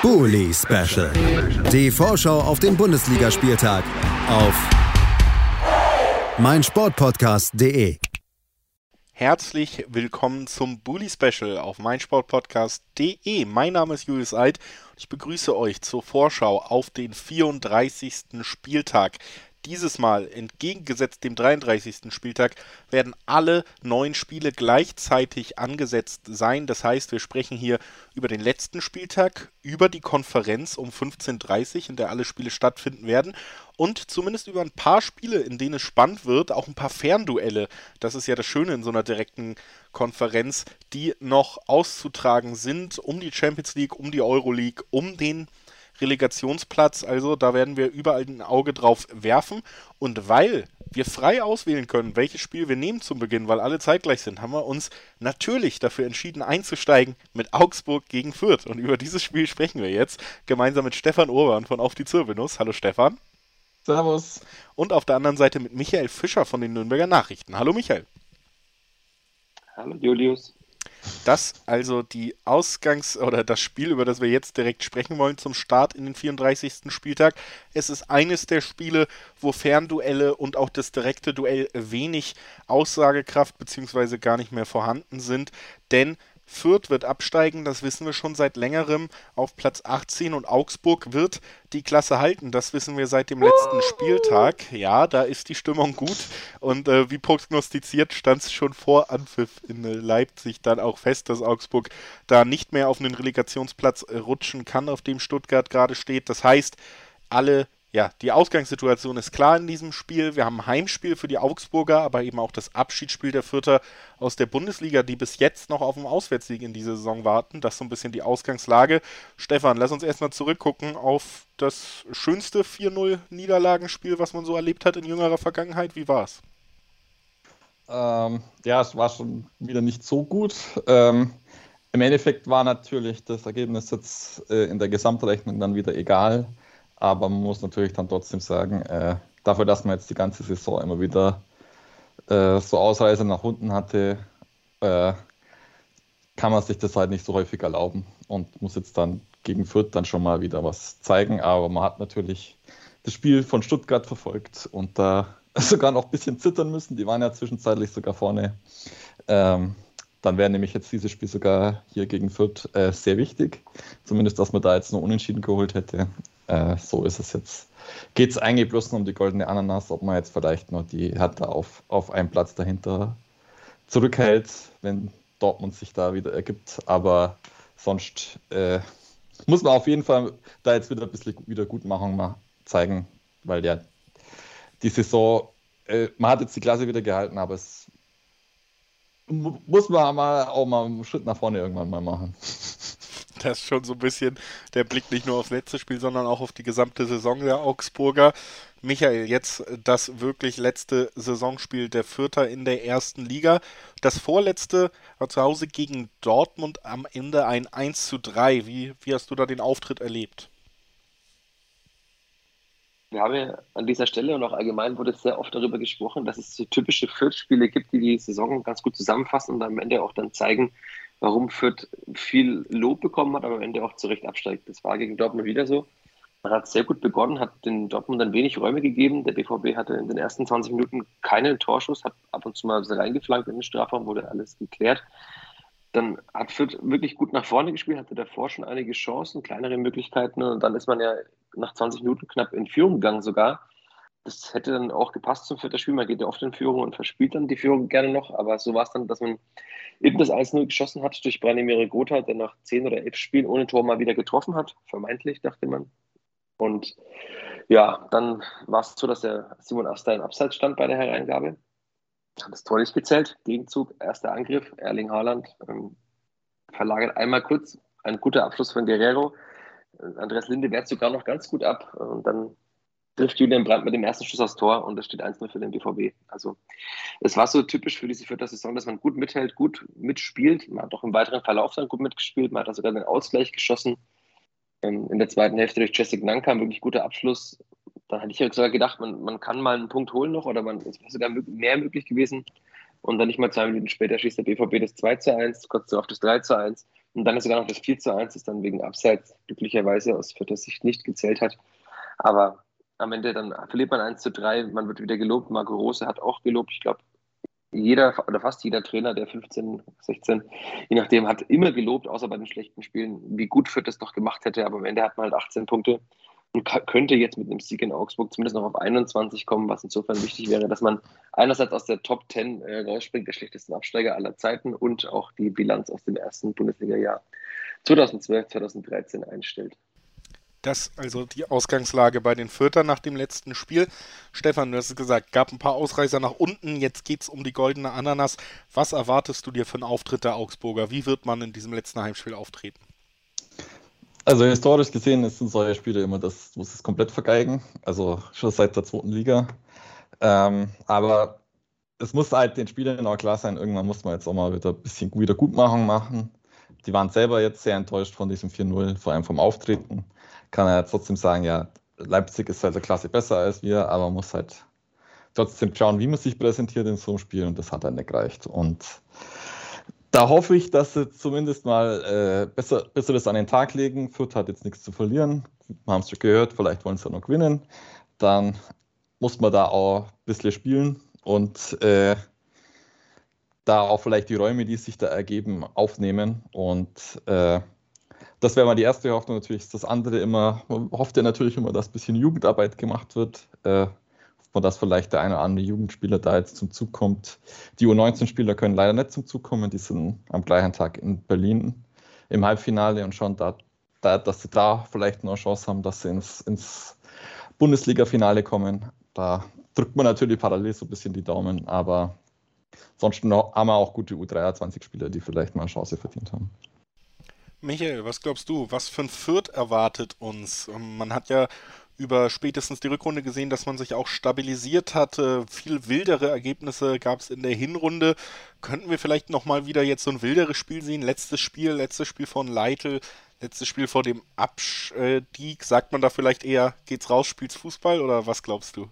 Bully Special. Die Vorschau auf den Bundesligaspieltag auf meinsportpodcast.de. Herzlich willkommen zum Bully Special auf meinsportpodcast.de. Mein Name ist Julius Eid ich begrüße euch zur Vorschau auf den 34. Spieltag dieses Mal, entgegengesetzt dem 33. Spieltag, werden alle neun Spiele gleichzeitig angesetzt sein. Das heißt, wir sprechen hier über den letzten Spieltag, über die Konferenz um 15.30 Uhr, in der alle Spiele stattfinden werden und zumindest über ein paar Spiele, in denen es spannend wird, auch ein paar Fernduelle. Das ist ja das Schöne in so einer direkten Konferenz, die noch auszutragen sind um die Champions League, um die Euroleague, um den Relegationsplatz. Also da werden wir überall ein Auge drauf werfen. Und weil wir frei auswählen können, welches Spiel wir nehmen zum Beginn, weil alle zeitgleich sind, haben wir uns natürlich dafür entschieden einzusteigen mit Augsburg gegen Fürth. Und über dieses Spiel sprechen wir jetzt gemeinsam mit Stefan Urban von Auf die Zirbelnuss. Hallo Stefan. Servus. Und auf der anderen Seite mit Michael Fischer von den Nürnberger Nachrichten. Hallo Michael. Hallo Julius. Das also die Ausgangs- oder das Spiel, über das wir jetzt direkt sprechen wollen zum Start in den 34. Spieltag. Es ist eines der Spiele, wo Fernduelle und auch das direkte Duell wenig Aussagekraft bzw. gar nicht mehr vorhanden sind, denn Fürth wird absteigen, das wissen wir schon seit längerem auf Platz 18 und Augsburg wird die Klasse halten, das wissen wir seit dem letzten Spieltag. Ja, da ist die Stimmung gut und äh, wie prognostiziert stand es schon vor Anpfiff in Leipzig dann auch fest, dass Augsburg da nicht mehr auf einen Relegationsplatz äh, rutschen kann, auf dem Stuttgart gerade steht. Das heißt, alle ja, die Ausgangssituation ist klar in diesem Spiel. Wir haben ein Heimspiel für die Augsburger, aber eben auch das Abschiedsspiel der Vierter aus der Bundesliga, die bis jetzt noch auf dem Auswärtssieg in dieser Saison warten. Das ist so ein bisschen die Ausgangslage. Stefan, lass uns erstmal zurückgucken auf das schönste 4-0-Niederlagenspiel, was man so erlebt hat in jüngerer Vergangenheit. Wie war's? Ähm, ja, es war schon wieder nicht so gut. Ähm, Im Endeffekt war natürlich das Ergebnis jetzt äh, in der Gesamtrechnung dann wieder egal. Aber man muss natürlich dann trotzdem sagen, äh, dafür, dass man jetzt die ganze Saison immer wieder äh, so Ausreise nach unten hatte, äh, kann man sich das halt nicht so häufig erlauben und muss jetzt dann gegen Fürth dann schon mal wieder was zeigen. Aber man hat natürlich das Spiel von Stuttgart verfolgt und da sogar noch ein bisschen zittern müssen. Die waren ja zwischenzeitlich sogar vorne. Ähm, dann wäre nämlich jetzt dieses Spiel sogar hier gegen Fürth äh, sehr wichtig. Zumindest, dass man da jetzt nur unentschieden geholt hätte. Äh, so ist es jetzt. Geht es eigentlich bloß nur um die goldene Ananas, ob man jetzt vielleicht noch die Hertha auf, auf einen Platz dahinter zurückhält, wenn Dortmund sich da wieder ergibt. Aber sonst äh, muss man auf jeden Fall da jetzt wieder ein bisschen Wiedergutmachung mal zeigen, weil ja die Saison, äh, man hat jetzt die Klasse wieder gehalten, aber es muss man auch mal einen Schritt nach vorne irgendwann mal machen. Das ist schon so ein bisschen der Blick nicht nur aufs letzte Spiel, sondern auch auf die gesamte Saison der Augsburger. Michael, jetzt das wirklich letzte Saisonspiel der Vierter in der ersten Liga. Das vorletzte war zu Hause gegen Dortmund am Ende ein 1 zu 3. Wie, wie hast du da den Auftritt erlebt? Wir haben ja an dieser Stelle und auch allgemein wurde sehr oft darüber gesprochen, dass es so typische Fürth-Spiele gibt, die die Saison ganz gut zusammenfassen und am Ende auch dann zeigen, warum Fürth viel Lob bekommen hat, aber am Ende auch zu Recht absteigt. Das war gegen Dortmund wieder so. Man hat sehr gut begonnen, hat den Dortmund dann wenig Räume gegeben. Der BVB hatte in den ersten 20 Minuten keinen Torschuss, hat ab und zu mal reingeflankt in den Strafraum, wurde alles geklärt. Dann hat Fürth wirklich gut nach vorne gespielt, hatte davor schon einige Chancen, kleinere Möglichkeiten und dann ist man ja nach 20 Minuten knapp in Führung gegangen sogar. Das hätte dann auch gepasst zum vierten Spiel. Man geht ja oft in Führung und verspielt dann die Führung gerne noch. Aber so war es dann, dass man eben das 1-0 geschossen hat durch Branimir Gotha, der nach 10 oder 11 Spielen ohne Tor mal wieder getroffen hat. Vermeintlich, dachte man. Und ja, dann war es so, dass der Simon Asta im Abseits stand bei der Hereingabe. Hat das Tor nicht gezählt. Gegenzug, erster Angriff. Erling Haaland ähm, verlagert einmal kurz. Ein guter Abschluss von Guerrero. Andreas Linde wehrt sogar noch ganz gut ab und dann trifft Julian Brandt mit dem ersten Schuss aufs Tor und es steht 1-0 für den BVB. Also es war so typisch für diese vierte Saison, dass man gut mithält, gut mitspielt. Man hat auch im weiteren Verlauf dann gut mitgespielt. Man hat sogar den Ausgleich geschossen. Ähm, in der zweiten Hälfte durch Jessic Nanka, ein wirklich guter Abschluss. Da hatte ich ja sogar gedacht, man, man kann mal einen Punkt holen noch oder man, es wäre sogar mehr möglich gewesen. Und dann nicht mal zwei Minuten später schießt der BVB das 2 zu 1, kurz darauf das 3 zu 1. Und dann ist sogar noch das 4 zu 1, das dann wegen Abseits glücklicherweise aus vierter Sicht nicht gezählt hat. Aber am Ende dann verliert man 1 zu 3, man wird wieder gelobt. Marco Rose hat auch gelobt. Ich glaube, jeder oder fast jeder Trainer der 15, 16, je nachdem, hat immer gelobt, außer bei den schlechten Spielen, wie gut Fürth das doch gemacht hätte. Aber am Ende hat man halt 18 Punkte und könnte jetzt mit einem Sieg in Augsburg zumindest noch auf 21 kommen, was insofern wichtig wäre, dass man einerseits aus der Top 10 äh, rausspringt, der schlechtesten Absteiger aller Zeiten und auch die Bilanz aus dem ersten Bundesliga-Jahr 2012, 2013 einstellt. Das also die Ausgangslage bei den Viertern nach dem letzten Spiel. Stefan, du hast es gesagt, gab ein paar Ausreißer nach unten. Jetzt geht es um die goldene Ananas. Was erwartest du dir für einen Auftritt der Augsburger? Wie wird man in diesem letzten Heimspiel auftreten? Also historisch gesehen sind solche Spiele immer das, muss es komplett vergeigen. Also schon seit der zweiten Liga. Ähm, aber es muss halt den Spielern auch klar sein, irgendwann muss man jetzt auch mal wieder ein bisschen Wiedergutmachung machen. Die waren selber jetzt sehr enttäuscht von diesem 4-0, vor allem vom Auftreten kann er trotzdem sagen, ja, Leipzig ist halt eine Klasse besser als wir, aber man muss halt trotzdem schauen, wie man sich präsentiert in so einem Spiel und das hat dann nicht gereicht. Und da hoffe ich, dass sie zumindest mal äh, besser, besseres an den Tag legen. Fürth hat jetzt nichts zu verlieren. Wir haben es schon gehört, vielleicht wollen sie ja noch gewinnen. Dann muss man da auch ein bisschen spielen und äh, da auch vielleicht die Räume, die sich da ergeben, aufnehmen und äh, das wäre mal die erste Hoffnung. Natürlich das andere immer, man hofft ja natürlich immer, dass ein bisschen Jugendarbeit gemacht wird. Äh, dass vielleicht der eine oder andere Jugendspieler da jetzt zum Zug kommt. Die U19-Spieler können leider nicht zum Zug kommen, die sind am gleichen Tag in Berlin im Halbfinale und schauen da, da dass sie da vielleicht noch eine Chance haben, dass sie ins, ins Bundesliga-Finale kommen. Da drückt man natürlich parallel so ein bisschen die Daumen, aber sonst haben wir auch gute U23-Spieler, die vielleicht mal eine Chance verdient haben. Michael, was glaubst du? Was für ein Fürth erwartet uns? Ähm, man hat ja über spätestens die Rückrunde gesehen, dass man sich auch stabilisiert hatte. Viel wildere Ergebnisse gab es in der Hinrunde. Könnten wir vielleicht nochmal wieder jetzt so ein wilderes Spiel sehen? Letztes Spiel, letztes Spiel von Leitl, letztes Spiel vor dem Abstieg. Sagt man da vielleicht eher, geht's raus, spielt's Fußball oder was glaubst du?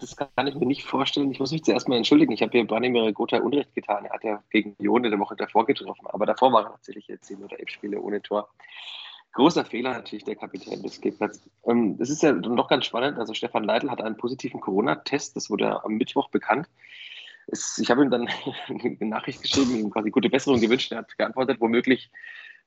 Das kann ich mir nicht vorstellen. Ich muss mich zuerst mal entschuldigen. Ich habe hier Branimir Gotha Unrecht getan. Er hat ja gegen Jone der Woche davor getroffen. Aber davor waren tatsächlich jetzt zehn oder elf Spiele ohne Tor. Großer Fehler natürlich der Kapitän des Gegners. Ähm, es ist ja noch ganz spannend. Also Stefan Leitl hat einen positiven Corona-Test. Das wurde am Mittwoch bekannt. Ich habe ihm dann eine Nachricht geschrieben, ihm quasi gute Besserung gewünscht. Er hat geantwortet, womöglich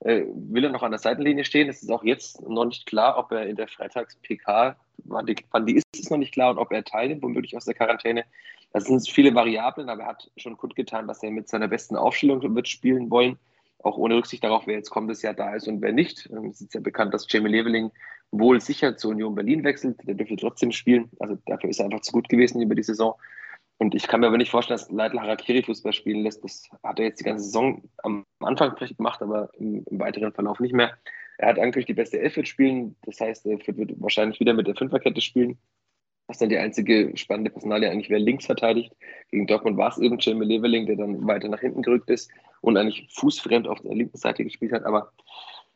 will er noch an der Seitenlinie stehen. Es ist auch jetzt noch nicht klar, ob er in der Freitags-PK, wann die, wann die ist, ist noch nicht klar und ob er teilnimmt, womöglich aus der Quarantäne. Das sind viele Variablen, aber er hat schon kundgetan, dass er mit seiner besten Aufstellung wird spielen wollen, auch ohne Rücksicht darauf, wer jetzt kommendes Jahr da ist und wer nicht. Ähm, es ist ja bekannt, dass Jamie Leveling wohl sicher zur Union Berlin wechselt. Der dürfte trotzdem spielen. Also dafür ist er einfach zu gut gewesen über die Saison. Und ich kann mir aber nicht vorstellen, dass Leitl Harakiri Fußball spielen lässt. Das hat er jetzt die ganze Saison am Anfang vielleicht gemacht, aber im, im weiteren Verlauf nicht mehr. Er hat eigentlich die beste Elf spielen. Das heißt, er wird wahrscheinlich wieder mit der Fünferkette spielen. Was dann die einzige spannende Personalie eigentlich wer links verteidigt. Gegen Dortmund war es eben Jamie Leveling, der dann weiter nach hinten gerückt ist und eigentlich fußfremd auf der linken Seite gespielt hat. Aber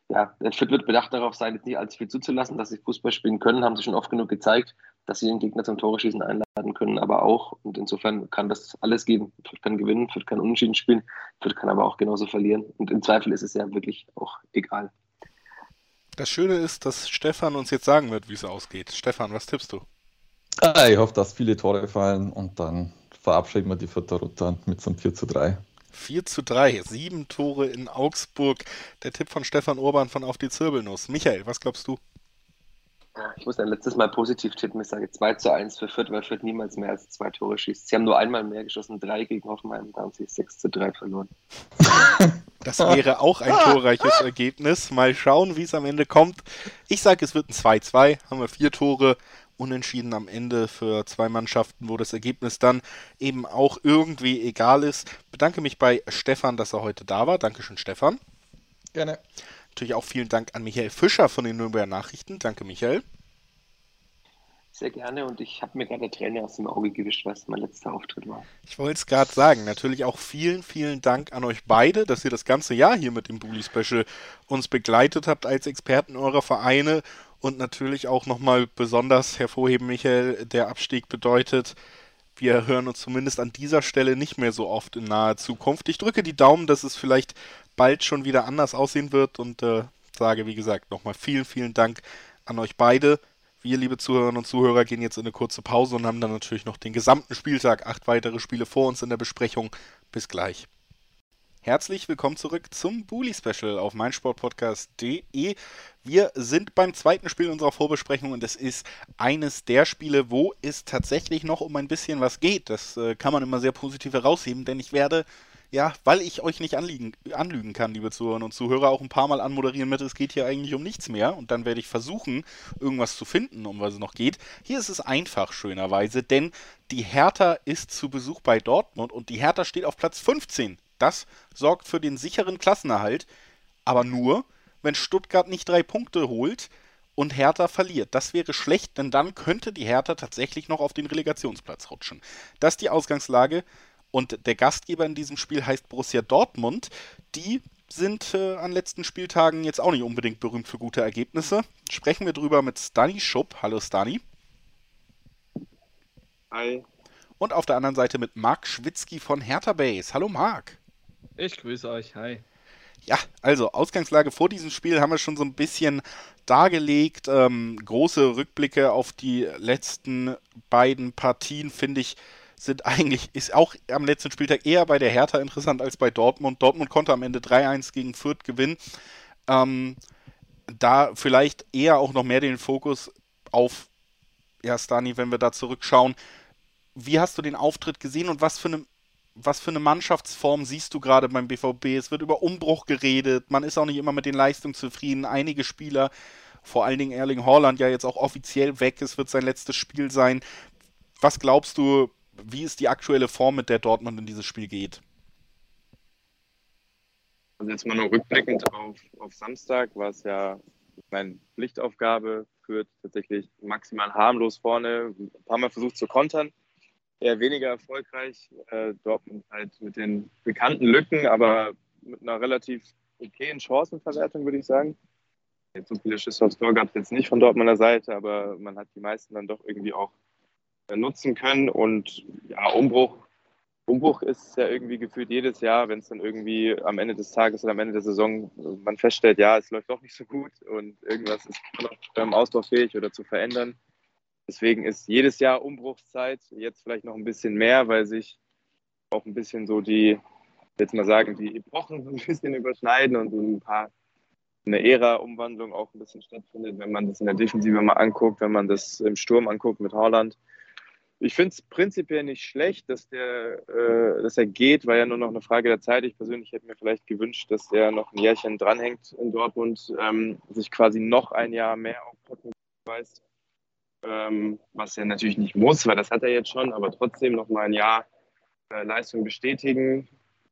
ja, der Fit wird bedacht darauf sein, jetzt nicht allzu viel zuzulassen, dass sie Fußball spielen können, haben sie schon oft genug gezeigt, dass sie den Gegner zum Tore schießen einladen können, aber auch. Und insofern kann das alles geben. Fürth kann gewinnen, Fürth kann unentschieden spielen, Fürth kann aber auch genauso verlieren. Und im Zweifel ist es ja wirklich auch egal. Das Schöne ist, dass Stefan uns jetzt sagen wird, wie es ausgeht. Stefan, was tippst du? Ah, ich hoffe, dass viele Tore fallen und dann verabschieden wir die Vierter Rutter mit so einem 4 zu 3. 4 zu 3, sieben Tore in Augsburg. Der Tipp von Stefan Urban von Auf die Zirbelnuss. Michael, was glaubst du? Ich muss ein letztes Mal positiv tippen. Ich sage 2 zu 1 für Fürth, weil Fürth niemals mehr als zwei Tore schießt. Sie haben nur einmal mehr geschossen, drei gegen Hoffenheim, da haben sie 6 zu 3 verloren. Das wäre auch ein torreiches Ergebnis. Mal schauen, wie es am Ende kommt. Ich sage, es wird ein 2-2. Haben wir vier Tore unentschieden am Ende für zwei Mannschaften, wo das Ergebnis dann eben auch irgendwie egal ist. Bedanke mich bei Stefan, dass er heute da war. Dankeschön, Stefan. Gerne. Natürlich auch vielen Dank an Michael Fischer von den Nürnberger Nachrichten. Danke, Michael. Sehr gerne und ich habe mir gerade Träne aus dem Auge gewischt, was mein letzter Auftritt war. Ich wollte es gerade sagen. Natürlich auch vielen, vielen Dank an euch beide, dass ihr das ganze Jahr hier mit dem Bully Special uns begleitet habt als Experten eurer Vereine und natürlich auch nochmal besonders hervorheben, Michael, der Abstieg bedeutet wir hören uns zumindest an dieser Stelle nicht mehr so oft in naher Zukunft. Ich drücke die Daumen, dass es vielleicht bald schon wieder anders aussehen wird und äh, sage, wie gesagt, nochmal vielen, vielen Dank an euch beide. Wir, liebe Zuhörerinnen und Zuhörer, gehen jetzt in eine kurze Pause und haben dann natürlich noch den gesamten Spieltag, acht weitere Spiele vor uns in der Besprechung. Bis gleich. Herzlich willkommen zurück zum Bully Special auf meinsportpodcast.de. Wir sind beim zweiten Spiel unserer Vorbesprechung und es ist eines der Spiele, wo es tatsächlich noch um ein bisschen was geht. Das äh, kann man immer sehr positiv herausheben, denn ich werde ja, weil ich euch nicht anliegen, anlügen kann, liebe Zuhörerinnen und Zuhörer, auch ein paar Mal anmoderieren mit, es geht hier eigentlich um nichts mehr. Und dann werde ich versuchen, irgendwas zu finden, um was es noch geht. Hier ist es einfach, schönerweise, denn die Hertha ist zu Besuch bei Dortmund und die Hertha steht auf Platz 15. Das sorgt für den sicheren Klassenerhalt, aber nur, wenn Stuttgart nicht drei Punkte holt und Hertha verliert. Das wäre schlecht, denn dann könnte die Hertha tatsächlich noch auf den Relegationsplatz rutschen. Das ist die Ausgangslage. Und der Gastgeber in diesem Spiel heißt Borussia Dortmund. Die sind äh, an letzten Spieltagen jetzt auch nicht unbedingt berühmt für gute Ergebnisse. Sprechen wir drüber mit Stani Schupp. Hallo Stani. Hi. Und auf der anderen Seite mit Marc Schwitzky von Hertha Base. Hallo Marc. Ich grüße euch. Hi. Ja, also Ausgangslage vor diesem Spiel haben wir schon so ein bisschen dargelegt. Ähm, große Rückblicke auf die letzten beiden Partien, finde ich, sind eigentlich, ist auch am letzten Spieltag eher bei der Hertha interessant als bei Dortmund. Dortmund konnte am Ende 3-1 gegen Fürth gewinnen. Ähm, da vielleicht eher auch noch mehr den Fokus auf, ja, Stani, wenn wir da zurückschauen. Wie hast du den Auftritt gesehen und was für eine was für eine Mannschaftsform siehst du gerade beim BVB? Es wird über Umbruch geredet, man ist auch nicht immer mit den Leistungen zufrieden. Einige Spieler, vor allen Dingen Erling Haaland, ja jetzt auch offiziell weg, es wird sein letztes Spiel sein. Was glaubst du, wie ist die aktuelle Form, mit der Dortmund in dieses Spiel geht? Also jetzt mal nur rückblickend auf, auf Samstag war es ja meine Pflichtaufgabe, führt tatsächlich maximal harmlos vorne, ein paar Mal versucht zu kontern, eher weniger erfolgreich. Äh, Dortmund halt mit den bekannten Lücken, aber mit einer relativ okayen Chancenverwertung, würde ich sagen. So viele Schüsse aufs Tor gab es jetzt nicht von Dortmunder Seite, aber man hat die meisten dann doch irgendwie auch äh, nutzen können. Und ja, Umbruch, Umbruch ist ja irgendwie gefühlt jedes Jahr, wenn es dann irgendwie am Ende des Tages oder am Ende der Saison man feststellt, ja, es läuft doch nicht so gut und irgendwas ist noch ähm, ausbaufähig oder zu verändern. Deswegen ist jedes Jahr Umbruchszeit, jetzt vielleicht noch ein bisschen mehr, weil sich auch ein bisschen so die, jetzt mal sagen, die Epochen ein bisschen überschneiden und so ein paar eine Ära-Umwandlung auch ein bisschen stattfindet, wenn man das in der Defensive mal anguckt, wenn man das im Sturm anguckt mit Holland. Ich finde es prinzipiell nicht schlecht, dass, der, äh, dass er geht, war ja nur noch eine Frage der Zeit. Ich persönlich hätte mir vielleicht gewünscht, dass er noch ein Jährchen dranhängt in Dortmund, ähm, sich quasi noch ein Jahr mehr aufpacken weiß. Ähm, was er natürlich nicht muss, weil das hat er jetzt schon, aber trotzdem noch mal ein Jahr äh, Leistung bestätigen.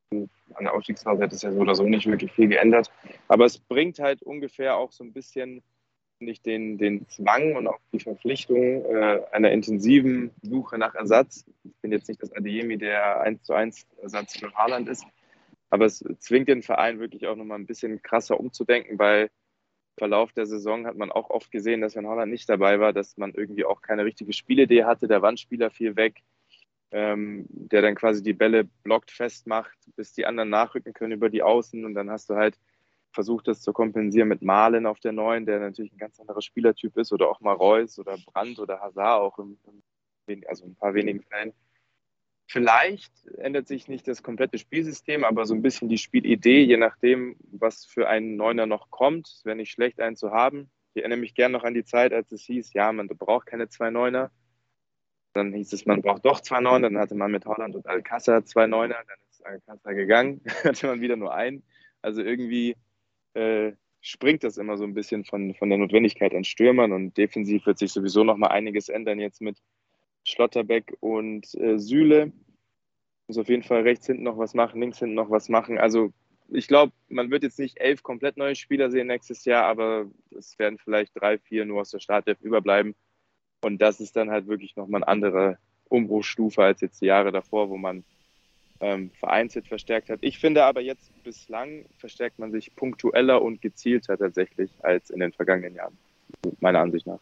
Und an der Aufstiegsphase hat es ja so oder so nicht wirklich viel geändert. Aber es bringt halt ungefähr auch so ein bisschen nicht den, den Zwang und auch die Verpflichtung äh, einer intensiven Suche nach Ersatz. Ich bin jetzt nicht das Adeyemi, der 1 zu 1 Ersatz für Haaland ist, aber es zwingt den Verein wirklich auch nochmal ein bisschen krasser umzudenken, weil Verlauf der Saison hat man auch oft gesehen, dass wenn Haaland nicht dabei war, dass man irgendwie auch keine richtige Spielidee hatte. Der Wandspieler fiel weg, ähm, der dann quasi die Bälle blockt festmacht, bis die anderen nachrücken können über die Außen und dann hast du halt versucht das zu kompensieren mit Malen auf der neuen, der natürlich ein ganz anderer Spielertyp ist, oder auch mal Reus oder Brandt oder Hazard auch, im, im, also ein paar wenigen Fällen. Vielleicht ändert sich nicht das komplette Spielsystem, aber so ein bisschen die Spielidee, je nachdem, was für einen Neuner noch kommt. Es wäre nicht schlecht, einen zu haben. Ich erinnere mich gerne noch an die Zeit, als es hieß, ja, man braucht keine zwei Neuner. Dann hieß es, man braucht doch zwei Neuner. Dann hatte man mit Holland und Alcázar zwei Neuner. Dann ist Alcázar gegangen. Dann hatte man wieder nur einen. Also irgendwie äh, springt das immer so ein bisschen von, von der Notwendigkeit an Stürmern und defensiv wird sich sowieso noch mal einiges ändern jetzt mit Schlotterbeck und äh, Süle. Muss auf jeden Fall rechts hinten noch was machen, links hinten noch was machen. Also ich glaube, man wird jetzt nicht elf komplett neue Spieler sehen nächstes Jahr, aber es werden vielleicht drei, vier nur aus der Startelf überbleiben. Und das ist dann halt wirklich nochmal eine andere Umbruchstufe als jetzt die Jahre davor, wo man ähm, vereinzelt verstärkt hat. Ich finde aber jetzt bislang verstärkt man sich punktueller und gezielter tatsächlich als in den vergangenen Jahren, meiner Ansicht nach.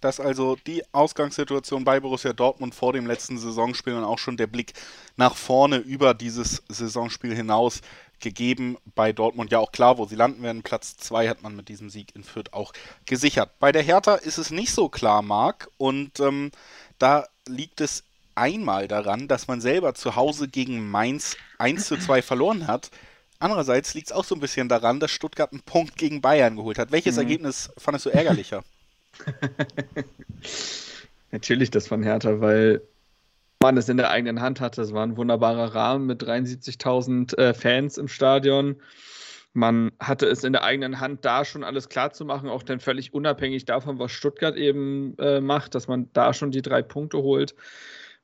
Das ist also die Ausgangssituation bei Borussia Dortmund vor dem letzten Saisonspiel und auch schon der Blick nach vorne über dieses Saisonspiel hinaus gegeben. Bei Dortmund ja auch klar, wo sie landen werden. Platz 2 hat man mit diesem Sieg in Fürth auch gesichert. Bei der Hertha ist es nicht so klar, Marc. Und ähm, da liegt es einmal daran, dass man selber zu Hause gegen Mainz 1 zu 2 verloren hat. Andererseits liegt es auch so ein bisschen daran, dass Stuttgart einen Punkt gegen Bayern geholt hat. Welches mhm. Ergebnis fandest du ärgerlicher? Natürlich das von Hertha, weil man es in der eigenen Hand hatte. Es war ein wunderbarer Rahmen mit 73.000 äh, Fans im Stadion. Man hatte es in der eigenen Hand, da schon alles klar zu machen, auch dann völlig unabhängig davon, was Stuttgart eben äh, macht, dass man da schon die drei Punkte holt.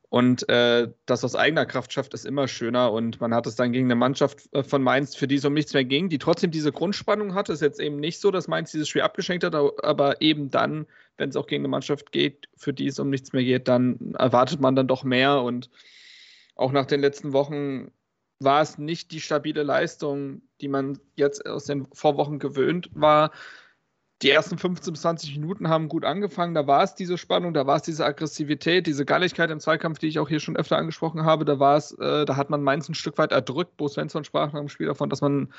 Und äh, das aus eigener Kraft schafft, ist immer schöner. Und man hat es dann gegen eine Mannschaft äh, von Mainz, für die es um nichts mehr ging, die trotzdem diese Grundspannung hatte. Es ist jetzt eben nicht so, dass Mainz dieses Spiel abgeschenkt hat, aber eben dann, wenn es auch gegen eine Mannschaft geht, für die es um nichts mehr geht, dann erwartet man dann doch mehr. Und auch nach den letzten Wochen war es nicht die stabile Leistung, die man jetzt aus den Vorwochen gewöhnt war die ersten 15 bis 20 Minuten haben gut angefangen. Da war es diese Spannung, da war es diese Aggressivität, diese Galligkeit im Zweikampf, die ich auch hier schon öfter angesprochen habe. Da war es, äh, da hat man Mainz ein Stück weit erdrückt. Bo Svensson sprach nach dem Spiel davon, dass man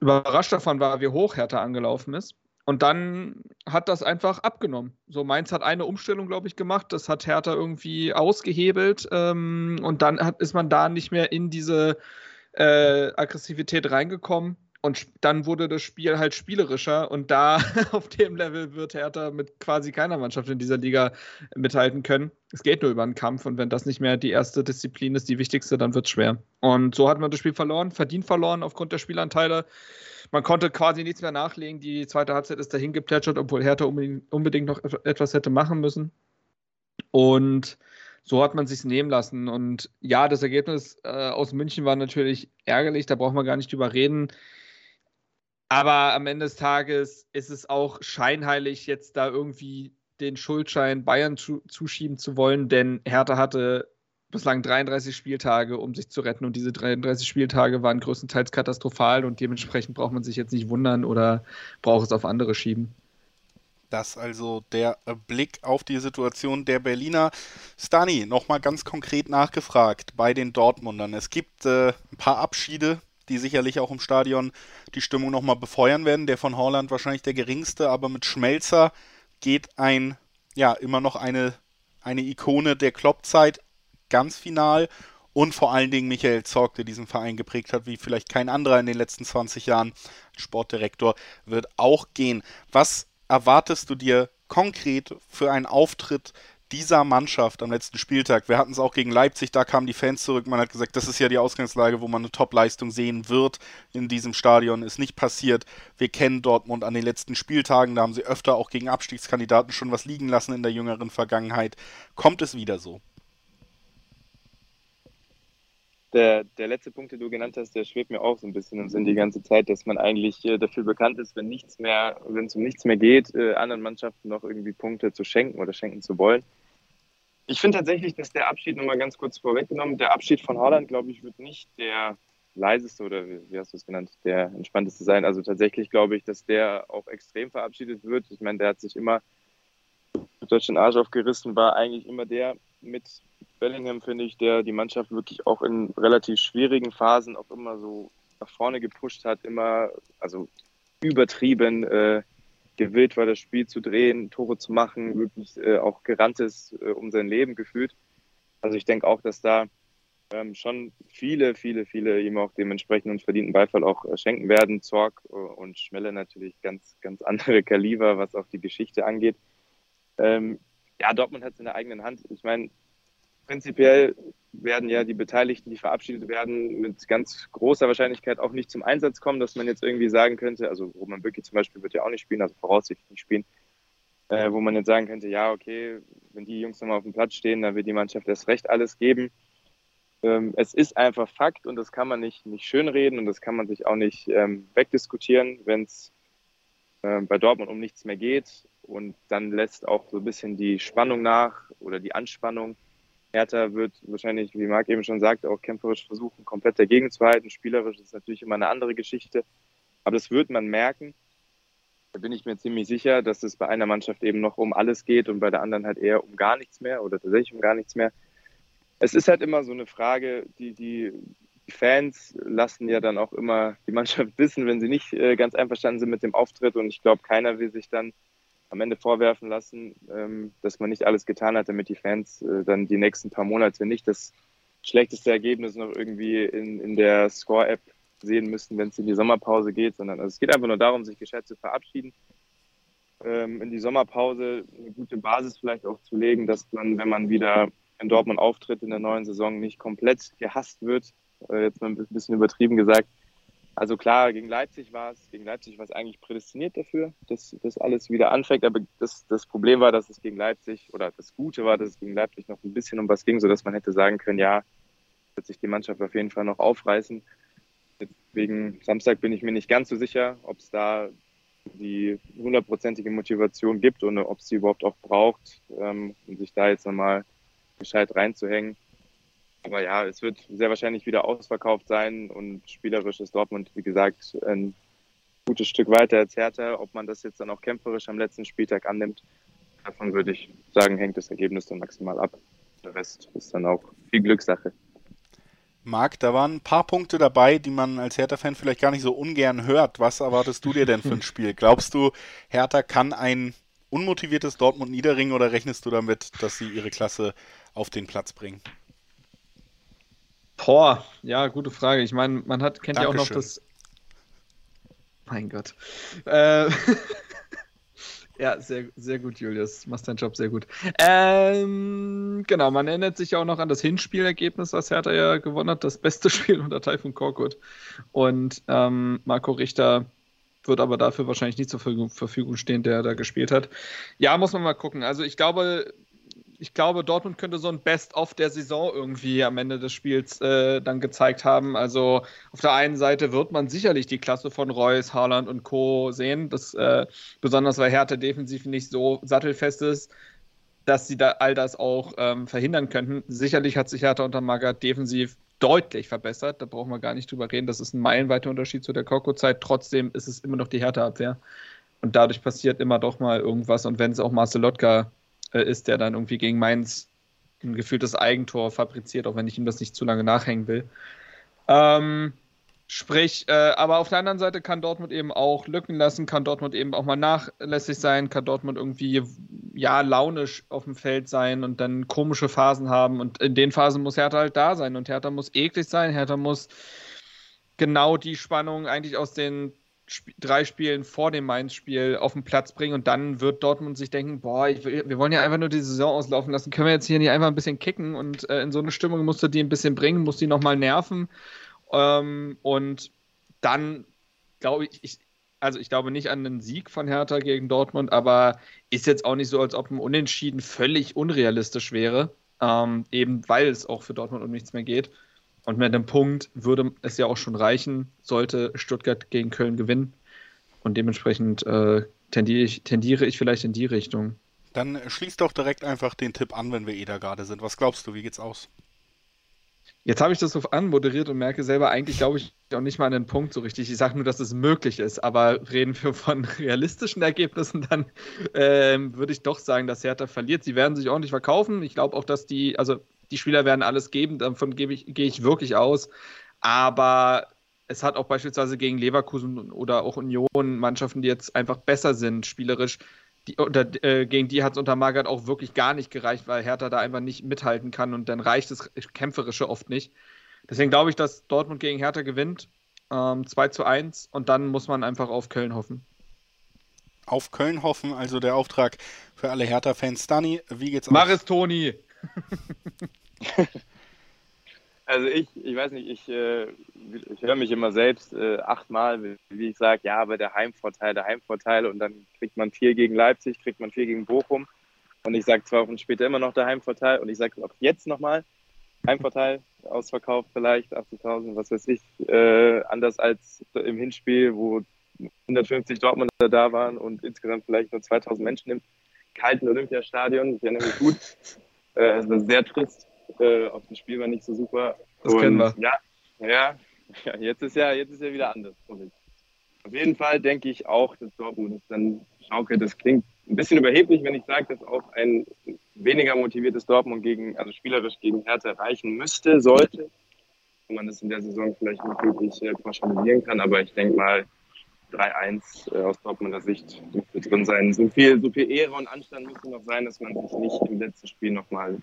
überrascht davon war, wie hoch Hertha angelaufen ist. Und dann hat das einfach abgenommen. So, Mainz hat eine Umstellung, glaube ich, gemacht. Das hat Hertha irgendwie ausgehebelt. Ähm, und dann hat, ist man da nicht mehr in diese äh, Aggressivität reingekommen. Und dann wurde das Spiel halt spielerischer und da auf dem Level wird Hertha mit quasi keiner Mannschaft in dieser Liga mithalten können. Es geht nur über einen Kampf und wenn das nicht mehr die erste Disziplin ist, die wichtigste, dann wird es schwer. Und so hat man das Spiel verloren, verdient verloren aufgrund der Spielanteile. Man konnte quasi nichts mehr nachlegen. Die zweite Halbzeit ist dahin geplätschert, obwohl Hertha unbedingt noch etwas hätte machen müssen. Und so hat man sich nehmen lassen. Und ja, das Ergebnis äh, aus München war natürlich ärgerlich, da braucht man gar nicht drüber reden. Aber am Ende des Tages ist es auch scheinheilig, jetzt da irgendwie den Schuldschein Bayern zu, zuschieben zu wollen, denn Hertha hatte bislang 33 Spieltage, um sich zu retten und diese 33 Spieltage waren größtenteils katastrophal und dementsprechend braucht man sich jetzt nicht wundern oder braucht es auf andere schieben. Das also der Blick auf die Situation der Berliner. Stani, nochmal ganz konkret nachgefragt bei den Dortmundern. Es gibt äh, ein paar Abschiede die sicherlich auch im Stadion die Stimmung nochmal befeuern werden. Der von Holland wahrscheinlich der geringste, aber mit Schmelzer geht ein, ja, immer noch eine, eine Ikone der Kloppzeit ganz final und vor allen Dingen Michael Zorg, der diesen Verein geprägt hat, wie vielleicht kein anderer in den letzten 20 Jahren. Sportdirektor wird auch gehen. Was erwartest du dir konkret für einen Auftritt dieser Mannschaft am letzten Spieltag, wir hatten es auch gegen Leipzig, da kamen die Fans zurück, man hat gesagt, das ist ja die Ausgangslage, wo man eine Top-Leistung sehen wird in diesem Stadion, ist nicht passiert. Wir kennen Dortmund an den letzten Spieltagen, da haben sie öfter auch gegen Abstiegskandidaten schon was liegen lassen in der jüngeren Vergangenheit. Kommt es wieder so? Der, der letzte Punkt, den du genannt hast, der schwebt mir auch so ein bisschen im Sinn die ganze Zeit, dass man eigentlich äh, dafür bekannt ist, wenn nichts mehr, wenn es um nichts mehr geht, äh, anderen Mannschaften noch irgendwie Punkte zu schenken oder schenken zu wollen. Ich finde tatsächlich, dass der Abschied, nochmal ganz kurz vorweggenommen, der Abschied von Holland, glaube ich, wird nicht der leiseste oder wie hast du es genannt, der entspannteste sein. Also tatsächlich glaube ich, dass der auch extrem verabschiedet wird. Ich meine, der hat sich immer durch den Arsch aufgerissen, war eigentlich immer der mit Bellingham, finde ich, der die Mannschaft wirklich auch in relativ schwierigen Phasen auch immer so nach vorne gepusht hat, immer, also übertrieben äh, gewillt war, das Spiel zu drehen, Tore zu machen, wirklich äh, auch gerannt ist äh, um sein Leben gefühlt. Also ich denke auch, dass da ähm, schon viele, viele, viele ihm auch dementsprechend und verdienten Beifall auch äh, schenken werden. Zorg äh, und Schmelle natürlich ganz, ganz andere Kaliber, was auch die Geschichte angeht. Ähm, ja, Dortmund hat es in der eigenen Hand. Ich meine, prinzipiell werden ja die Beteiligten, die verabschiedet werden, mit ganz großer Wahrscheinlichkeit auch nicht zum Einsatz kommen, dass man jetzt irgendwie sagen könnte, also Roman Bücki zum Beispiel wird ja auch nicht spielen, also voraussichtlich nicht spielen, äh, wo man jetzt sagen könnte, ja, okay, wenn die Jungs nochmal auf dem Platz stehen, dann wird die Mannschaft erst recht alles geben. Ähm, es ist einfach Fakt und das kann man nicht, nicht schönreden und das kann man sich auch nicht ähm, wegdiskutieren, wenn es äh, bei Dortmund um nichts mehr geht und dann lässt auch so ein bisschen die Spannung nach oder die Anspannung Hertha wird wahrscheinlich, wie Marc eben schon sagt, auch kämpferisch versuchen, komplett dagegen zu halten. Spielerisch ist natürlich immer eine andere Geschichte. Aber das wird man merken. Da bin ich mir ziemlich sicher, dass es bei einer Mannschaft eben noch um alles geht und bei der anderen halt eher um gar nichts mehr oder tatsächlich um gar nichts mehr. Es ist halt immer so eine Frage, die, die Fans lassen ja dann auch immer die Mannschaft wissen, wenn sie nicht äh, ganz einverstanden sind mit dem Auftritt. Und ich glaube, keiner will sich dann am Ende vorwerfen lassen, ähm, dass man nicht alles getan hat, damit die Fans äh, dann die nächsten paar Monate nicht das schlechteste Ergebnis noch irgendwie in, in der Score-App sehen müssen, wenn es in die Sommerpause geht, sondern also es geht einfach nur darum, sich gescheit zu verabschieden, ähm, in die Sommerpause eine gute Basis vielleicht auch zu legen, dass man, wenn man wieder in Dortmund auftritt in der neuen Saison, nicht komplett gehasst wird, äh, jetzt mal ein bisschen übertrieben gesagt. Also klar, gegen Leipzig war es, gegen Leipzig war es eigentlich prädestiniert dafür, dass das alles wieder anfängt. Aber das, das Problem war, dass es gegen Leipzig, oder das Gute war, dass es gegen Leipzig noch ein bisschen um was ging, sodass man hätte sagen können, ja, wird sich die Mannschaft auf jeden Fall noch aufreißen. Wegen Samstag bin ich mir nicht ganz so sicher, ob es da die hundertprozentige Motivation gibt und ob es sie überhaupt auch braucht, ähm, um sich da jetzt nochmal gescheit reinzuhängen. Aber ja, es wird sehr wahrscheinlich wieder ausverkauft sein und spielerisch ist Dortmund, wie gesagt, ein gutes Stück weiter als Hertha. Ob man das jetzt dann auch kämpferisch am letzten Spieltag annimmt, davon würde ich sagen, hängt das Ergebnis dann maximal ab. Der Rest ist dann auch viel Glückssache. Marc, da waren ein paar Punkte dabei, die man als Hertha-Fan vielleicht gar nicht so ungern hört. Was erwartest du dir denn für ein Spiel? Glaubst du, Hertha kann ein unmotiviertes Dortmund niederringen oder rechnest du damit, dass sie ihre Klasse auf den Platz bringen? Boah, ja, gute Frage. Ich meine, man hat, kennt Dankeschön. ja auch noch das. Mein Gott. Äh, ja, sehr, sehr gut, Julius. Machst deinen Job sehr gut. Ähm, genau, man erinnert sich ja auch noch an das Hinspielergebnis, was Hertha ja gewonnen hat. Das beste Spiel unter Taifun Korkut. Und ähm, Marco Richter wird aber dafür wahrscheinlich nicht zur Verfügung stehen, der da gespielt hat. Ja, muss man mal gucken. Also ich glaube, ich glaube, Dortmund könnte so ein Best-of der Saison irgendwie am Ende des Spiels äh, dann gezeigt haben. Also auf der einen Seite wird man sicherlich die Klasse von Reus, Haaland und Co. sehen, das, äh, besonders weil Hertha defensiv nicht so sattelfest ist, dass sie da all das auch ähm, verhindern könnten. Sicherlich hat sich Hertha unter Magath defensiv deutlich verbessert. Da brauchen wir gar nicht drüber reden. Das ist ein meilenweiter Unterschied zu der Koko-Zeit. Trotzdem ist es immer noch die Hertha-Abwehr. Und dadurch passiert immer doch mal irgendwas. Und wenn es auch Marcel Lotka äh, ist, der dann irgendwie gegen Mainz ein gefühltes Eigentor fabriziert, auch wenn ich ihm das nicht zu lange nachhängen will. Ähm, sprich, äh, aber auf der anderen Seite kann Dortmund eben auch Lücken lassen, kann Dortmund eben auch mal nachlässig sein, kann Dortmund irgendwie ja launisch auf dem Feld sein und dann komische Phasen haben. Und in den Phasen muss Hertha halt da sein. Und Hertha muss eklig sein, Hertha muss genau die Spannung eigentlich aus den Sp drei Spielen vor dem Mainz-Spiel auf den Platz bringen und dann wird Dortmund sich denken, boah, will, wir wollen ja einfach nur die Saison auslaufen lassen, können wir jetzt hier nicht einfach ein bisschen kicken und äh, in so eine Stimmung musst du die ein bisschen bringen, musst die nochmal nerven. Ähm, und dann glaube ich, ich, also ich glaube nicht an einen Sieg von Hertha gegen Dortmund, aber ist jetzt auch nicht so, als ob ein Unentschieden völlig unrealistisch wäre, ähm, eben weil es auch für Dortmund um nichts mehr geht. Und mit einem Punkt würde es ja auch schon reichen, sollte Stuttgart gegen Köln gewinnen. Und dementsprechend äh, tendiere, ich, tendiere ich vielleicht in die Richtung. Dann schließ doch direkt einfach den Tipp an, wenn wir eh da gerade sind. Was glaubst du, wie geht's aus? Jetzt habe ich das so anmoderiert und merke selber, eigentlich glaube ich auch nicht mal an den Punkt so richtig. Ich sage nur, dass es möglich ist, aber reden wir von realistischen Ergebnissen, dann ähm, würde ich doch sagen, dass Hertha verliert. Sie werden sich ordentlich verkaufen. Ich glaube auch, dass die, also die Spieler werden alles geben, davon gehe ich, gehe ich wirklich aus. Aber es hat auch beispielsweise gegen Leverkusen oder auch Union Mannschaften, die jetzt einfach besser sind, spielerisch. Die, unter, äh, gegen die hat es unter Magath auch wirklich gar nicht gereicht, weil Hertha da einfach nicht mithalten kann und dann reicht das Kämpferische oft nicht. Deswegen glaube ich, dass Dortmund gegen Hertha gewinnt. Ähm, 2 zu 1 und dann muss man einfach auf Köln hoffen. Auf Köln hoffen, also der Auftrag für alle Hertha-Fans. Dani, wie geht's aus? Mach es, Toni! also ich, ich weiß nicht, ich, äh, ich höre mich immer selbst äh, achtmal, wie, ich sage, ja, aber der Heimvorteil, der Heimvorteil und dann kriegt man vier gegen Leipzig, kriegt man vier gegen Bochum und ich sage zwei Wochen später immer noch der Heimvorteil und ich sage auch jetzt nochmal, Heimvorteil, ausverkauft vielleicht, 80.000, was weiß ich, äh, anders als im Hinspiel, wo 150 Dortmunder da waren und insgesamt vielleicht nur 2000 Menschen im kalten Olympiastadion. Ich erinnere mich gut. Äh, es war sehr trist. Äh, auch das Spiel war nicht so super. Das und, kennen wir. Ja, ja, ja, jetzt ist ja, jetzt ist ja wieder anders. Auf jeden Fall denke ich auch, dass Dortmund das dann schaukelt. Das klingt ein bisschen überheblich, wenn ich sage, dass auch ein weniger motiviertes Dortmund gegen, also spielerisch gegen Hertha erreichen müsste, sollte. Wenn man das in der Saison vielleicht nicht wirklich äh, pauschalisieren kann, aber ich denke mal, 3-1 äh, aus Dortmunder Sicht dürfte drin sein. So viel, so viel Ehre und Anstand müsste noch sein, dass man sich nicht im letzten Spiel nochmal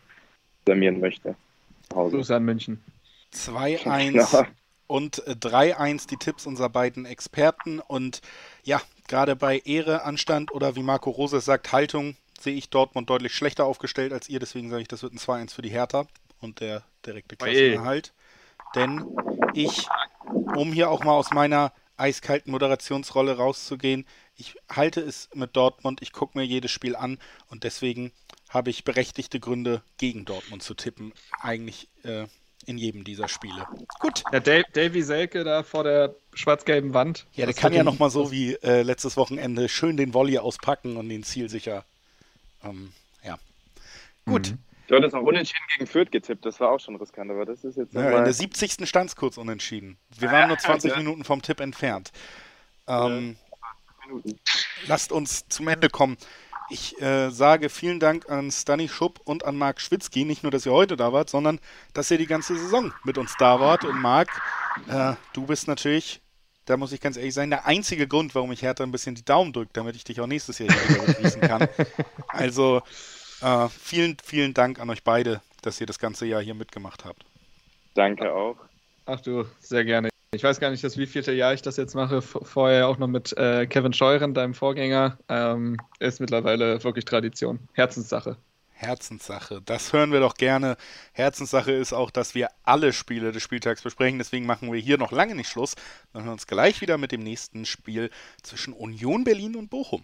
blamieren möchte. Grüße an München. 2-1 genau. und 3-1 äh, die Tipps unserer beiden Experten. Und ja, gerade bei Ehre, Anstand oder wie Marco Rose sagt, Haltung, sehe ich Dortmund deutlich schlechter aufgestellt als ihr. Deswegen sage ich, das wird ein 2-1 für die Hertha und der direkte Klassenerhalt. Denn ich, um hier auch mal aus meiner eiskalten Moderationsrolle rauszugehen, ich halte es mit Dortmund, ich gucke mir jedes Spiel an und deswegen habe ich berechtigte Gründe, gegen Dortmund zu tippen. Eigentlich äh, in jedem dieser Spiele. Gut. Ja, Dave, Davy Selke da vor der schwarz-gelben Wand. Ja, der kann ja nochmal so wie äh, letztes Wochenende schön den Volley auspacken und den Ziel sicher. Ähm, ja. Gut. Mhm. Du hattest auch unentschieden gegen Fürth getippt, das war auch schon riskant, aber das ist jetzt. Ja, in der 70. stand es kurz unentschieden. Wir waren nur 20 ja. Minuten vom Tipp entfernt. Ähm, ja. Lasst uns zum Ende kommen. Ich äh, sage vielen Dank an Stani Schupp und an Marc Schwitzky. Nicht nur, dass ihr heute da wart, sondern dass ihr die ganze Saison mit uns da wart. Und Marc, äh, du bist natürlich, da muss ich ganz ehrlich sein, der einzige Grund, warum ich Hertha ein bisschen die Daumen drücke, damit ich dich auch nächstes Jahr wieder begrüßen kann. Also äh, vielen, vielen Dank an euch beide, dass ihr das ganze Jahr hier mitgemacht habt. Danke auch. Ach du, sehr gerne. Ich weiß gar nicht, das wievielte Jahr ich das jetzt mache. Vorher auch noch mit äh, Kevin Scheuren, deinem Vorgänger. Ähm, ist mittlerweile wirklich Tradition. Herzenssache. Herzenssache. Das hören wir doch gerne. Herzenssache ist auch, dass wir alle Spiele des Spieltags besprechen. Deswegen machen wir hier noch lange nicht Schluss. Wir uns gleich wieder mit dem nächsten Spiel zwischen Union Berlin und Bochum.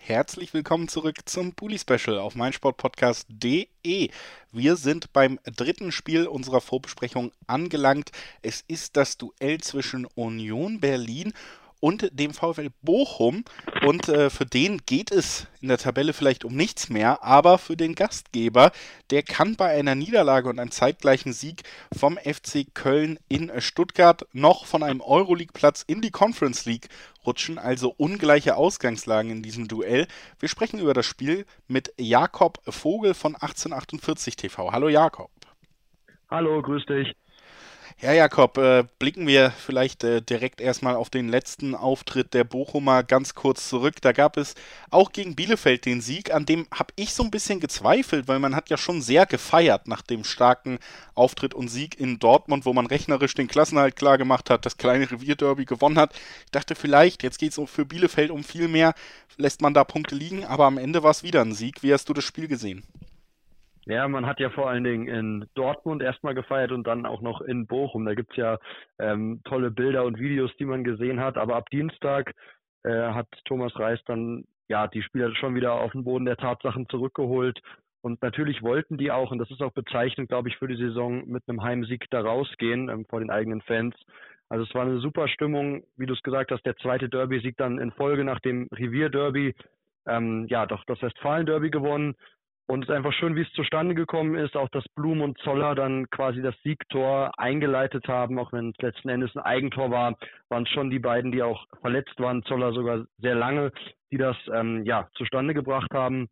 Herzlich willkommen zurück zum Bully Special auf meinsportpodcast.de. Wir sind beim dritten Spiel unserer Vorbesprechung angelangt. Es ist das Duell zwischen Union Berlin und dem VfL Bochum. Und äh, für den geht es in der Tabelle vielleicht um nichts mehr, aber für den Gastgeber, der kann bei einer Niederlage und einem zeitgleichen Sieg vom FC Köln in Stuttgart noch von einem Euroleague-Platz in die Conference League rutschen, also ungleiche Ausgangslagen in diesem Duell. Wir sprechen über das Spiel mit Jakob Vogel von 1848 TV. Hallo Jakob. Hallo, grüß dich. Ja, Jakob, äh, blicken wir vielleicht äh, direkt erstmal auf den letzten Auftritt der Bochumer ganz kurz zurück. Da gab es auch gegen Bielefeld den Sieg, an dem habe ich so ein bisschen gezweifelt, weil man hat ja schon sehr gefeiert nach dem starken Auftritt und Sieg in Dortmund, wo man rechnerisch den Klassenhalt klar gemacht hat, das kleine Revierderby gewonnen hat. Ich dachte vielleicht, jetzt geht es für Bielefeld um viel mehr, lässt man da Punkte liegen, aber am Ende war es wieder ein Sieg. Wie hast du das Spiel gesehen? Ja, man hat ja vor allen Dingen in Dortmund erstmal gefeiert und dann auch noch in Bochum. Da gibt's ja ähm, tolle Bilder und Videos, die man gesehen hat. Aber ab Dienstag äh, hat Thomas Reis dann ja die Spieler schon wieder auf den Boden der Tatsachen zurückgeholt. Und natürlich wollten die auch, und das ist auch bezeichnend, glaube ich, für die Saison, mit einem Heimsieg da rausgehen ähm, vor den eigenen Fans. Also es war eine super Stimmung, wie du es gesagt hast, der zweite Derby-Sieg dann in Folge nach dem Revier-Derby. Ähm, ja, doch das Westfalen-Derby gewonnen. Und es ist einfach schön, wie es zustande gekommen ist, auch dass Blum und Zoller dann quasi das Siegtor eingeleitet haben, auch wenn es letzten Endes ein Eigentor war, waren es schon die beiden, die auch verletzt waren, Zoller sogar sehr lange, die das ähm, ja zustande gebracht haben.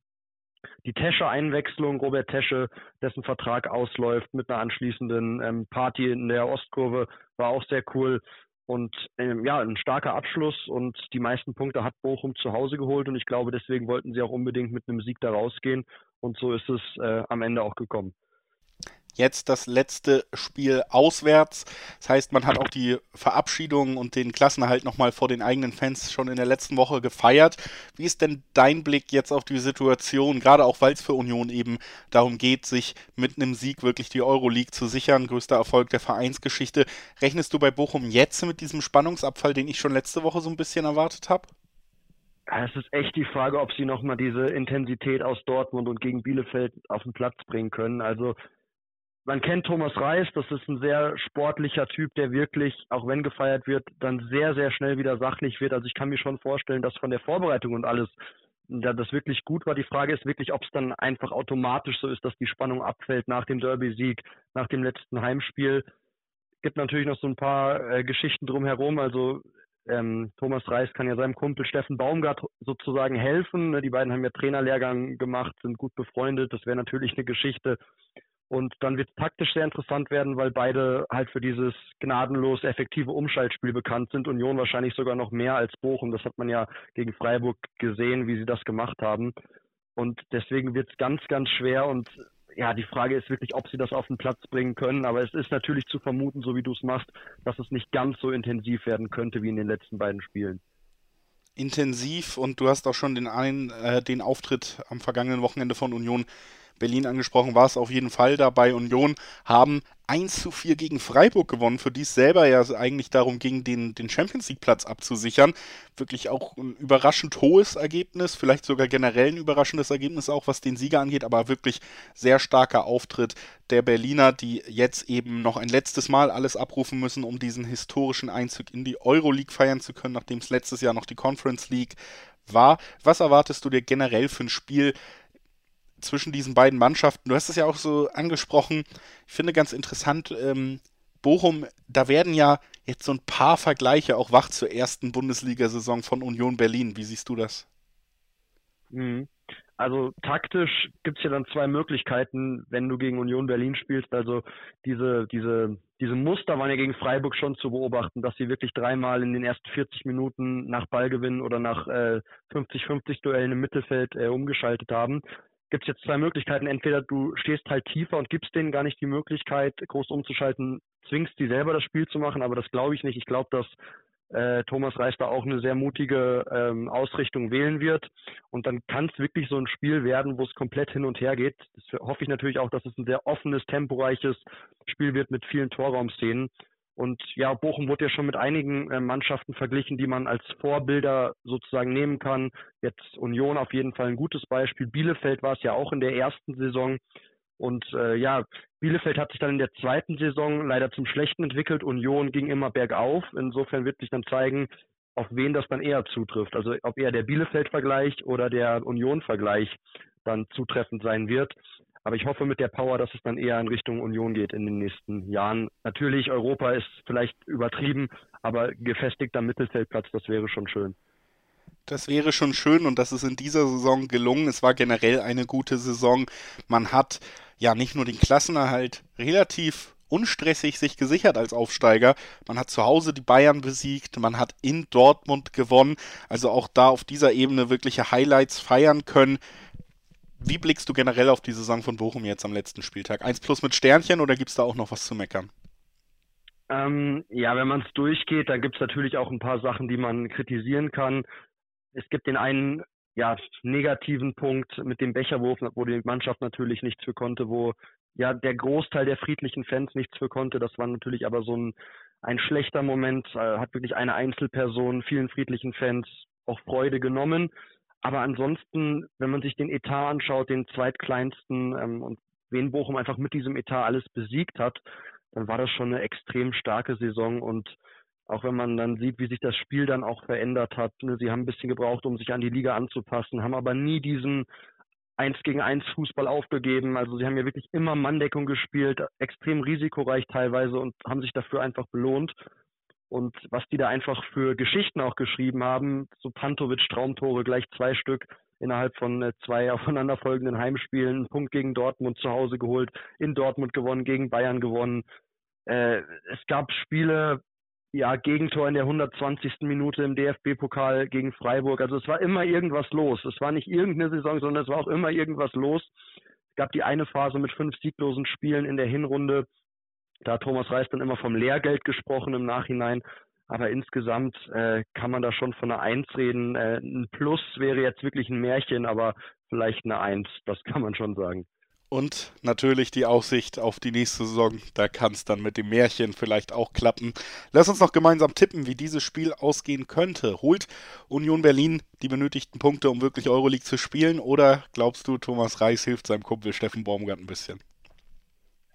Die Tesche-Einwechslung, Robert Tesche, dessen Vertrag ausläuft mit einer anschließenden ähm, Party in der Ostkurve, war auch sehr cool. Und ähm, ja, ein starker Abschluss und die meisten Punkte hat Bochum zu Hause geholt und ich glaube, deswegen wollten sie auch unbedingt mit einem Sieg da rausgehen und so ist es äh, am Ende auch gekommen. Jetzt das letzte Spiel auswärts. Das heißt, man hat auch die Verabschiedung und den Klassenerhalt nochmal vor den eigenen Fans schon in der letzten Woche gefeiert. Wie ist denn dein Blick jetzt auf die Situation, gerade auch weil es für Union eben darum geht, sich mit einem Sieg wirklich die Euroleague zu sichern? Größter Erfolg der Vereinsgeschichte. Rechnest du bei Bochum jetzt mit diesem Spannungsabfall, den ich schon letzte Woche so ein bisschen erwartet habe? Es ist echt die Frage, ob sie nochmal diese Intensität aus Dortmund und gegen Bielefeld auf den Platz bringen können. Also man kennt Thomas Reis, das ist ein sehr sportlicher Typ, der wirklich, auch wenn gefeiert wird, dann sehr, sehr schnell wieder sachlich wird. Also ich kann mir schon vorstellen, dass von der Vorbereitung und alles ja, das wirklich gut war. Die Frage ist wirklich, ob es dann einfach automatisch so ist, dass die Spannung abfällt nach dem Derby-Sieg, nach dem letzten Heimspiel. Gibt natürlich noch so ein paar äh, Geschichten drumherum. Also ähm, Thomas Reis kann ja seinem Kumpel Steffen Baumgart sozusagen helfen. Ne, die beiden haben ja Trainerlehrgang gemacht, sind gut befreundet. Das wäre natürlich eine Geschichte. Und dann wird es taktisch sehr interessant werden, weil beide halt für dieses gnadenlos effektive Umschaltspiel bekannt sind. Union wahrscheinlich sogar noch mehr als Bochum. Das hat man ja gegen Freiburg gesehen, wie sie das gemacht haben. Und deswegen wird es ganz, ganz schwer. Und ja, die Frage ist wirklich, ob sie das auf den Platz bringen können. Aber es ist natürlich zu vermuten, so wie du es machst, dass es nicht ganz so intensiv werden könnte wie in den letzten beiden Spielen. Intensiv und du hast auch schon den, einen, äh, den Auftritt am vergangenen Wochenende von Union Berlin angesprochen, war es auf jeden Fall dabei. Union haben 1 zu 4 gegen Freiburg gewonnen, für die es selber ja eigentlich darum ging, den, den Champions League-Platz abzusichern. Wirklich auch ein überraschend hohes Ergebnis, vielleicht sogar generell ein überraschendes Ergebnis auch, was den Sieger angeht, aber wirklich sehr starker Auftritt der Berliner, die jetzt eben noch ein letztes Mal alles abrufen müssen, um diesen historischen Einzug in die Euroleague feiern zu können, nachdem es letztes Jahr noch die Conference League war. Was erwartest du dir generell für ein Spiel? Zwischen diesen beiden Mannschaften. Du hast es ja auch so angesprochen. Ich finde ganz interessant, ähm, Bochum, da werden ja jetzt so ein paar Vergleiche auch wach zur ersten Bundesliga-Saison von Union Berlin. Wie siehst du das? Mhm. Also taktisch gibt es ja dann zwei Möglichkeiten, wenn du gegen Union Berlin spielst. Also diese, diese, diese Muster waren ja gegen Freiburg schon zu beobachten, dass sie wirklich dreimal in den ersten 40 Minuten nach Ballgewinn oder nach äh, 50-50 Duellen im Mittelfeld äh, umgeschaltet haben gibt es jetzt zwei Möglichkeiten. Entweder du stehst halt tiefer und gibst denen gar nicht die Möglichkeit, groß umzuschalten, zwingst die selber das Spiel zu machen, aber das glaube ich nicht. Ich glaube, dass äh, Thomas Reis da auch eine sehr mutige ähm, Ausrichtung wählen wird. Und dann kann es wirklich so ein Spiel werden, wo es komplett hin und her geht. Das hoffe ich natürlich auch, dass es ein sehr offenes, temporeiches Spiel wird mit vielen Torraumszenen. Und ja, Bochum wurde ja schon mit einigen äh, Mannschaften verglichen, die man als Vorbilder sozusagen nehmen kann. Jetzt Union auf jeden Fall ein gutes Beispiel. Bielefeld war es ja auch in der ersten Saison. Und äh, ja, Bielefeld hat sich dann in der zweiten Saison leider zum Schlechten entwickelt. Union ging immer bergauf. Insofern wird sich dann zeigen, auf wen das dann eher zutrifft. Also ob eher der Bielefeld-Vergleich oder der Union-Vergleich dann zutreffend sein wird. Aber ich hoffe mit der Power, dass es dann eher in Richtung Union geht in den nächsten Jahren. Natürlich, Europa ist vielleicht übertrieben, aber gefestigter Mittelfeldplatz, das wäre schon schön. Das wäre schon schön und das ist in dieser Saison gelungen. Es war generell eine gute Saison. Man hat ja nicht nur den Klassenerhalt relativ unstressig sich gesichert als Aufsteiger. Man hat zu Hause die Bayern besiegt, man hat in Dortmund gewonnen. Also auch da auf dieser Ebene wirkliche Highlights feiern können. Wie blickst du generell auf die Saison von Bochum jetzt am letzten Spieltag? Eins plus mit Sternchen oder gibt es da auch noch was zu meckern? Ähm, ja, wenn man es durchgeht, dann gibt es natürlich auch ein paar Sachen, die man kritisieren kann. Es gibt den einen ja, negativen Punkt mit dem Becherwurf, wo die Mannschaft natürlich nichts für konnte, wo ja der Großteil der friedlichen Fans nichts für konnte. Das war natürlich aber so ein, ein schlechter Moment, äh, hat wirklich eine Einzelperson vielen friedlichen Fans auch Freude genommen. Aber ansonsten, wenn man sich den Etat anschaut, den zweitkleinsten ähm, und wen Bochum einfach mit diesem Etat alles besiegt hat, dann war das schon eine extrem starke Saison und auch wenn man dann sieht, wie sich das Spiel dann auch verändert hat. Ne, sie haben ein bisschen gebraucht, um sich an die Liga anzupassen, haben aber nie diesen eins gegen eins Fußball aufgegeben. Also sie haben ja wirklich immer Manndeckung gespielt, extrem risikoreich teilweise und haben sich dafür einfach belohnt. Und was die da einfach für Geschichten auch geschrieben haben, so Pantovic Traumtore, gleich zwei Stück innerhalb von äh, zwei aufeinanderfolgenden Heimspielen, einen Punkt gegen Dortmund zu Hause geholt, in Dortmund gewonnen, gegen Bayern gewonnen. Äh, es gab Spiele, ja, Gegentor in der 120. Minute im DFB-Pokal gegen Freiburg. Also es war immer irgendwas los. Es war nicht irgendeine Saison, sondern es war auch immer irgendwas los. Es gab die eine Phase mit fünf sieglosen Spielen in der Hinrunde. Da hat Thomas Reis dann immer vom Lehrgeld gesprochen im Nachhinein. Aber insgesamt äh, kann man da schon von einer Eins reden. Äh, ein Plus wäre jetzt wirklich ein Märchen, aber vielleicht eine Eins, das kann man schon sagen. Und natürlich die Aussicht auf die nächste Saison. Da kann es dann mit dem Märchen vielleicht auch klappen. Lass uns noch gemeinsam tippen, wie dieses Spiel ausgehen könnte. Holt Union Berlin die benötigten Punkte, um wirklich Euroleague zu spielen? Oder glaubst du, Thomas Reis hilft seinem Kumpel Steffen Baumgart ein bisschen?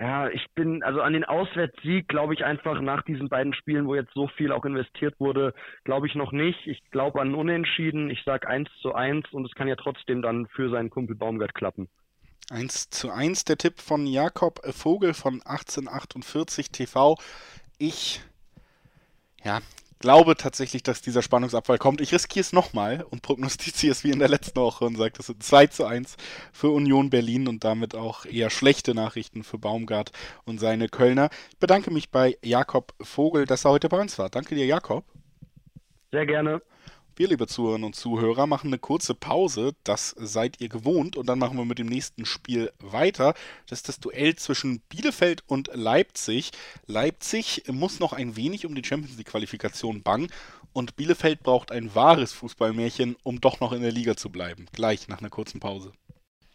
Ja, ich bin, also an den Auswärtssieg glaube ich einfach nach diesen beiden Spielen, wo jetzt so viel auch investiert wurde, glaube ich noch nicht. Ich glaube an Unentschieden. Ich sage 1 zu 1 und es kann ja trotzdem dann für seinen Kumpel Baumgart klappen. 1 zu 1 der Tipp von Jakob Vogel von 1848 TV. Ich, ja, glaube tatsächlich, dass dieser Spannungsabfall kommt. Ich riskiere es nochmal und prognostiziere es wie in der letzten Woche und sage, das sind 2 zu 1 für Union Berlin und damit auch eher schlechte Nachrichten für Baumgart und seine Kölner. Ich bedanke mich bei Jakob Vogel, dass er heute bei uns war. Danke dir, Jakob. Sehr gerne. Wir, liebe Zuhörerinnen und Zuhörer, machen eine kurze Pause. Das seid ihr gewohnt. Und dann machen wir mit dem nächsten Spiel weiter. Das ist das Duell zwischen Bielefeld und Leipzig. Leipzig muss noch ein wenig um die Champions League-Qualifikation bangen. Und Bielefeld braucht ein wahres Fußballmärchen, um doch noch in der Liga zu bleiben. Gleich nach einer kurzen Pause.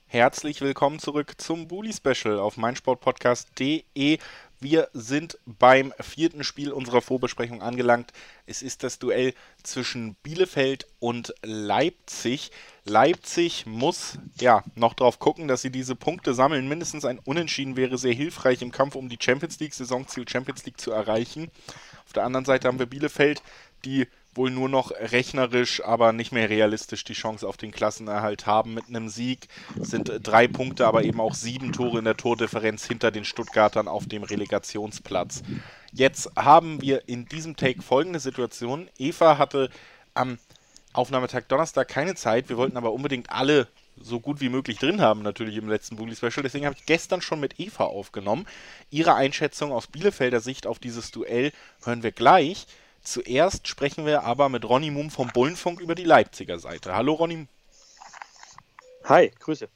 Herzlich willkommen zurück zum Bully Special auf meinsportpodcast.de. Wir sind beim vierten Spiel unserer Vorbesprechung angelangt. Es ist das Duell zwischen Bielefeld und Leipzig. Leipzig muss ja noch darauf gucken, dass sie diese Punkte sammeln. Mindestens ein Unentschieden wäre sehr hilfreich im Kampf um die Champions League, Saisonziel Champions League zu erreichen. Auf der anderen Seite haben wir Bielefeld, die wohl nur noch rechnerisch, aber nicht mehr realistisch die Chance auf den Klassenerhalt haben. Mit einem Sieg sind drei Punkte, aber eben auch sieben Tore in der Tordifferenz hinter den Stuttgartern auf dem Relegationsplatz. Jetzt haben wir in diesem Take folgende Situation. Eva hatte am Aufnahmetag Donnerstag keine Zeit. Wir wollten aber unbedingt alle so gut wie möglich drin haben, natürlich im letzten Bully Special. Deswegen habe ich gestern schon mit Eva aufgenommen. Ihre Einschätzung aus Bielefelder Sicht auf dieses Duell hören wir gleich. Zuerst sprechen wir aber mit Ronny Mum vom Bullenfunk über die Leipziger Seite. Hallo Ronny. Hi, Grüße.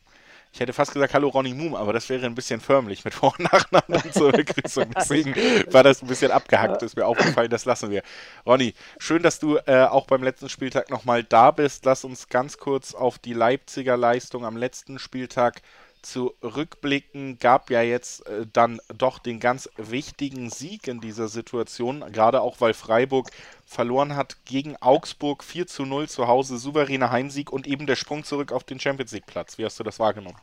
Ich hätte fast gesagt Hallo Ronny Mum, aber das wäre ein bisschen förmlich mit Vor- und Nachnamen zur Begrüßung. Deswegen war das ein bisschen abgehackt, ist mir aufgefallen, das lassen wir. Ronny, schön, dass du äh, auch beim letzten Spieltag nochmal da bist. Lass uns ganz kurz auf die Leipziger Leistung am letzten Spieltag zurückblicken, gab ja jetzt äh, dann doch den ganz wichtigen Sieg in dieser Situation, gerade auch weil Freiburg verloren hat gegen Augsburg 4 zu 0 zu Hause, souveräner Heimsieg und eben der Sprung zurück auf den Champions League Platz. Wie hast du das wahrgenommen?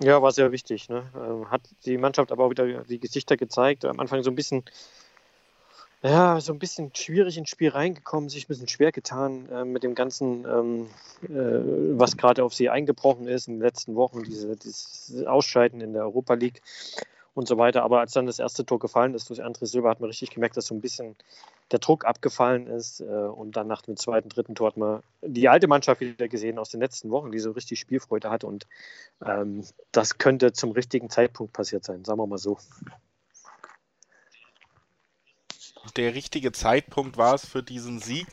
Ja, war sehr wichtig. Ne? Ähm, hat die Mannschaft aber auch wieder die Gesichter gezeigt. Am Anfang so ein bisschen ja, so ein bisschen schwierig ins Spiel reingekommen, sich ein bisschen schwer getan äh, mit dem Ganzen, ähm, äh, was gerade auf sie eingebrochen ist in den letzten Wochen, diese, dieses Ausscheiden in der Europa League und so weiter. Aber als dann das erste Tor gefallen ist durch André Silva, hat man richtig gemerkt, dass so ein bisschen der Druck abgefallen ist. Äh, und dann nach dem zweiten, dritten Tor hat man die alte Mannschaft wieder gesehen aus den letzten Wochen, die so richtig Spielfreude hatte. Und ähm, das könnte zum richtigen Zeitpunkt passiert sein, sagen wir mal so der richtige Zeitpunkt war es für diesen Sieg,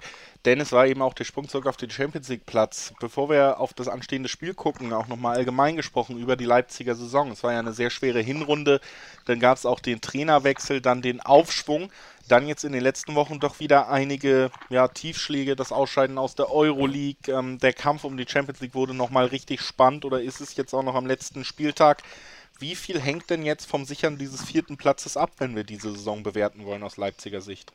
denn es war eben auch der Sprung zurück auf den Champions League Platz. Bevor wir auf das anstehende Spiel gucken, auch nochmal allgemein gesprochen über die Leipziger Saison. Es war ja eine sehr schwere Hinrunde, dann gab es auch den Trainerwechsel, dann den Aufschwung, dann jetzt in den letzten Wochen doch wieder einige ja, Tiefschläge, das Ausscheiden aus der Euroleague, ähm, der Kampf um die Champions League wurde nochmal richtig spannend oder ist es jetzt auch noch am letzten Spieltag? Wie viel hängt denn jetzt vom Sichern dieses vierten Platzes ab, wenn wir diese Saison bewerten wollen aus Leipziger Sicht?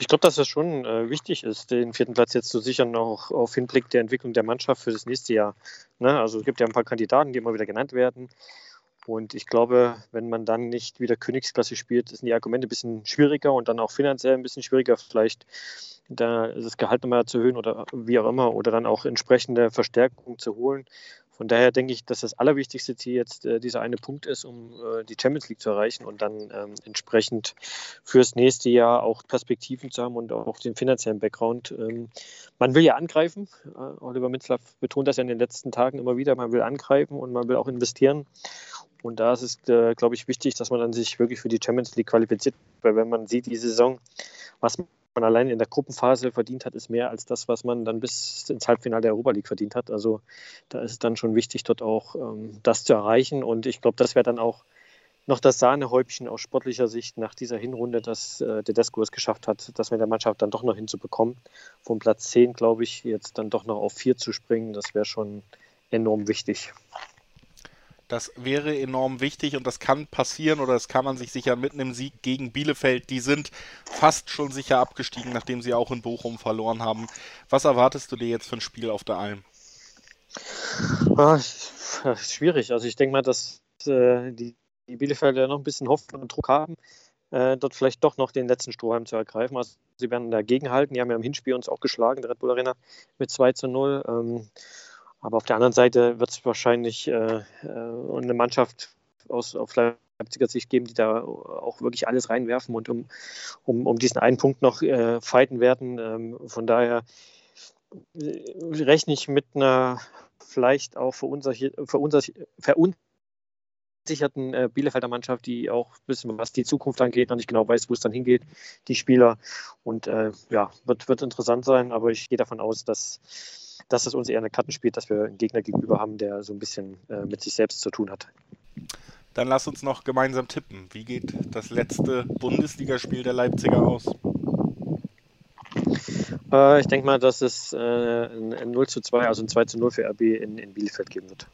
Ich glaube, dass es schon äh, wichtig ist, den vierten Platz jetzt zu sichern, auch auf Hinblick der Entwicklung der Mannschaft für das nächste Jahr. Ne? Also es gibt ja ein paar Kandidaten, die immer wieder genannt werden. Und ich glaube, wenn man dann nicht wieder Königsklasse spielt, sind die Argumente ein bisschen schwieriger und dann auch finanziell ein bisschen schwieriger, vielleicht da das Gehalt nochmal zu erhöhen oder wie auch immer oder dann auch entsprechende Verstärkung zu holen. Von daher denke ich, dass das allerwichtigste Ziel jetzt äh, dieser eine Punkt ist, um äh, die Champions League zu erreichen und dann ähm, entsprechend fürs nächste Jahr auch Perspektiven zu haben und auch den finanziellen Background. Ähm, man will ja angreifen. Äh, Oliver Mitzlaff betont das ja in den letzten Tagen immer wieder. Man will angreifen und man will auch investieren. Und da ist es, äh, glaube ich, wichtig, dass man dann sich wirklich für die Champions League qualifiziert, weil wenn man sieht, die Saison, was man allein in der Gruppenphase verdient hat, ist mehr als das, was man dann bis ins Halbfinale der Europa League verdient hat. Also da ist es dann schon wichtig, dort auch ähm, das zu erreichen. Und ich glaube, das wäre dann auch noch das Sahnehäubchen aus sportlicher Sicht nach dieser Hinrunde, dass äh, Tedesco es geschafft hat, das mit der Mannschaft dann doch noch hinzubekommen. Vom Platz 10, glaube ich, jetzt dann doch noch auf 4 zu springen, das wäre schon enorm wichtig. Das wäre enorm wichtig und das kann passieren oder das kann man sich sichern mit einem Sieg gegen Bielefeld. Die sind fast schon sicher abgestiegen, nachdem sie auch in Bochum verloren haben. Was erwartest du dir jetzt für ein Spiel auf der Alm? Ah, schwierig. Also ich denke mal, dass äh, die, die Bielefelder noch ein bisschen Hoffnung und Druck haben, äh, dort vielleicht doch noch den letzten Strohhalm zu ergreifen. Also sie werden dagegen halten. Die haben ja im Hinspiel uns auch geschlagen, der Red Bull Arena mit 2 zu 0. Ähm, aber auf der anderen Seite wird es wahrscheinlich äh, äh, eine Mannschaft aus, auf Leipziger Sicht geben, die da auch wirklich alles reinwerfen und um, um, um diesen einen Punkt noch äh, fighten werden. Ähm, von daher äh, rechne ich mit einer vielleicht auch verunsicherten äh, Bielefelder Mannschaft, die auch ein bisschen was die Zukunft angeht, noch nicht genau weiß, wo es dann hingeht, die Spieler. Und äh, ja, wird, wird interessant sein, aber ich gehe davon aus, dass, dass es uns eher eine Karten spielt, dass wir einen Gegner gegenüber haben, der so ein bisschen äh, mit sich selbst zu tun hat. Dann lass uns noch gemeinsam tippen. Wie geht das letzte Bundesligaspiel der Leipziger aus? Äh, ich denke mal, dass es äh, ein, ein 0 zu 2, also ein 2 zu 0 für RB in, in Bielefeld geben wird.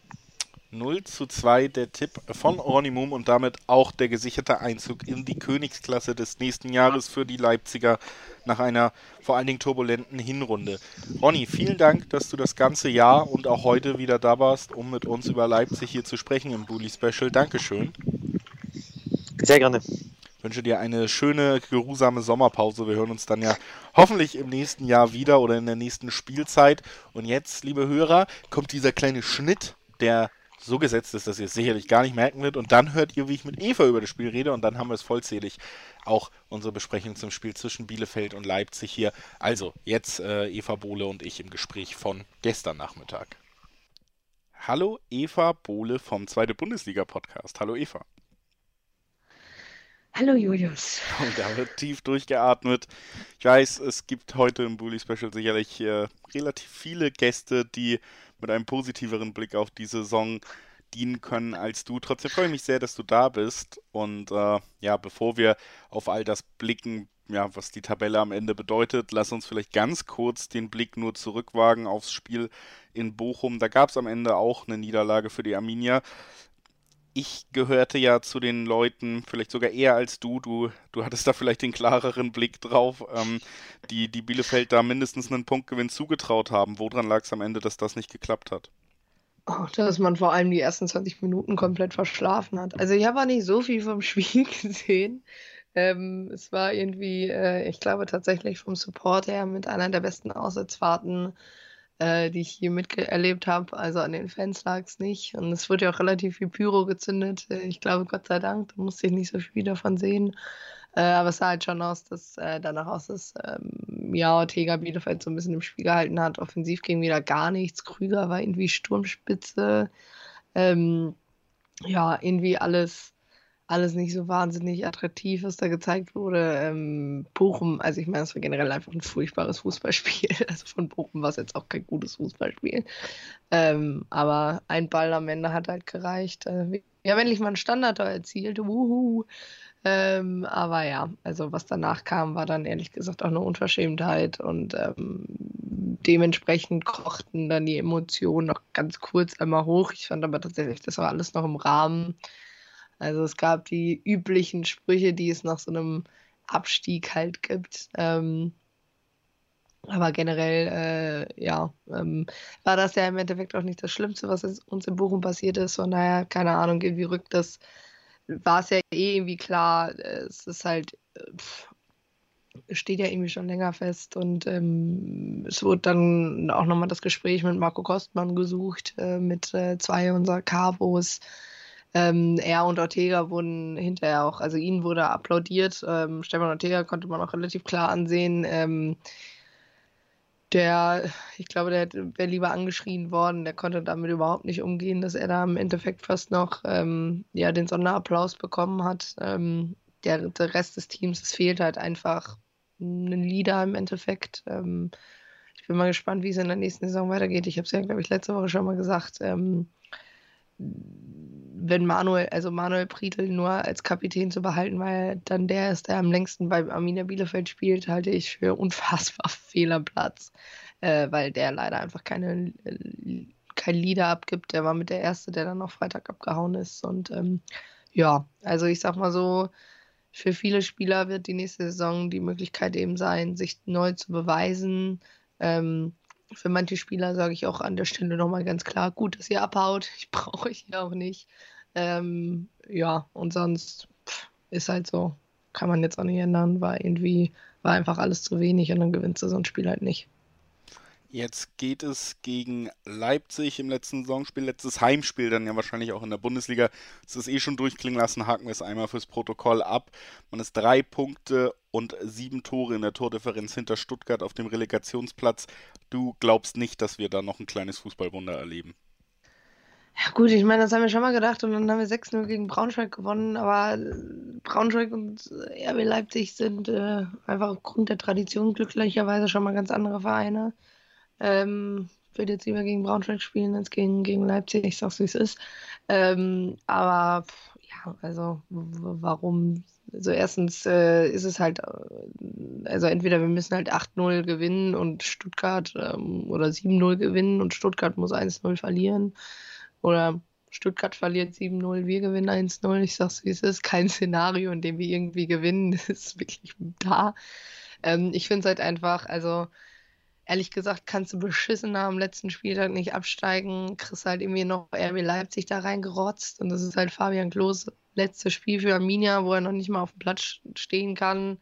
0 zu 2 der Tipp von Moom und damit auch der gesicherte Einzug in die Königsklasse des nächsten Jahres für die Leipziger nach einer vor allen Dingen turbulenten Hinrunde. Ronny, vielen Dank, dass du das ganze Jahr und auch heute wieder da warst, um mit uns über Leipzig hier zu sprechen im Bully Special. Dankeschön. Sehr gerne. Ich wünsche dir eine schöne, geruhsame Sommerpause. Wir hören uns dann ja hoffentlich im nächsten Jahr wieder oder in der nächsten Spielzeit. Und jetzt, liebe Hörer, kommt dieser kleine Schnitt, der so gesetzt ist, dass ihr es sicherlich gar nicht merken wird. Und dann hört ihr, wie ich mit Eva über das Spiel rede. Und dann haben wir es vollzählig. Auch unsere Besprechung zum Spiel zwischen Bielefeld und Leipzig hier. Also, jetzt äh, Eva Bohle und ich im Gespräch von gestern Nachmittag. Hallo Eva Bohle vom Zweite Bundesliga Podcast. Hallo Eva. Hallo Julius. Und da wird tief durchgeatmet. Ich weiß, es gibt heute im Bully Special sicherlich äh, relativ viele Gäste, die mit einem positiveren Blick auf die Saison dienen können als du. Trotzdem freue ich mich sehr, dass du da bist. Und äh, ja, bevor wir auf all das blicken, ja, was die Tabelle am Ende bedeutet, lass uns vielleicht ganz kurz den Blick nur zurückwagen aufs Spiel in Bochum. Da gab es am Ende auch eine Niederlage für die Arminia. Ich gehörte ja zu den Leuten, vielleicht sogar eher als du, du, du hattest da vielleicht den klareren Blick drauf, ähm, die, die Bielefeld da mindestens einen Punktgewinn zugetraut haben. Woran lag es am Ende, dass das nicht geklappt hat? Oh, dass man vor allem die ersten 20 Minuten komplett verschlafen hat. Also ich habe auch nicht so viel vom Spiel gesehen. Ähm, es war irgendwie, äh, ich glaube tatsächlich vom Support her mit einer der besten Auswärtsfahrten äh, die ich hier miterlebt habe. Also an den Fans lag es nicht. Und es wurde ja auch relativ viel Pyro gezündet. Äh, ich glaube, Gott sei Dank, da musste ich nicht so viel davon sehen. Äh, aber es sah halt schon aus, dass äh, danach aus, dass ähm, ja, Ortega Bielefeld so ein bisschen im Spiel gehalten hat. Offensiv ging wieder gar nichts. Krüger war irgendwie Sturmspitze. Ähm, ja, irgendwie alles alles nicht so wahnsinnig attraktiv, was da gezeigt wurde. Ähm, Bochum, also ich meine, es war generell einfach ein furchtbares Fußballspiel. Also von Bochum war es jetzt auch kein gutes Fußballspiel. Ähm, aber ein Ball am Ende hat halt gereicht. Wir haben endlich mal einen Standard erzielt. Wuhu. Ähm, aber ja, also was danach kam, war dann ehrlich gesagt auch eine Unverschämtheit und ähm, dementsprechend kochten dann die Emotionen noch ganz kurz einmal hoch. Ich fand aber tatsächlich, das war alles noch im Rahmen. Also es gab die üblichen Sprüche, die es nach so einem Abstieg halt gibt. Ähm, aber generell, äh, ja, ähm, war das ja im Endeffekt auch nicht das Schlimmste, was uns in Bochum passiert ist. Von daher, keine Ahnung, wie rückt das, war es ja eh irgendwie klar. Es ist halt, pff, steht ja irgendwie schon länger fest und ähm, es wurde dann auch nochmal das Gespräch mit Marco Kostmann gesucht, äh, mit äh, zwei unserer Cavos. Ähm, er und Ortega wurden hinterher auch, also ihnen wurde applaudiert. Ähm, Stefan Ortega konnte man auch relativ klar ansehen. Ähm, der, ich glaube, der wäre lieber angeschrien worden. Der konnte damit überhaupt nicht umgehen, dass er da im Endeffekt fast noch ähm, ja, den Sonderapplaus bekommen hat. Ähm, der, der Rest des Teams, es fehlt halt einfach ein Leader im Endeffekt. Ähm, ich bin mal gespannt, wie es in der nächsten Saison weitergeht. Ich habe es ja, glaube ich, letzte Woche schon mal gesagt. Wenn Manuel, also Manuel Prietl nur als Kapitän zu behalten, weil dann der ist, der am längsten bei Arminia Bielefeld spielt, halte ich für unfassbar Fehlerplatz, äh, weil der leider einfach keine, kein Leader abgibt. Der war mit der Erste, der dann noch Freitag abgehauen ist. Und ähm, ja, also ich sag mal so, für viele Spieler wird die nächste Saison die Möglichkeit eben sein, sich neu zu beweisen. Ähm, für manche Spieler sage ich auch an der Stelle nochmal ganz klar, gut, dass ihr abhaut. Ich brauche euch hier auch nicht. Ähm, ja, und sonst pff, ist halt so. Kann man jetzt auch nicht ändern, weil irgendwie war einfach alles zu wenig und dann gewinnst du so ein Spiel halt nicht. Jetzt geht es gegen Leipzig im letzten Saisonspiel, letztes Heimspiel, dann ja wahrscheinlich auch in der Bundesliga. Es ist eh schon durchklingen lassen, haken wir es einmal fürs Protokoll ab. Man ist drei Punkte und sieben Tore in der Tordifferenz hinter Stuttgart auf dem Relegationsplatz. Du glaubst nicht, dass wir da noch ein kleines Fußballwunder erleben? Ja gut, ich meine, das haben wir schon mal gedacht und dann haben wir 6-0 gegen Braunschweig gewonnen, aber Braunschweig und RB Leipzig sind äh, einfach aufgrund der Tradition glücklicherweise schon mal ganz andere Vereine. Ähm, würde jetzt lieber gegen Braunschweig spielen als gegen, gegen Leipzig. Ich sag's, wie es ist. Ähm, aber ja, also warum? Also erstens äh, ist es halt, äh, also entweder wir müssen halt 8-0 gewinnen und Stuttgart ähm, oder 7-0 gewinnen und Stuttgart muss 1-0 verlieren. Oder Stuttgart verliert 7-0, wir gewinnen 1-0. Ich sag's, wie es ist. Kein Szenario, in dem wir irgendwie gewinnen. Das ist wirklich da. Ähm, ich finde es halt einfach, also ehrlich gesagt, kannst du beschissen am letzten Spieltag nicht absteigen. Kriegst halt irgendwie noch RB Leipzig da reingerotzt. Und das ist halt Fabian Klos letztes Spiel für Arminia, wo er noch nicht mal auf dem Platz stehen kann.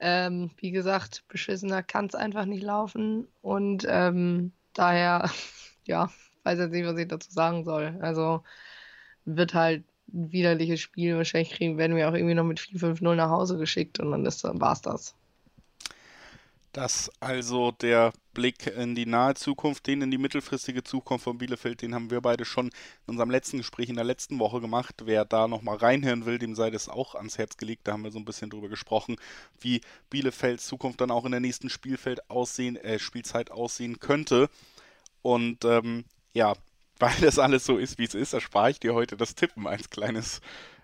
Ähm, wie gesagt, beschissener kann es einfach nicht laufen. Und ähm, daher, ja, weiß jetzt nicht, was ich dazu sagen soll. Also wird halt ein widerliches Spiel. Wahrscheinlich kriegen, werden wir auch irgendwie noch mit 4-5-0 nach Hause geschickt und dann war es das. Das also der Blick in die nahe Zukunft, den in die mittelfristige Zukunft von Bielefeld, den haben wir beide schon in unserem letzten Gespräch in der letzten Woche gemacht. Wer da nochmal reinhören will, dem sei das auch ans Herz gelegt. Da haben wir so ein bisschen drüber gesprochen, wie Bielefelds Zukunft dann auch in der nächsten Spielfeld aussehen, äh, Spielzeit aussehen könnte. Und ähm, ja, weil das alles so ist, wie es ist, erspare ich dir heute das Tippen als kleines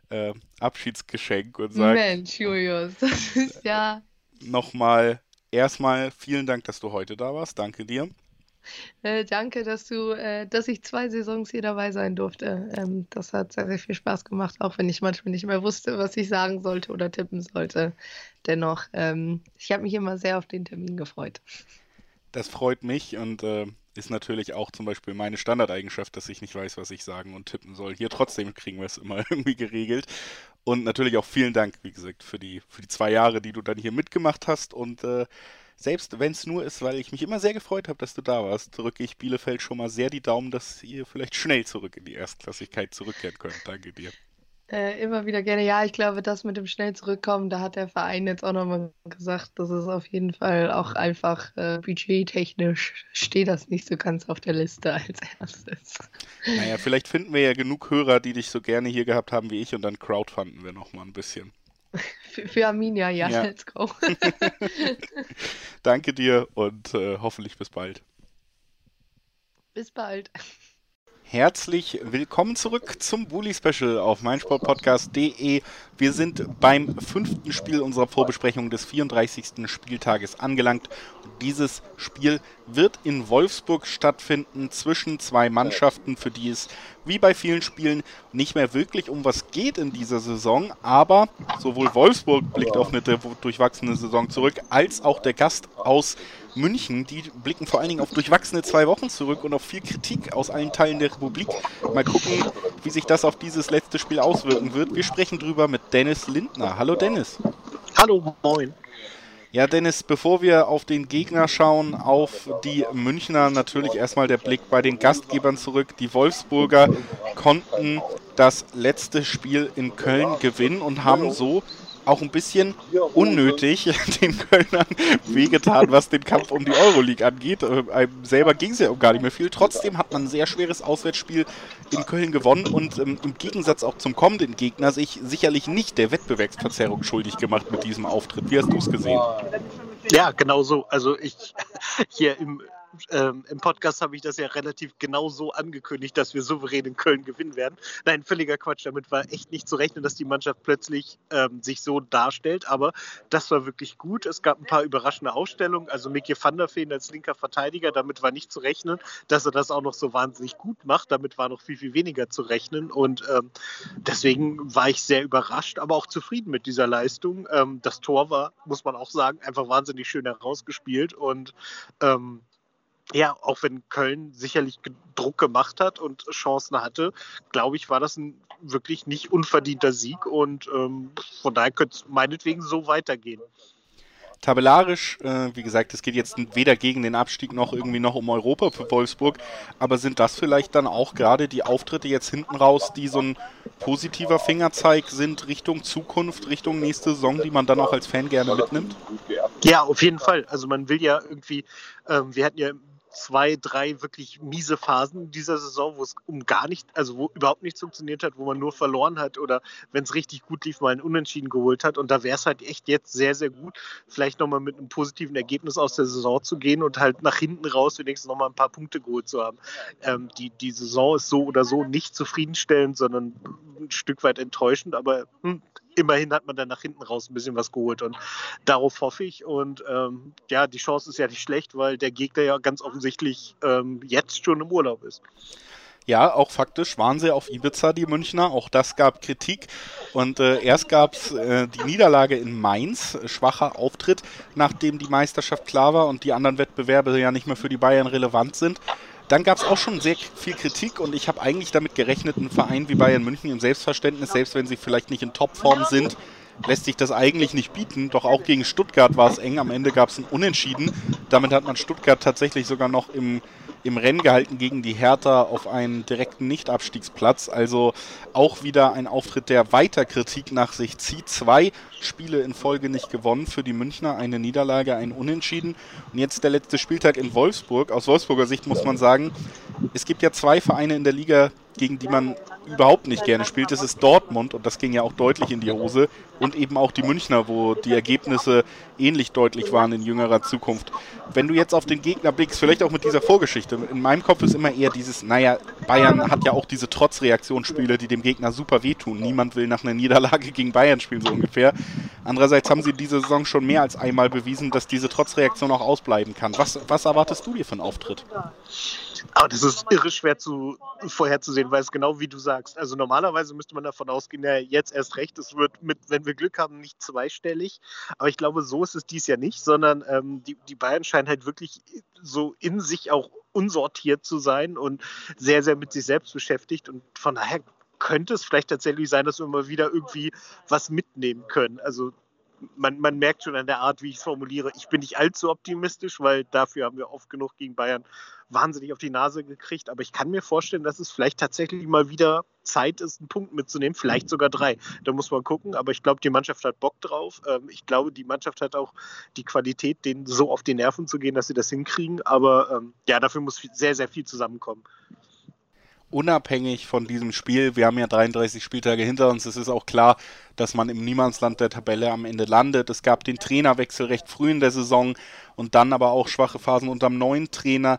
äh, Abschiedsgeschenk und sage. Mensch, Julius, das ist ja. Nochmal erstmal vielen Dank, dass du heute da warst. Danke dir. Äh, danke, dass du, äh, dass ich zwei Saisons hier dabei sein durfte. Ähm, das hat sehr, sehr viel Spaß gemacht, auch wenn ich manchmal nicht mehr wusste, was ich sagen sollte oder tippen sollte. Dennoch, ähm, ich habe mich immer sehr auf den Termin gefreut. Das freut mich und äh, ist natürlich auch zum Beispiel meine Standardeigenschaft, dass ich nicht weiß, was ich sagen und tippen soll. Hier trotzdem kriegen wir es immer irgendwie geregelt. Und natürlich auch vielen Dank, wie gesagt, für die, für die zwei Jahre, die du dann hier mitgemacht hast. Und äh, selbst wenn es nur ist, weil ich mich immer sehr gefreut habe, dass du da warst, drücke ich Bielefeld schon mal sehr die Daumen, dass ihr vielleicht schnell zurück in die Erstklassigkeit zurückkehren könnt. Danke dir. Äh, immer wieder gerne. Ja, ich glaube, das mit dem schnell zurückkommen, da hat der Verein jetzt auch nochmal gesagt, dass es auf jeden Fall auch einfach äh, budgettechnisch steht das nicht so ganz auf der Liste als erstes. Naja, vielleicht finden wir ja genug Hörer, die dich so gerne hier gehabt haben wie ich und dann crowdfunden wir nochmal ein bisschen. Für, für Arminia, ja, ja, let's go. Danke dir und äh, hoffentlich bis bald. Bis bald. Herzlich willkommen zurück zum Bully Special auf meinsportpodcast.de. Wir sind beim fünften Spiel unserer Vorbesprechung des 34. Spieltages angelangt. Dieses Spiel wird in Wolfsburg stattfinden zwischen zwei Mannschaften, für die es wie bei vielen Spielen nicht mehr wirklich um was geht in dieser Saison. Aber sowohl Wolfsburg blickt auf eine durchwachsene Saison zurück, als auch der Gast aus München, die blicken vor allen Dingen auf durchwachsene zwei Wochen zurück und auf viel Kritik aus allen Teilen der Republik. Mal gucken, wie sich das auf dieses letzte Spiel auswirken wird. Wir sprechen drüber mit Dennis Lindner. Hallo Dennis. Hallo, moin. Ja, Dennis, bevor wir auf den Gegner schauen, auf die Münchner, natürlich erstmal der Blick bei den Gastgebern zurück. Die Wolfsburger konnten das letzte Spiel in Köln gewinnen und haben so auch ein bisschen unnötig den Kölnern wehgetan, was den Kampf um die Euroleague angeht. Äh, einem selber ging es ja um gar nicht mehr viel. Trotzdem hat man ein sehr schweres Auswärtsspiel in Köln gewonnen und ähm, im Gegensatz auch zum kommenden Gegner sich sicherlich nicht der Wettbewerbsverzerrung schuldig gemacht mit diesem Auftritt. Wie hast du es gesehen? Ja, genau so. Also ich hier im ähm, im Podcast habe ich das ja relativ genau so angekündigt, dass wir souverän in Köln gewinnen werden. Nein, völliger Quatsch. Damit war echt nicht zu rechnen, dass die Mannschaft plötzlich ähm, sich so darstellt. Aber das war wirklich gut. Es gab ein paar überraschende Ausstellungen. Also Mickey van der Veen als linker Verteidiger, damit war nicht zu rechnen. Dass er das auch noch so wahnsinnig gut macht, damit war noch viel, viel weniger zu rechnen. Und ähm, deswegen war ich sehr überrascht, aber auch zufrieden mit dieser Leistung. Ähm, das Tor war, muss man auch sagen, einfach wahnsinnig schön herausgespielt. Und ähm, ja, auch wenn Köln sicherlich Druck gemacht hat und Chancen hatte, glaube ich, war das ein wirklich nicht unverdienter Sieg und ähm, von daher könnte es meinetwegen so weitergehen. Tabellarisch, äh, wie gesagt, es geht jetzt weder gegen den Abstieg noch irgendwie noch um Europa für Wolfsburg, aber sind das vielleicht dann auch gerade die Auftritte jetzt hinten raus, die so ein positiver Fingerzeig sind Richtung Zukunft, Richtung nächste Saison, die man dann auch als Fan gerne mitnimmt? Ja, auf jeden Fall. Also man will ja irgendwie, ähm, wir hatten ja zwei, drei wirklich miese Phasen dieser Saison, wo es um gar nicht, also wo überhaupt nichts funktioniert hat, wo man nur verloren hat oder wenn es richtig gut lief, mal ein Unentschieden geholt hat. Und da wäre es halt echt jetzt sehr, sehr gut, vielleicht nochmal mit einem positiven Ergebnis aus der Saison zu gehen und halt nach hinten raus wenigstens nochmal ein paar Punkte geholt zu haben. Ähm, die, die Saison ist so oder so nicht zufriedenstellend, sondern ein Stück weit enttäuschend, aber hm, immerhin hat man dann nach hinten raus ein bisschen was geholt und darauf hoffe ich. Und ähm, ja, die Chance ist ja nicht schlecht, weil der Gegner ja ganz offensichtlich ähm, jetzt schon im Urlaub ist. Ja, auch faktisch waren sie auf Ibiza, die Münchner. Auch das gab Kritik. Und äh, erst gab es äh, die Niederlage in Mainz, schwacher Auftritt, nachdem die Meisterschaft klar war und die anderen Wettbewerbe ja nicht mehr für die Bayern relevant sind. Dann gab es auch schon sehr viel Kritik und ich habe eigentlich damit gerechnet, ein Verein wie Bayern München im Selbstverständnis, selbst wenn sie vielleicht nicht in Topform sind, lässt sich das eigentlich nicht bieten. Doch auch gegen Stuttgart war es eng. Am Ende gab es ein Unentschieden. Damit hat man Stuttgart tatsächlich sogar noch im im Rennen gehalten gegen die Hertha auf einen direkten Nicht-Abstiegsplatz. Also auch wieder ein Auftritt, der weiter Kritik nach sich zieht. Zwei Spiele in Folge nicht gewonnen für die Münchner, eine Niederlage, ein Unentschieden. Und jetzt der letzte Spieltag in Wolfsburg. Aus Wolfsburger Sicht muss man sagen, es gibt ja zwei Vereine in der Liga, gegen die man überhaupt nicht gerne spielt. Das ist Dortmund und das ging ja auch deutlich in die Hose. Und eben auch die Münchner, wo die Ergebnisse ähnlich deutlich waren in jüngerer Zukunft. Wenn du jetzt auf den Gegner blickst, vielleicht auch mit dieser Vorgeschichte, in meinem Kopf ist immer eher dieses, naja, Bayern hat ja auch diese Trotzreaktionsspiele, die dem Gegner super wehtun. Niemand will nach einer Niederlage gegen Bayern spielen, so ungefähr. Andererseits haben sie diese Saison schon mehr als einmal bewiesen, dass diese Trotzreaktion auch ausbleiben kann. Was, was erwartest du dir für einen Auftritt? Aber das ist irre schwer zu, vorherzusehen, weil es genau wie du sagst. Also normalerweise müsste man davon ausgehen, ja, jetzt erst recht, es wird mit, wenn wir Glück haben, nicht zweistellig. Aber ich glaube, so ist es dies Jahr nicht, sondern ähm, die, die Bayern scheinen halt wirklich so in sich auch unsortiert zu sein und sehr, sehr mit sich selbst beschäftigt. Und von daher könnte es vielleicht tatsächlich sein, dass wir mal wieder irgendwie was mitnehmen können. Also man, man merkt schon an der Art, wie ich es formuliere, ich bin nicht allzu optimistisch, weil dafür haben wir oft genug gegen Bayern wahnsinnig auf die Nase gekriegt. Aber ich kann mir vorstellen, dass es vielleicht tatsächlich mal wieder Zeit ist, einen Punkt mitzunehmen, vielleicht sogar drei. Da muss man gucken. Aber ich glaube, die Mannschaft hat Bock drauf. Ähm, ich glaube, die Mannschaft hat auch die Qualität, denen so auf die Nerven zu gehen, dass sie das hinkriegen. Aber ähm, ja, dafür muss sehr, sehr viel zusammenkommen unabhängig von diesem Spiel, wir haben ja 33 Spieltage hinter uns, es ist auch klar, dass man im Niemandsland der Tabelle am Ende landet. Es gab den Trainerwechsel recht früh in der Saison und dann aber auch schwache Phasen unter dem neuen Trainer.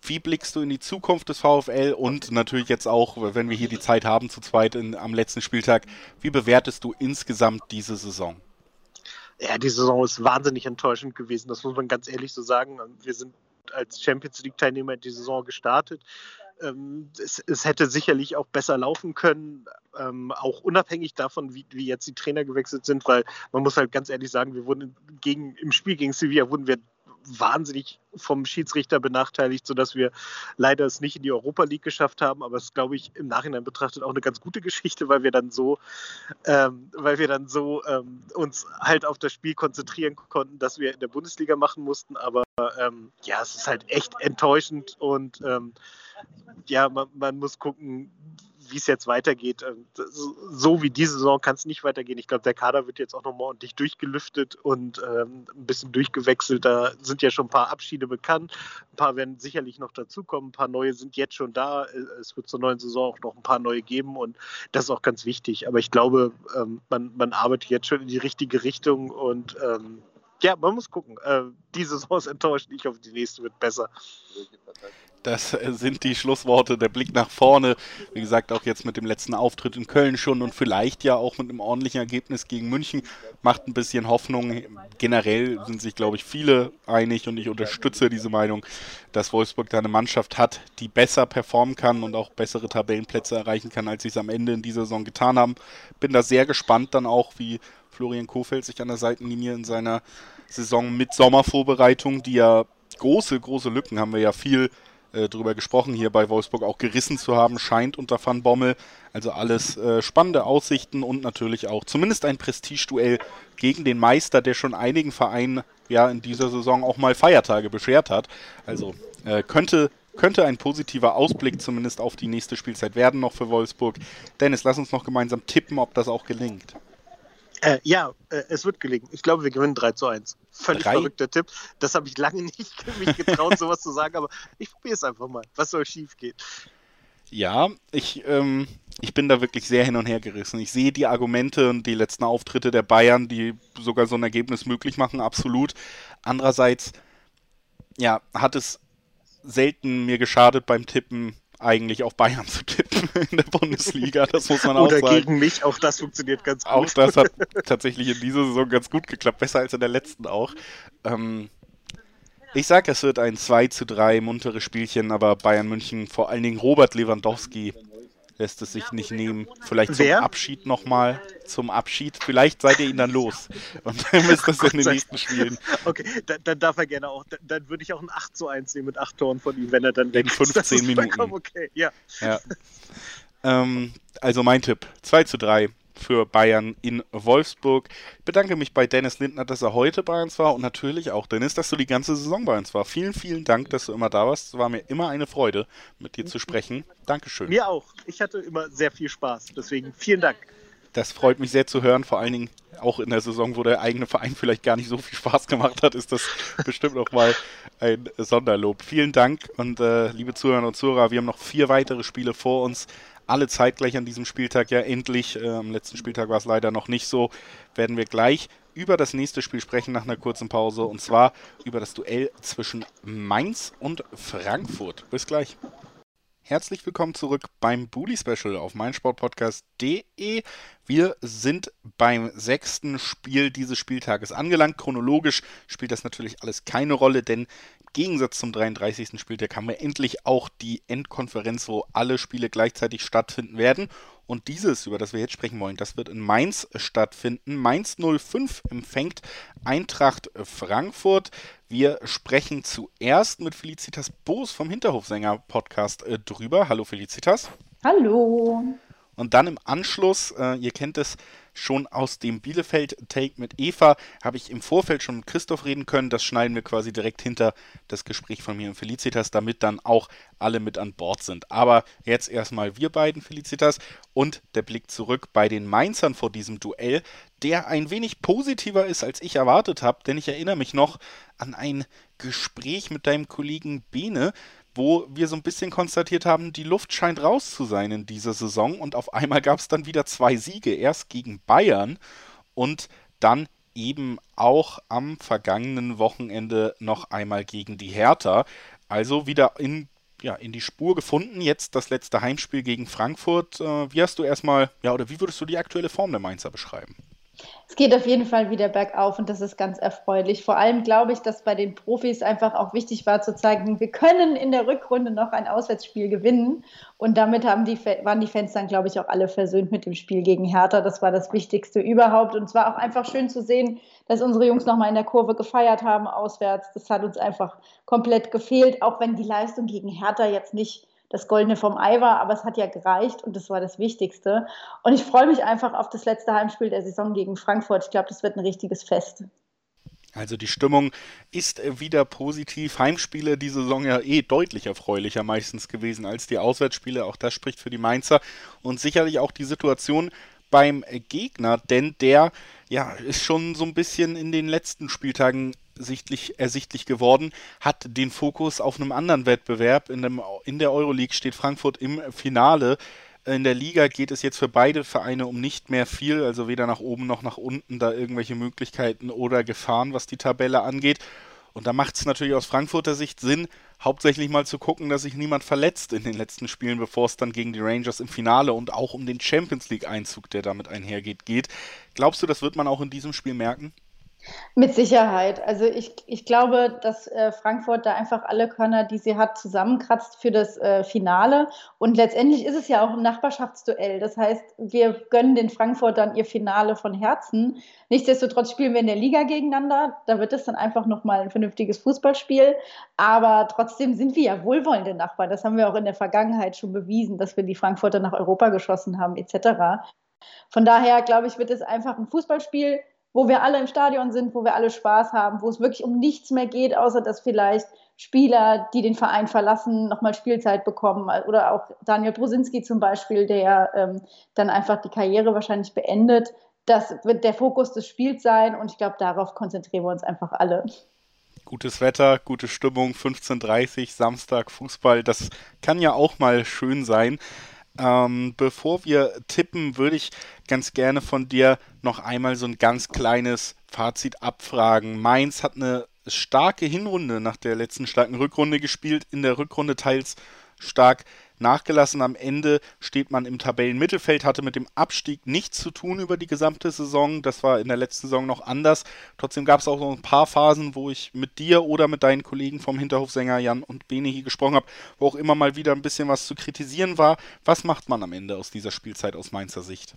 Wie blickst du in die Zukunft des VfL und natürlich jetzt auch, wenn wir hier die Zeit haben, zu zweit in, am letzten Spieltag, wie bewertest du insgesamt diese Saison? Ja, die Saison ist wahnsinnig enttäuschend gewesen, das muss man ganz ehrlich so sagen. Wir sind als Champions League-Teilnehmer in die Saison gestartet. Ähm, es, es, hätte sicherlich auch besser laufen können, ähm, auch unabhängig davon, wie, wie, jetzt die Trainer gewechselt sind, weil man muss halt ganz ehrlich sagen, wir wurden gegen, im Spiel gegen Sevilla wurden wir wahnsinnig vom Schiedsrichter benachteiligt, sodass wir leider es nicht in die Europa League geschafft haben. Aber es ist, glaube ich, im Nachhinein betrachtet auch eine ganz gute Geschichte, weil wir dann so, ähm, weil wir dann so ähm, uns halt auf das Spiel konzentrieren konnten, dass wir in der Bundesliga machen mussten. Aber ähm, ja, es ist halt echt enttäuschend und ähm, ja, man, man muss gucken, wie es jetzt weitergeht. Ähm, so wie diese Saison kann es nicht weitergehen. Ich glaube, der Kader wird jetzt auch nochmal ordentlich durchgelüftet und ähm, ein bisschen durchgewechselt. Da sind ja schon ein paar Abschiede bekannt. Ein paar werden sicherlich noch dazukommen. Ein paar neue sind jetzt schon da. Es wird zur neuen Saison auch noch ein paar neue geben und das ist auch ganz wichtig. Aber ich glaube, ähm, man, man arbeitet jetzt schon in die richtige Richtung und ähm, ja, man muss gucken. Äh, diese Saison ist enttäuscht. Ich hoffe, die nächste wird besser. Das sind die Schlussworte, der Blick nach vorne. Wie gesagt, auch jetzt mit dem letzten Auftritt in Köln schon und vielleicht ja auch mit einem ordentlichen Ergebnis gegen München macht ein bisschen Hoffnung. Generell sind sich, glaube ich, viele einig und ich unterstütze diese Meinung, dass Wolfsburg da eine Mannschaft hat, die besser performen kann und auch bessere Tabellenplätze erreichen kann, als sie es am Ende in dieser Saison getan haben. Bin da sehr gespannt dann auch, wie Florian Kofeld sich an der Seitenlinie in seiner Saison mit Sommervorbereitung, die ja große, große Lücken haben wir ja viel äh, drüber gesprochen, hier bei Wolfsburg auch gerissen zu haben, scheint unter Van Bommel. Also alles äh, spannende Aussichten und natürlich auch zumindest ein Prestigeduell gegen den Meister, der schon einigen Vereinen ja in dieser Saison auch mal Feiertage beschert hat. Also äh, könnte könnte ein positiver Ausblick zumindest auf die nächste Spielzeit werden noch für Wolfsburg. Dennis, lass uns noch gemeinsam tippen, ob das auch gelingt. Äh, ja, äh, es wird gelingen. Ich glaube, wir gewinnen 3 zu 1. Völlig Drei? verrückter Tipp. Das habe ich lange nicht mich getraut, sowas zu sagen, aber ich probiere es einfach mal. Was soll schief gehen? Ja, ich, ähm, ich bin da wirklich sehr hin und her gerissen. Ich sehe die Argumente und die letzten Auftritte der Bayern, die sogar so ein Ergebnis möglich machen, absolut. Andererseits, ja, hat es selten mir geschadet beim Tippen, eigentlich auf Bayern zu tippen in der Bundesliga. Das muss man auch Oder sagen. Oder gegen mich, auch das funktioniert ganz gut. Auch das hat tatsächlich in dieser Saison ganz gut geklappt, besser als in der letzten auch. Ähm, ich sage, es wird ein 2 zu 3 munteres Spielchen, aber Bayern München, vor allen Dingen Robert Lewandowski, lässt es sich nicht nehmen. Vielleicht zum Wer? Abschied nochmal. Zum Abschied. Vielleicht seid ihr ihn dann los. Und dann müsst ihr es in den nächsten Spielen. Okay, dann, dann, darf er gerne auch. Dann, dann, würde ich auch ein 8 zu 1 nehmen mit 8 Toren von ihm, wenn er dann in 15 Minuten. Okay, ja. ja. ähm, also mein Tipp: 2 zu 3 für Bayern in Wolfsburg. Ich bedanke mich bei Dennis Lindner, dass er heute bei uns war und natürlich auch Dennis, dass du die ganze Saison bei uns war. Vielen, vielen Dank, dass du immer da warst. Es war mir immer eine Freude, mit dir zu sprechen. Dankeschön. Mir auch. Ich hatte immer sehr viel Spaß. Deswegen vielen Dank. Das freut mich sehr zu hören, vor allen Dingen auch in der Saison, wo der eigene Verein vielleicht gar nicht so viel Spaß gemacht hat, ist das bestimmt noch mal ein Sonderlob. Vielen Dank und äh, liebe Zuhörer und Zuhörer, wir haben noch vier weitere Spiele vor uns alle zeitgleich an diesem Spieltag ja endlich. Äh, am letzten Spieltag war es leider noch nicht so. Werden wir gleich über das nächste Spiel sprechen nach einer kurzen Pause und zwar über das Duell zwischen Mainz und Frankfurt. Bis gleich. Herzlich willkommen zurück beim Bully Special auf meinsportpodcast.de. Wir sind beim sechsten Spiel dieses Spieltages angelangt. Chronologisch spielt das natürlich alles keine Rolle, denn Gegensatz zum 33. Spieltag haben wir endlich auch die Endkonferenz, wo alle Spiele gleichzeitig stattfinden werden. Und dieses, über das wir jetzt sprechen wollen, das wird in Mainz stattfinden. Mainz 05 empfängt Eintracht Frankfurt. Wir sprechen zuerst mit Felicitas Boos vom Hinterhofsänger-Podcast äh, drüber. Hallo Felicitas. Hallo. Und dann im Anschluss, äh, ihr kennt es, schon aus dem Bielefeld-Take mit Eva habe ich im Vorfeld schon mit Christoph reden können. Das schneiden wir quasi direkt hinter das Gespräch von mir und Felicitas, damit dann auch alle mit an Bord sind. Aber jetzt erstmal wir beiden, Felicitas, und der Blick zurück bei den Mainzern vor diesem Duell, der ein wenig positiver ist, als ich erwartet habe, denn ich erinnere mich noch an ein Gespräch mit deinem Kollegen Bene, wo wir so ein bisschen konstatiert haben, die Luft scheint raus zu sein in dieser Saison und auf einmal gab es dann wieder zwei Siege, erst gegen Bayern und dann eben auch am vergangenen Wochenende noch einmal gegen die Hertha. Also wieder in, ja, in die Spur gefunden. Jetzt das letzte Heimspiel gegen Frankfurt. Äh, wie hast du erstmal, ja, oder wie würdest du die aktuelle Form der Mainzer beschreiben? Es geht auf jeden Fall wieder bergauf und das ist ganz erfreulich. Vor allem glaube ich, dass bei den Profis einfach auch wichtig war zu zeigen, wir können in der Rückrunde noch ein Auswärtsspiel gewinnen. Und damit haben die, waren die Fans dann, glaube ich, auch alle versöhnt mit dem Spiel gegen Hertha. Das war das Wichtigste überhaupt. Und es war auch einfach schön zu sehen, dass unsere Jungs nochmal in der Kurve gefeiert haben auswärts. Das hat uns einfach komplett gefehlt, auch wenn die Leistung gegen Hertha jetzt nicht das Goldene vom Ei war, aber es hat ja gereicht und das war das Wichtigste. Und ich freue mich einfach auf das letzte Heimspiel der Saison gegen Frankfurt. Ich glaube, das wird ein richtiges Fest. Also die Stimmung ist wieder positiv. Heimspiele die Saison ja eh deutlich erfreulicher meistens gewesen als die Auswärtsspiele. Auch das spricht für die Mainzer und sicherlich auch die Situation beim Gegner, denn der ja ist schon so ein bisschen in den letzten Spieltagen sichtlich, ersichtlich geworden, hat den Fokus auf einem anderen Wettbewerb. In, dem, in der Euroleague steht Frankfurt im Finale. In der Liga geht es jetzt für beide Vereine um nicht mehr viel, also weder nach oben noch nach unten da irgendwelche Möglichkeiten oder Gefahren, was die Tabelle angeht. Und da macht es natürlich aus Frankfurter Sicht Sinn, hauptsächlich mal zu gucken, dass sich niemand verletzt in den letzten Spielen, bevor es dann gegen die Rangers im Finale und auch um den Champions League-Einzug, der damit einhergeht, geht. Glaubst du, das wird man auch in diesem Spiel merken? Mit Sicherheit. Also ich, ich glaube, dass äh, Frankfurt da einfach alle Körner, die sie hat, zusammenkratzt für das äh, Finale. Und letztendlich ist es ja auch ein Nachbarschaftsduell. Das heißt, wir gönnen den Frankfurtern ihr Finale von Herzen. Nichtsdestotrotz spielen wir in der Liga gegeneinander. Da wird es dann einfach nochmal ein vernünftiges Fußballspiel. Aber trotzdem sind wir ja wohlwollende Nachbarn. Das haben wir auch in der Vergangenheit schon bewiesen, dass wir die Frankfurter nach Europa geschossen haben, etc. Von daher, glaube ich, wird es einfach ein Fußballspiel wo wir alle im Stadion sind, wo wir alle Spaß haben, wo es wirklich um nichts mehr geht, außer dass vielleicht Spieler, die den Verein verlassen, nochmal Spielzeit bekommen. Oder auch Daniel Brusinski zum Beispiel, der ähm, dann einfach die Karriere wahrscheinlich beendet. Das wird der Fokus des Spiels sein und ich glaube, darauf konzentrieren wir uns einfach alle. Gutes Wetter, gute Stimmung, 15.30 Samstag Fußball, das kann ja auch mal schön sein. Ähm, bevor wir tippen, würde ich ganz gerne von dir noch einmal so ein ganz kleines Fazit abfragen. Mainz hat eine starke Hinrunde nach der letzten starken Rückrunde gespielt, in der Rückrunde teils stark nachgelassen. Am Ende steht man im Tabellenmittelfeld, hatte mit dem Abstieg nichts zu tun über die gesamte Saison. Das war in der letzten Saison noch anders. Trotzdem gab es auch so ein paar Phasen, wo ich mit dir oder mit deinen Kollegen vom Hinterhofsänger Jan und Bene hier gesprochen habe, wo auch immer mal wieder ein bisschen was zu kritisieren war. Was macht man am Ende aus dieser Spielzeit aus Mainzer Sicht?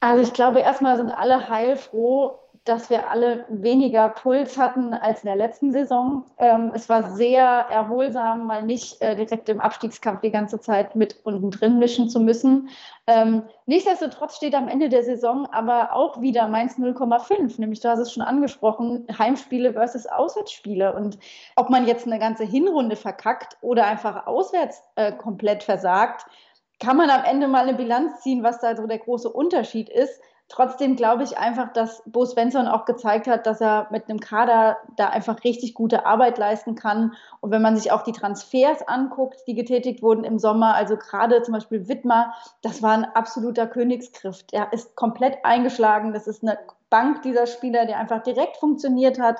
Also ich glaube, erstmal sind alle heilfroh, dass wir alle weniger Puls hatten als in der letzten Saison. Ähm, es war sehr erholsam, mal nicht äh, direkt im Abstiegskampf die ganze Zeit mit unten drin mischen zu müssen. Ähm, nichtsdestotrotz steht am Ende der Saison aber auch wieder Mainz 0,5, nämlich du hast es schon angesprochen, Heimspiele versus Auswärtsspiele. Und ob man jetzt eine ganze Hinrunde verkackt oder einfach auswärts äh, komplett versagt, kann man am Ende mal eine Bilanz ziehen, was da so der große Unterschied ist. Trotzdem glaube ich einfach, dass Bo Svensson auch gezeigt hat, dass er mit einem Kader da einfach richtig gute Arbeit leisten kann. Und wenn man sich auch die Transfers anguckt, die getätigt wurden im Sommer, also gerade zum Beispiel Wittmer, das war ein absoluter Königsgriff. Er ist komplett eingeschlagen. Das ist eine Bank dieser Spieler, der einfach direkt funktioniert hat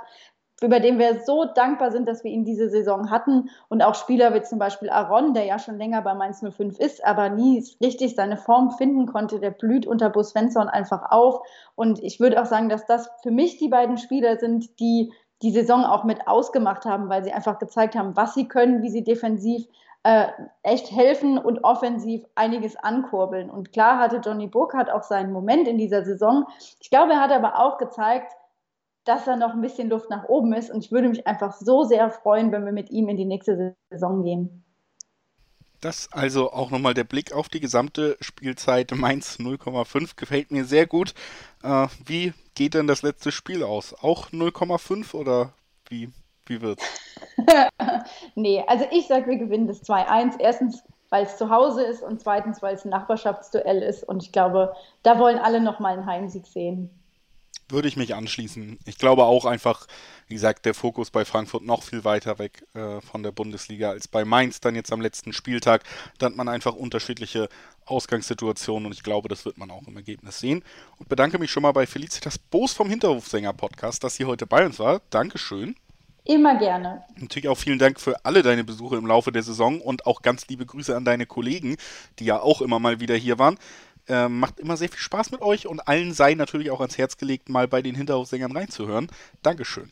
über den wir so dankbar sind, dass wir ihn diese Saison hatten. Und auch Spieler wie zum Beispiel Aaron, der ja schon länger bei Mainz 05 ist, aber nie richtig seine Form finden konnte, der blüht unter Bus Svensson einfach auf. Und ich würde auch sagen, dass das für mich die beiden Spieler sind, die die Saison auch mit ausgemacht haben, weil sie einfach gezeigt haben, was sie können, wie sie defensiv äh, echt helfen und offensiv einiges ankurbeln. Und klar hatte Johnny Burkhardt auch seinen Moment in dieser Saison. Ich glaube, er hat aber auch gezeigt, dass da noch ein bisschen Luft nach oben ist. Und ich würde mich einfach so sehr freuen, wenn wir mit ihm in die nächste Saison gehen. Das also auch nochmal der Blick auf die gesamte Spielzeit. Mainz 0,5 gefällt mir sehr gut. Äh, wie geht denn das letzte Spiel aus? Auch 0,5 oder wie, wie wird's? nee, also ich sage, wir gewinnen das 2-1. Erstens, weil es zu Hause ist und zweitens, weil es ein Nachbarschaftsduell ist. Und ich glaube, da wollen alle nochmal einen Heimsieg sehen würde ich mich anschließen. Ich glaube auch einfach, wie gesagt, der Fokus bei Frankfurt noch viel weiter weg äh, von der Bundesliga als bei Mainz dann jetzt am letzten Spieltag. Da hat man einfach unterschiedliche Ausgangssituationen und ich glaube, das wird man auch im Ergebnis sehen. Und bedanke mich schon mal bei Felicitas Boos vom Hinterhofsänger-Podcast, dass sie heute bei uns war. Dankeschön. Immer gerne. Natürlich auch vielen Dank für alle deine Besuche im Laufe der Saison und auch ganz liebe Grüße an deine Kollegen, die ja auch immer mal wieder hier waren. Äh, macht immer sehr viel Spaß mit euch und allen sei natürlich auch ans Herz gelegt, mal bei den Hinterhofsängern reinzuhören. Dankeschön.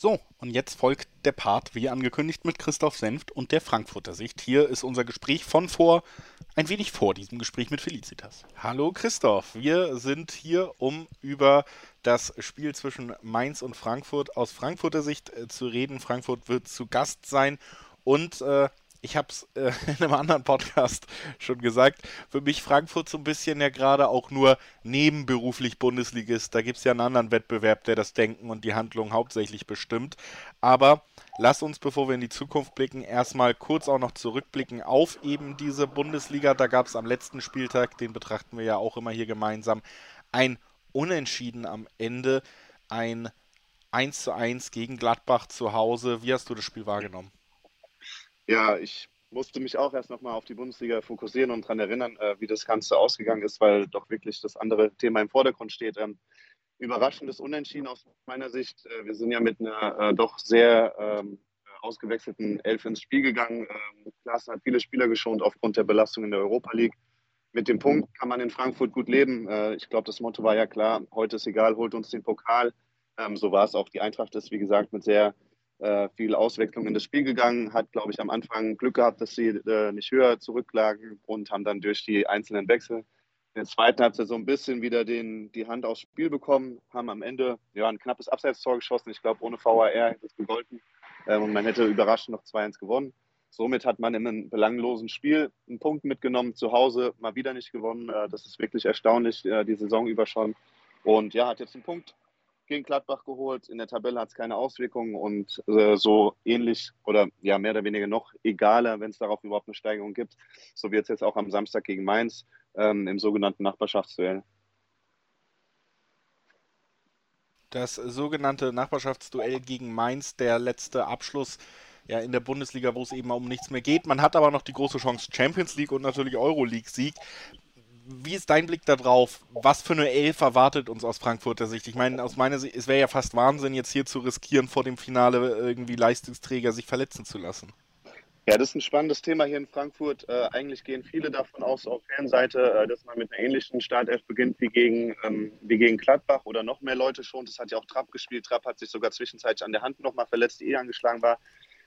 So, und jetzt folgt der Part, wie angekündigt, mit Christoph Senft und der Frankfurter Sicht. Hier ist unser Gespräch von vor, ein wenig vor diesem Gespräch mit Felicitas. Hallo Christoph, wir sind hier, um über das Spiel zwischen Mainz und Frankfurt aus Frankfurter Sicht äh, zu reden. Frankfurt wird zu Gast sein und äh, ich habe es äh, in einem anderen Podcast schon gesagt, für mich Frankfurt so ein bisschen ja gerade auch nur nebenberuflich Bundesligist. Da gibt es ja einen anderen Wettbewerb, der das Denken und die Handlung hauptsächlich bestimmt. Aber lass uns, bevor wir in die Zukunft blicken, erstmal kurz auch noch zurückblicken auf eben diese Bundesliga. Da gab es am letzten Spieltag, den betrachten wir ja auch immer hier gemeinsam, ein Unentschieden am Ende, ein 1 zu 1 gegen Gladbach zu Hause. Wie hast du das Spiel wahrgenommen? Ja, ich musste mich auch erst nochmal auf die Bundesliga fokussieren und daran erinnern, äh, wie das Ganze ausgegangen ist, weil doch wirklich das andere Thema im Vordergrund steht. Ähm, überraschendes Unentschieden aus meiner Sicht. Äh, wir sind ja mit einer äh, doch sehr ähm, ausgewechselten Elf ins Spiel gegangen. Ähm, Klaas hat viele Spieler geschont aufgrund der Belastung in der Europa League. mit dem Punkt kann man in Frankfurt gut leben. Äh, ich glaube, das Motto war ja klar, heute ist egal, holt uns den Pokal. Ähm, so war es auch. Die Eintracht ist, wie gesagt, mit sehr äh, viel Auswechslung in das Spiel gegangen, hat, glaube ich, am Anfang Glück gehabt, dass sie äh, nicht höher zurücklagen und haben dann durch die einzelnen Wechsel in der zweiten Halbzeit so ein bisschen wieder den, die Hand aufs Spiel bekommen, haben am Ende ja, ein knappes Abseitstor geschossen. Ich glaube, ohne VAR hätte es gegolten ähm, und man hätte überraschend noch 2-1 gewonnen. Somit hat man in einem belanglosen Spiel einen Punkt mitgenommen, zu Hause mal wieder nicht gewonnen. Äh, das ist wirklich erstaunlich, äh, die Saison über schon. Und ja, hat jetzt einen Punkt gegen Gladbach geholt. In der Tabelle hat es keine Auswirkungen und äh, so ähnlich oder ja mehr oder weniger noch egaler, wenn es darauf überhaupt eine Steigerung gibt. So wird es jetzt auch am Samstag gegen Mainz ähm, im sogenannten Nachbarschaftsduell. Das sogenannte Nachbarschaftsduell gegen Mainz, der letzte Abschluss ja, in der Bundesliga, wo es eben um nichts mehr geht. Man hat aber noch die große Chance Champions League und natürlich Euroleague-Sieg. Wie ist dein Blick darauf? Was für eine Elf erwartet uns aus Frankfurter Sicht? Ich meine, aus meiner Sicht, es wäre ja fast Wahnsinn, jetzt hier zu riskieren, vor dem Finale irgendwie Leistungsträger sich verletzen zu lassen. Ja, das ist ein spannendes Thema hier in Frankfurt. Äh, eigentlich gehen viele davon aus, auf Fernseite, äh, dass man mit einer ähnlichen Startelf beginnt wie gegen, ähm, wie gegen Gladbach oder noch mehr Leute schon. Das hat ja auch Trapp gespielt. Trapp hat sich sogar zwischenzeitlich an der Hand nochmal verletzt, die eh angeschlagen war.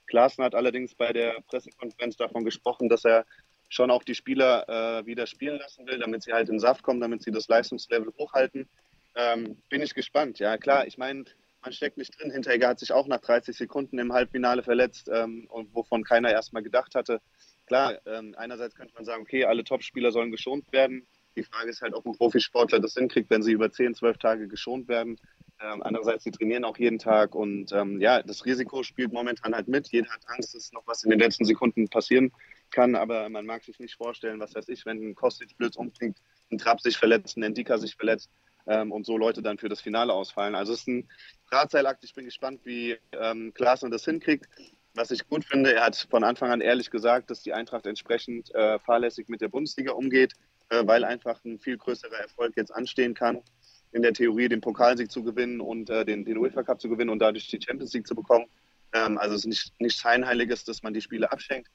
Klaassen hat allerdings bei der Pressekonferenz davon gesprochen, dass er schon auch die Spieler äh, wieder spielen lassen will, damit sie halt in Saft kommen, damit sie das Leistungslevel hochhalten. Ähm, bin ich gespannt. Ja, klar, ich meine, man steckt nicht drin. Hinteregger hat sich auch nach 30 Sekunden im Halbfinale verletzt, ähm, wovon keiner erstmal gedacht hatte. Klar, ähm, einerseits könnte man sagen, okay, alle Topspieler sollen geschont werden. Die Frage ist halt, ob ein Profisportler das hinkriegt, wenn sie über 10, 12 Tage geschont werden. Ähm, andererseits, sie trainieren auch jeden Tag und ähm, ja, das Risiko spielt momentan halt mit. Jeder hat Angst, dass noch was in den letzten Sekunden passieren kann, aber man mag sich nicht vorstellen, was weiß ich, wenn ein Kostic blöd umfliegt, ein Trapp sich verletzt, ein Endika sich verletzt ähm, und so Leute dann für das Finale ausfallen. Also es ist ein Drahtseilakt. Ich bin gespannt, wie ähm, Klaassen das hinkriegt. Was ich gut finde, er hat von Anfang an ehrlich gesagt, dass die Eintracht entsprechend äh, fahrlässig mit der Bundesliga umgeht, äh, weil einfach ein viel größerer Erfolg jetzt anstehen kann in der Theorie den Pokalsieg zu gewinnen und äh, den, den UEFA Cup zu gewinnen und dadurch die Champions League zu bekommen. Ähm, also es ist nicht, nichts Scheinheiliges, dass man die Spiele abschenkt.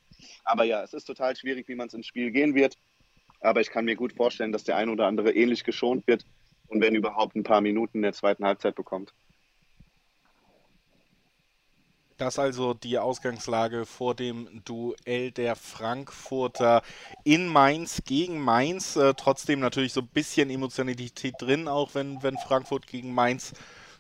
Aber ja, es ist total schwierig, wie man es ins Spiel gehen wird. Aber ich kann mir gut vorstellen, dass der ein oder andere ähnlich geschont wird und wenn überhaupt ein paar Minuten in der zweiten Halbzeit bekommt. Das also die Ausgangslage vor dem Duell der Frankfurter in Mainz gegen Mainz. Äh, trotzdem natürlich so ein bisschen Emotionalität drin, auch wenn, wenn Frankfurt gegen Mainz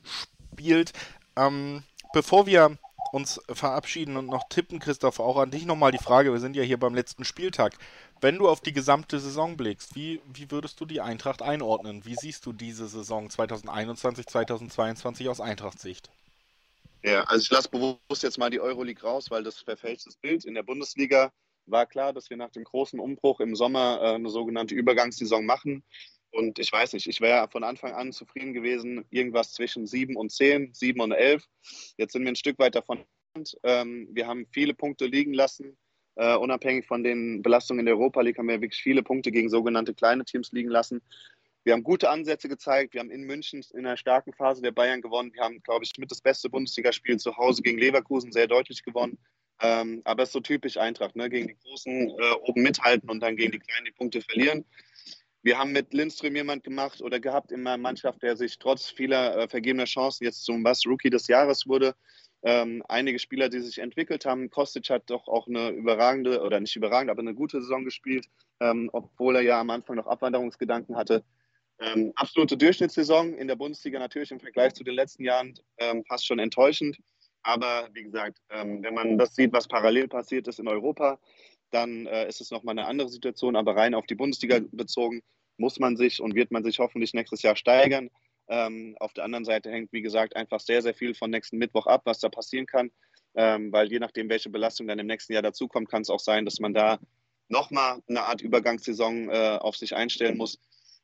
spielt. Ähm, bevor wir uns verabschieden und noch tippen, Christoph, auch an dich nochmal die Frage, wir sind ja hier beim letzten Spieltag. Wenn du auf die gesamte Saison blickst, wie, wie würdest du die Eintracht einordnen? Wie siehst du diese Saison 2021, 2022 aus Eintracht-Sicht? Ja, also ich lasse bewusst jetzt mal die Euroleague raus, weil das verfälscht das Bild. In der Bundesliga war klar, dass wir nach dem großen Umbruch im Sommer äh, eine sogenannte Übergangssaison machen. Und ich weiß nicht, ich wäre von Anfang an zufrieden gewesen, irgendwas zwischen 7 und 10, 7 und 11. Jetzt sind wir ein Stück weit davon. Ähm, wir haben viele Punkte liegen lassen. Uh, unabhängig von den Belastungen in der Europa League haben wir wirklich viele Punkte gegen sogenannte kleine Teams liegen lassen. Wir haben gute Ansätze gezeigt. Wir haben in München in einer starken Phase der Bayern gewonnen. Wir haben, glaube ich, mit das beste Bundesligaspiel zu Hause gegen Leverkusen sehr deutlich gewonnen. Ähm, aber es ist so typisch Eintracht, ne? gegen die Großen äh, oben mithalten und dann gegen die Kleinen die Punkte verlieren. Wir haben mit Lindström jemand gemacht oder gehabt in meiner Mannschaft, der sich trotz vieler äh, vergebener Chancen jetzt zum was Rookie des Jahres wurde. Ähm, einige Spieler, die sich entwickelt haben. Kostic hat doch auch eine überragende, oder nicht überragend, aber eine gute Saison gespielt, ähm, obwohl er ja am Anfang noch Abwanderungsgedanken hatte. Ähm, absolute Durchschnittssaison in der Bundesliga natürlich im Vergleich zu den letzten Jahren ähm, fast schon enttäuschend. Aber wie gesagt, ähm, wenn man das sieht, was parallel passiert ist in Europa, dann äh, ist es nochmal eine andere Situation. Aber rein auf die Bundesliga bezogen muss man sich und wird man sich hoffentlich nächstes Jahr steigern. Ähm, auf der anderen Seite hängt, wie gesagt, einfach sehr, sehr viel von nächsten Mittwoch ab, was da passieren kann. Ähm, weil je nachdem, welche Belastung dann im nächsten Jahr dazukommt, kann es auch sein, dass man da nochmal eine Art Übergangssaison äh, auf sich einstellen muss.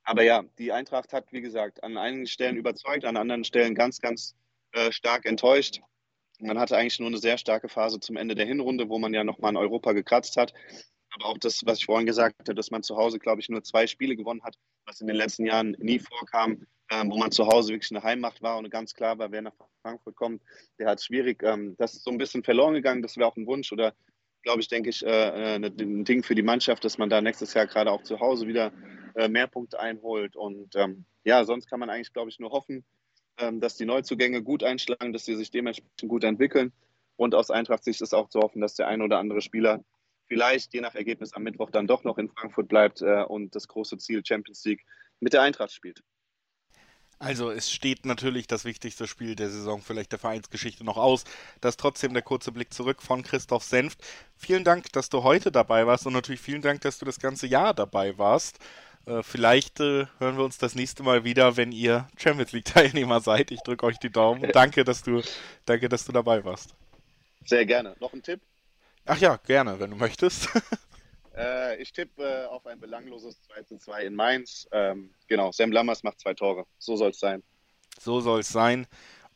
Aber ja, die Eintracht hat, wie gesagt, an einigen Stellen überzeugt, an anderen Stellen ganz, ganz äh, stark enttäuscht. Man hatte eigentlich nur eine sehr starke Phase zum Ende der Hinrunde, wo man ja nochmal in Europa gekratzt hat. Aber auch das, was ich vorhin gesagt habe, dass man zu Hause, glaube ich, nur zwei Spiele gewonnen hat, was in den letzten Jahren nie vorkam, ähm, wo man zu Hause wirklich eine Heimmacht war und ganz klar war, wer nach Frankfurt kommt, der hat es schwierig. Ähm, das ist so ein bisschen verloren gegangen. Das wäre auch ein Wunsch oder glaube ich, denke ich, äh, äh ein Ding für die Mannschaft, dass man da nächstes Jahr gerade auch zu Hause wieder äh, mehr Punkte einholt. Und ähm, ja, sonst kann man eigentlich, glaube ich, nur hoffen, ähm, dass die Neuzugänge gut einschlagen, dass sie sich dementsprechend gut entwickeln. Und aus Eintracht-Sicht ist auch zu hoffen, dass der ein oder andere Spieler vielleicht je nach Ergebnis am Mittwoch dann doch noch in Frankfurt bleibt äh, und das große Ziel Champions League mit der Eintracht spielt. Also es steht natürlich das wichtigste Spiel der Saison, vielleicht der Vereinsgeschichte noch aus. Das ist trotzdem der kurze Blick zurück von Christoph Senft. Vielen Dank, dass du heute dabei warst und natürlich vielen Dank, dass du das ganze Jahr dabei warst. Äh, vielleicht äh, hören wir uns das nächste Mal wieder, wenn ihr Champions League Teilnehmer seid. Ich drücke euch die Daumen. Danke, dass du, danke, dass du dabei warst. Sehr gerne. Noch ein Tipp? Ach ja, gerne, wenn du möchtest. Äh, ich tippe äh, auf ein belangloses 2 zu 2 in Mainz. Ähm, genau, Sam Lammers macht zwei Tore. So soll es sein. So soll es sein.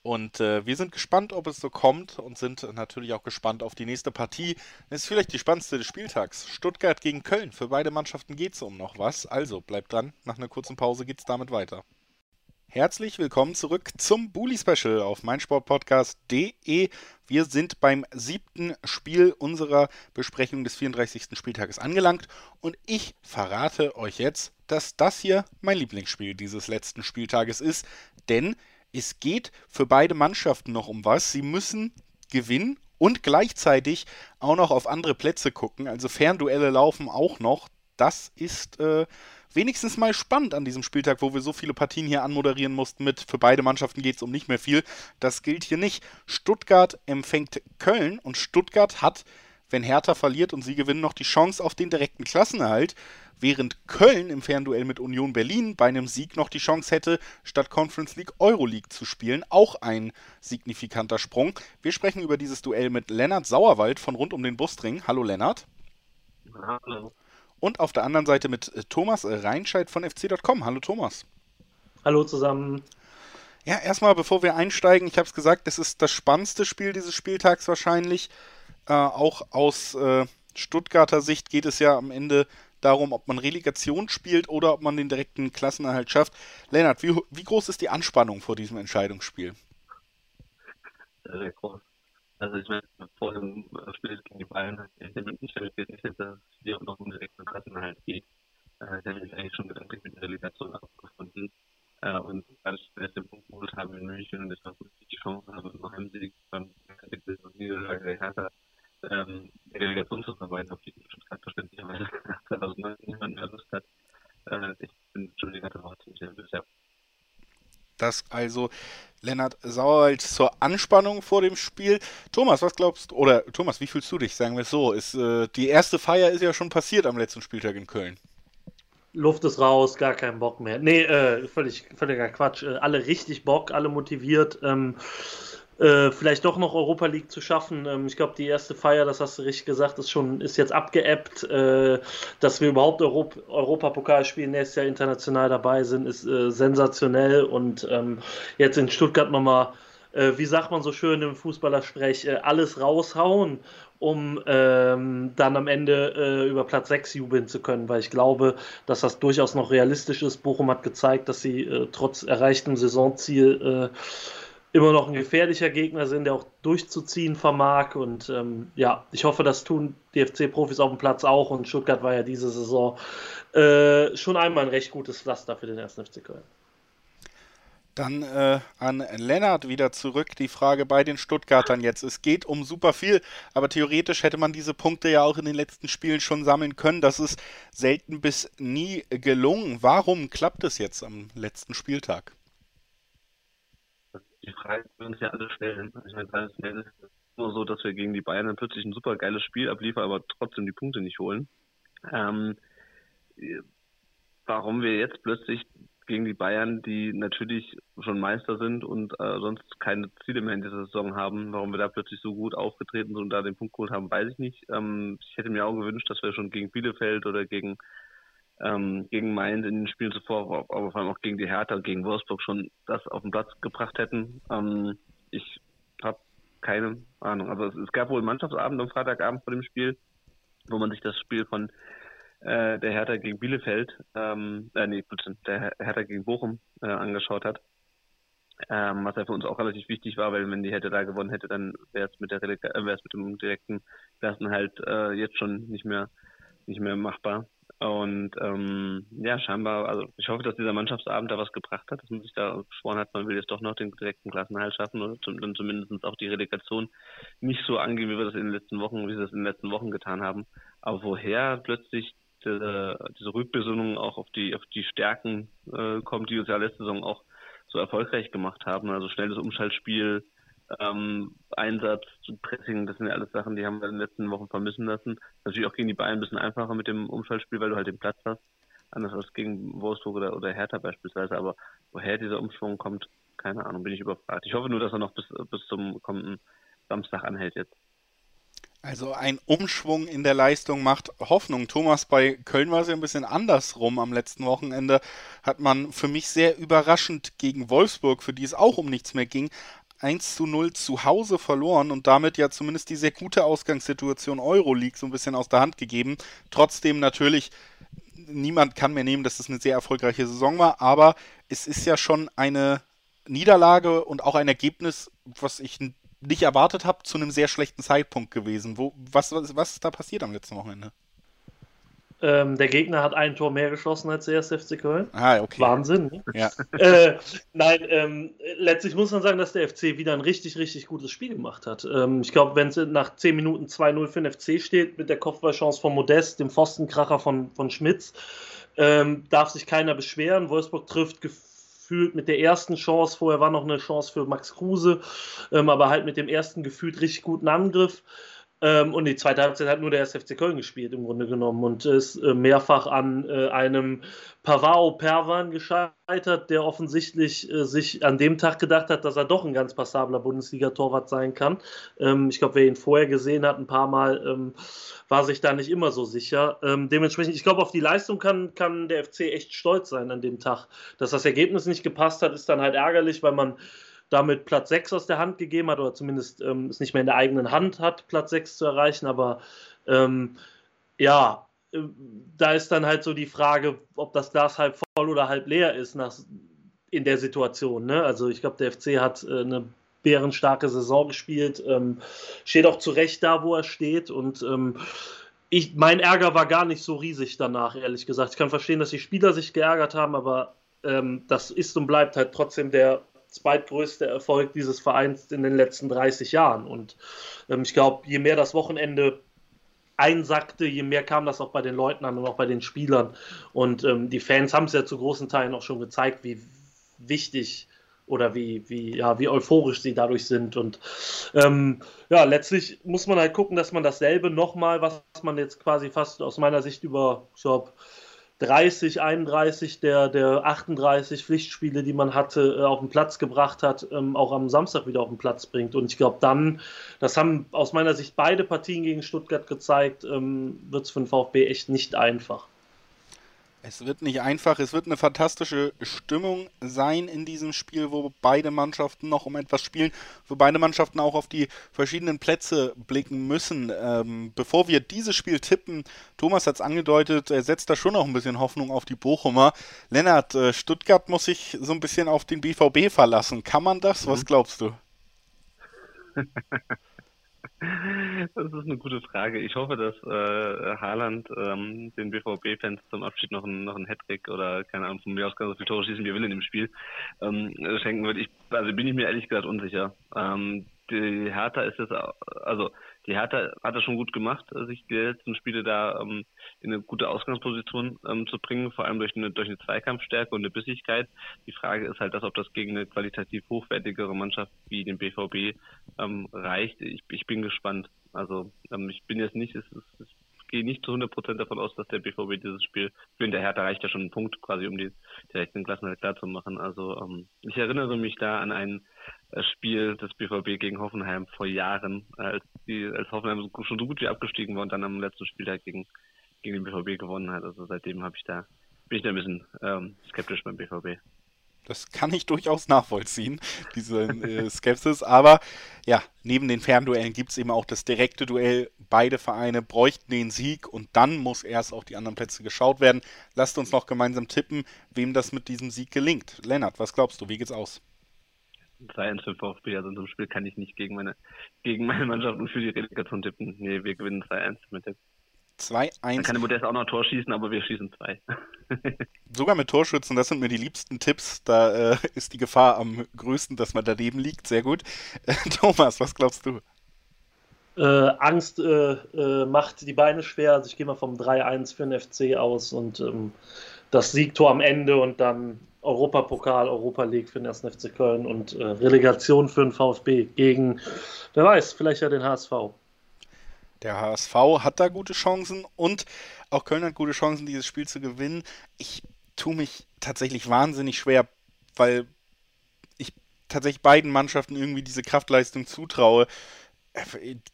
Und äh, wir sind gespannt, ob es so kommt und sind natürlich auch gespannt auf die nächste Partie. Das ist vielleicht die spannendste des Spieltags. Stuttgart gegen Köln. Für beide Mannschaften geht es um noch was. Also bleibt dran. Nach einer kurzen Pause geht es damit weiter. Herzlich willkommen zurück zum Bully Special auf meinsportpodcast.de. Wir sind beim siebten Spiel unserer Besprechung des 34. Spieltages angelangt und ich verrate euch jetzt, dass das hier mein Lieblingsspiel dieses letzten Spieltages ist, denn es geht für beide Mannschaften noch um was. Sie müssen gewinnen und gleichzeitig auch noch auf andere Plätze gucken. Also Fernduelle laufen auch noch. Das ist äh, wenigstens mal spannend an diesem Spieltag, wo wir so viele Partien hier anmoderieren mussten mit für beide Mannschaften geht es um nicht mehr viel. Das gilt hier nicht. Stuttgart empfängt Köln und Stuttgart hat, wenn Hertha verliert und sie gewinnen, noch die Chance auf den direkten Klassenerhalt, während Köln im Fernduell mit Union Berlin bei einem Sieg noch die Chance hätte, statt Conference League Euroleague zu spielen. Auch ein signifikanter Sprung. Wir sprechen über dieses Duell mit Lennart Sauerwald von rund um den Busring. Hallo Lennart. Hallo. Und auf der anderen Seite mit äh, Thomas Reinscheid von fc.com. Hallo Thomas. Hallo zusammen. Ja, erstmal, bevor wir einsteigen, ich habe es gesagt, es ist das spannendste Spiel dieses Spieltags wahrscheinlich. Äh, auch aus äh, Stuttgarter Sicht geht es ja am Ende darum, ob man Relegation spielt oder ob man den direkten Klassenerhalt schafft. Lennart, wie, wie groß ist die Anspannung vor diesem Entscheidungsspiel? Sehr groß. Also ich meine, vor dem Spiel gegen die Bayern ich damit nicht damit gerechnet, dass es hier auch noch um direkten Klassenhalt geht. Äh, da habe ich eigentlich schon gedanklich mit der Relegation abgefunden. Äh, und als wir den Punkt geholt haben in München und ich noch die Chance habe, noch einen Sieg beim Kategorie Niederlage der Hertha ähm, die Relegation zu vermeiden, auf die Stuttgart verständlicherweise 2019 niemand mehr Lust hat. Äh, ich bin schon die ganze Woche ziemlich nervös, ja. Das also Lennart Sauerwald zur Anspannung vor dem Spiel. Thomas, was glaubst du, oder Thomas, wie fühlst du dich, sagen wir es so? Ist, äh, die erste Feier ist ja schon passiert am letzten Spieltag in Köln. Luft ist raus, gar kein Bock mehr. Nee, äh, völlig, völliger Quatsch. Äh, alle richtig Bock, alle motiviert. Ähm, äh, vielleicht doch noch Europa League zu schaffen. Ähm, ich glaube, die erste Feier, das hast du richtig gesagt, ist schon ist jetzt abgeebbt. Äh, dass wir überhaupt Europ Europapokal spielen, nächstes Jahr international dabei sind, ist äh, sensationell. Und ähm, jetzt in Stuttgart nochmal, äh, wie sagt man so schön im Fußballersprech, äh, alles raushauen um ähm, dann am Ende äh, über Platz 6 jubeln zu können, weil ich glaube, dass das durchaus noch realistisch ist. Bochum hat gezeigt, dass sie äh, trotz erreichtem Saisonziel äh, immer noch ein gefährlicher Gegner sind, der auch durchzuziehen vermag. Und ähm, ja, ich hoffe, das tun die FC-Profis auf dem Platz auch. Und Stuttgart war ja diese Saison äh, schon einmal ein recht gutes Pflaster für den ersten FC Köln. Dann äh, an Lennart wieder zurück. Die Frage bei den Stuttgartern jetzt. Es geht um super viel, aber theoretisch hätte man diese Punkte ja auch in den letzten Spielen schon sammeln können. Das ist selten bis nie gelungen. Warum klappt es jetzt am letzten Spieltag? Die Frage, die wir uns ja alle stellen. Ich meine, es ist nur so, dass wir gegen die Bayern dann plötzlich ein super geiles Spiel abliefern, aber trotzdem die Punkte nicht holen. Ähm, warum wir jetzt plötzlich gegen die Bayern, die natürlich schon Meister sind und äh, sonst keine Ziele mehr in dieser Saison haben, warum wir da plötzlich so gut aufgetreten sind und da den Punkt geholt haben, weiß ich nicht. Ähm, ich hätte mir auch gewünscht, dass wir schon gegen Bielefeld oder gegen ähm, gegen Mainz in den Spielen zuvor, aber vor allem auch gegen die Hertha und gegen Wolfsburg schon das auf den Platz gebracht hätten. Ähm, ich habe keine Ahnung. Also es, es, gab wohl einen Mannschaftsabend am Freitagabend vor dem Spiel, wo man sich das Spiel von äh, der Hertha gegen Bielefeld, ähm, äh, nee, der Hertha gegen Bochum äh, angeschaut hat. Ähm, was ja für uns auch relativ wichtig war, weil wenn die hätte da gewonnen hätte, dann wäre es mit der äh, wär's mit dem direkten Klassenhalt äh, jetzt schon nicht mehr nicht mehr machbar. Und ähm, ja, scheinbar, also ich hoffe, dass dieser Mannschaftsabend da was gebracht hat, dass man sich da geschworen hat, man will jetzt doch noch den direkten Klassenhalt schaffen oder zum, dann zumindest auch die Relegation nicht so angehen, wie wir das in den letzten Wochen, wie sie das in den letzten Wochen getan haben. Aber woher plötzlich diese, diese Rückbesinnung auch auf die auf die Stärken äh, kommt, die uns ja letzte Saison auch so erfolgreich gemacht haben. Also schnelles Umschaltspiel, ähm, Einsatz, Pressing, das sind ja alles Sachen, die haben wir in den letzten Wochen vermissen lassen. Natürlich auch gegen die Bayern ein bisschen einfacher mit dem Umschaltspiel, weil du halt den Platz hast. Anders als gegen Wolfsburg oder, oder Hertha beispielsweise. Aber woher dieser Umschwung kommt, keine Ahnung, bin ich überfragt. Ich hoffe nur, dass er noch bis, bis zum kommenden Samstag anhält jetzt. Also ein Umschwung in der Leistung macht Hoffnung. Thomas, bei Köln war es ja ein bisschen andersrum. Am letzten Wochenende hat man für mich sehr überraschend gegen Wolfsburg, für die es auch um nichts mehr ging, 1 zu 0 zu Hause verloren und damit ja zumindest die sehr gute Ausgangssituation Euroleague so ein bisschen aus der Hand gegeben. Trotzdem natürlich, niemand kann mehr nehmen, dass es eine sehr erfolgreiche Saison war, aber es ist ja schon eine Niederlage und auch ein Ergebnis, was ich nicht erwartet habe, zu einem sehr schlechten Zeitpunkt gewesen. Wo, was, was, was ist da passiert am letzten Wochenende? Ähm, der Gegner hat ein Tor mehr geschossen als der erste FC Köln. Ah, okay. Wahnsinn. Ne? Ja. Äh, nein, ähm, letztlich muss man sagen, dass der FC wieder ein richtig, richtig gutes Spiel gemacht hat. Ähm, ich glaube, wenn es nach 10 Minuten 2-0 für den FC steht, mit der Kopfballchance von Modest, dem Pfostenkracher von, von Schmitz, ähm, darf sich keiner beschweren. Wolfsburg trifft gefühlt mit der ersten Chance, vorher war noch eine Chance für Max Kruse, ähm, aber halt mit dem ersten gefühlt richtig guten Angriff. Ähm, und die zweite Halbzeit hat nur der SFC Köln gespielt, im Grunde genommen. Und ist äh, mehrfach an äh, einem Pavao Perwan gescheitert, der offensichtlich äh, sich an dem Tag gedacht hat, dass er doch ein ganz passabler Bundesliga-Torwart sein kann. Ähm, ich glaube, wer ihn vorher gesehen hat, ein paar Mal, ähm, war sich da nicht immer so sicher. Ähm, dementsprechend, ich glaube, auf die Leistung kann, kann der FC echt stolz sein an dem Tag. Dass das Ergebnis nicht gepasst hat, ist dann halt ärgerlich, weil man damit Platz 6 aus der Hand gegeben hat oder zumindest ähm, es nicht mehr in der eigenen Hand hat, Platz 6 zu erreichen. Aber ähm, ja, äh, da ist dann halt so die Frage, ob das Glas halb voll oder halb leer ist nach, in der Situation. Ne? Also ich glaube, der FC hat äh, eine bärenstarke Saison gespielt, ähm, steht auch zu Recht da, wo er steht und ähm, ich, mein Ärger war gar nicht so riesig danach, ehrlich gesagt. Ich kann verstehen, dass die Spieler sich geärgert haben, aber ähm, das ist und bleibt halt trotzdem der zweitgrößte Erfolg dieses Vereins in den letzten 30 Jahren. Und ähm, ich glaube, je mehr das Wochenende einsackte, je mehr kam das auch bei den Leuten an und auch bei den Spielern. Und ähm, die Fans haben es ja zu großen Teilen auch schon gezeigt, wie wichtig oder wie, wie, ja, wie euphorisch sie dadurch sind. Und ähm, ja, letztlich muss man halt gucken, dass man dasselbe nochmal, was man jetzt quasi fast aus meiner Sicht über, ich glaube, 30, 31 der, der 38 Pflichtspiele, die man hatte, äh, auf den Platz gebracht hat, ähm, auch am Samstag wieder auf den Platz bringt. Und ich glaube, dann, das haben aus meiner Sicht beide Partien gegen Stuttgart gezeigt, ähm, wird es für den VfB echt nicht einfach. Es wird nicht einfach, es wird eine fantastische Stimmung sein in diesem Spiel, wo beide Mannschaften noch um etwas spielen, wo beide Mannschaften auch auf die verschiedenen Plätze blicken müssen. Ähm, bevor wir dieses Spiel tippen, Thomas hat es angedeutet, er setzt da schon noch ein bisschen Hoffnung auf die Bochumer. Lennart, äh, Stuttgart muss sich so ein bisschen auf den BVB verlassen. Kann man das? Mhm. Was glaubst du? Das ist eine gute Frage. Ich hoffe, dass äh, Haaland ähm, den BVB-Fans zum Abschied noch ein, noch ein Hattrick oder keine Ahnung, von mir aus kann so viele Tore schießen, wie er will in dem Spiel ähm, schenken wird. Ich, also bin ich mir ehrlich gesagt unsicher. Ähm, die Hertha ist jetzt, also die Hertha hat das schon gut gemacht, sich die letzten Spiele da ähm, in eine gute Ausgangsposition ähm, zu bringen, vor allem durch eine, durch eine Zweikampfstärke und eine Bissigkeit. Die Frage ist halt, dass, ob das gegen eine qualitativ hochwertigere Mannschaft wie den BVB ähm, reicht. Ich, ich bin gespannt. Also ähm, ich bin jetzt nicht, es, es, es gehe nicht zu 100% davon aus, dass der BVB dieses Spiel gewinnt. Der Hertha reicht ja schon ein Punkt quasi, um die direkten Klassen halt klar zu machen. Also ähm, ich erinnere mich da an ein äh, Spiel des BVB gegen Hoffenheim vor Jahren, als die als Hoffenheim schon so gut wie abgestiegen war und dann am letzten Spieltag gegen gegen den BVB gewonnen hat. Also seitdem habe ich da bin ich da ein bisschen ähm, skeptisch beim BVB. Das kann ich durchaus nachvollziehen, diese äh, Skepsis. Aber ja, neben den Fernduellen gibt es eben auch das direkte Duell. Beide Vereine bräuchten den Sieg und dann muss erst auf die anderen Plätze geschaut werden. Lasst uns noch gemeinsam tippen, wem das mit diesem Sieg gelingt. Lennart, was glaubst du? Wie geht's aus? 2-1 für VfB. Also in so einem Spiel kann ich nicht gegen meine, gegen meine Mannschaft und für die Relegation tippen. Nee, wir gewinnen 2-1 mit dem. 2-1. Dann kann der Modest auch noch ein Tor schießen, aber wir schießen zwei. Sogar mit Torschützen, das sind mir die liebsten Tipps. Da äh, ist die Gefahr am größten, dass man daneben liegt. Sehr gut. Äh, Thomas, was glaubst du? Äh, Angst äh, äh, macht die Beine schwer. Also ich gehe mal vom 3-1 für den FC aus und ähm, das Siegtor am Ende und dann Europapokal, Europa League für den 1. FC Köln und äh, Relegation für den VfB gegen, wer weiß, vielleicht ja den HSV. Der HSV hat da gute Chancen und auch Köln hat gute Chancen, dieses Spiel zu gewinnen. Ich tue mich tatsächlich wahnsinnig schwer, weil ich tatsächlich beiden Mannschaften irgendwie diese Kraftleistung zutraue.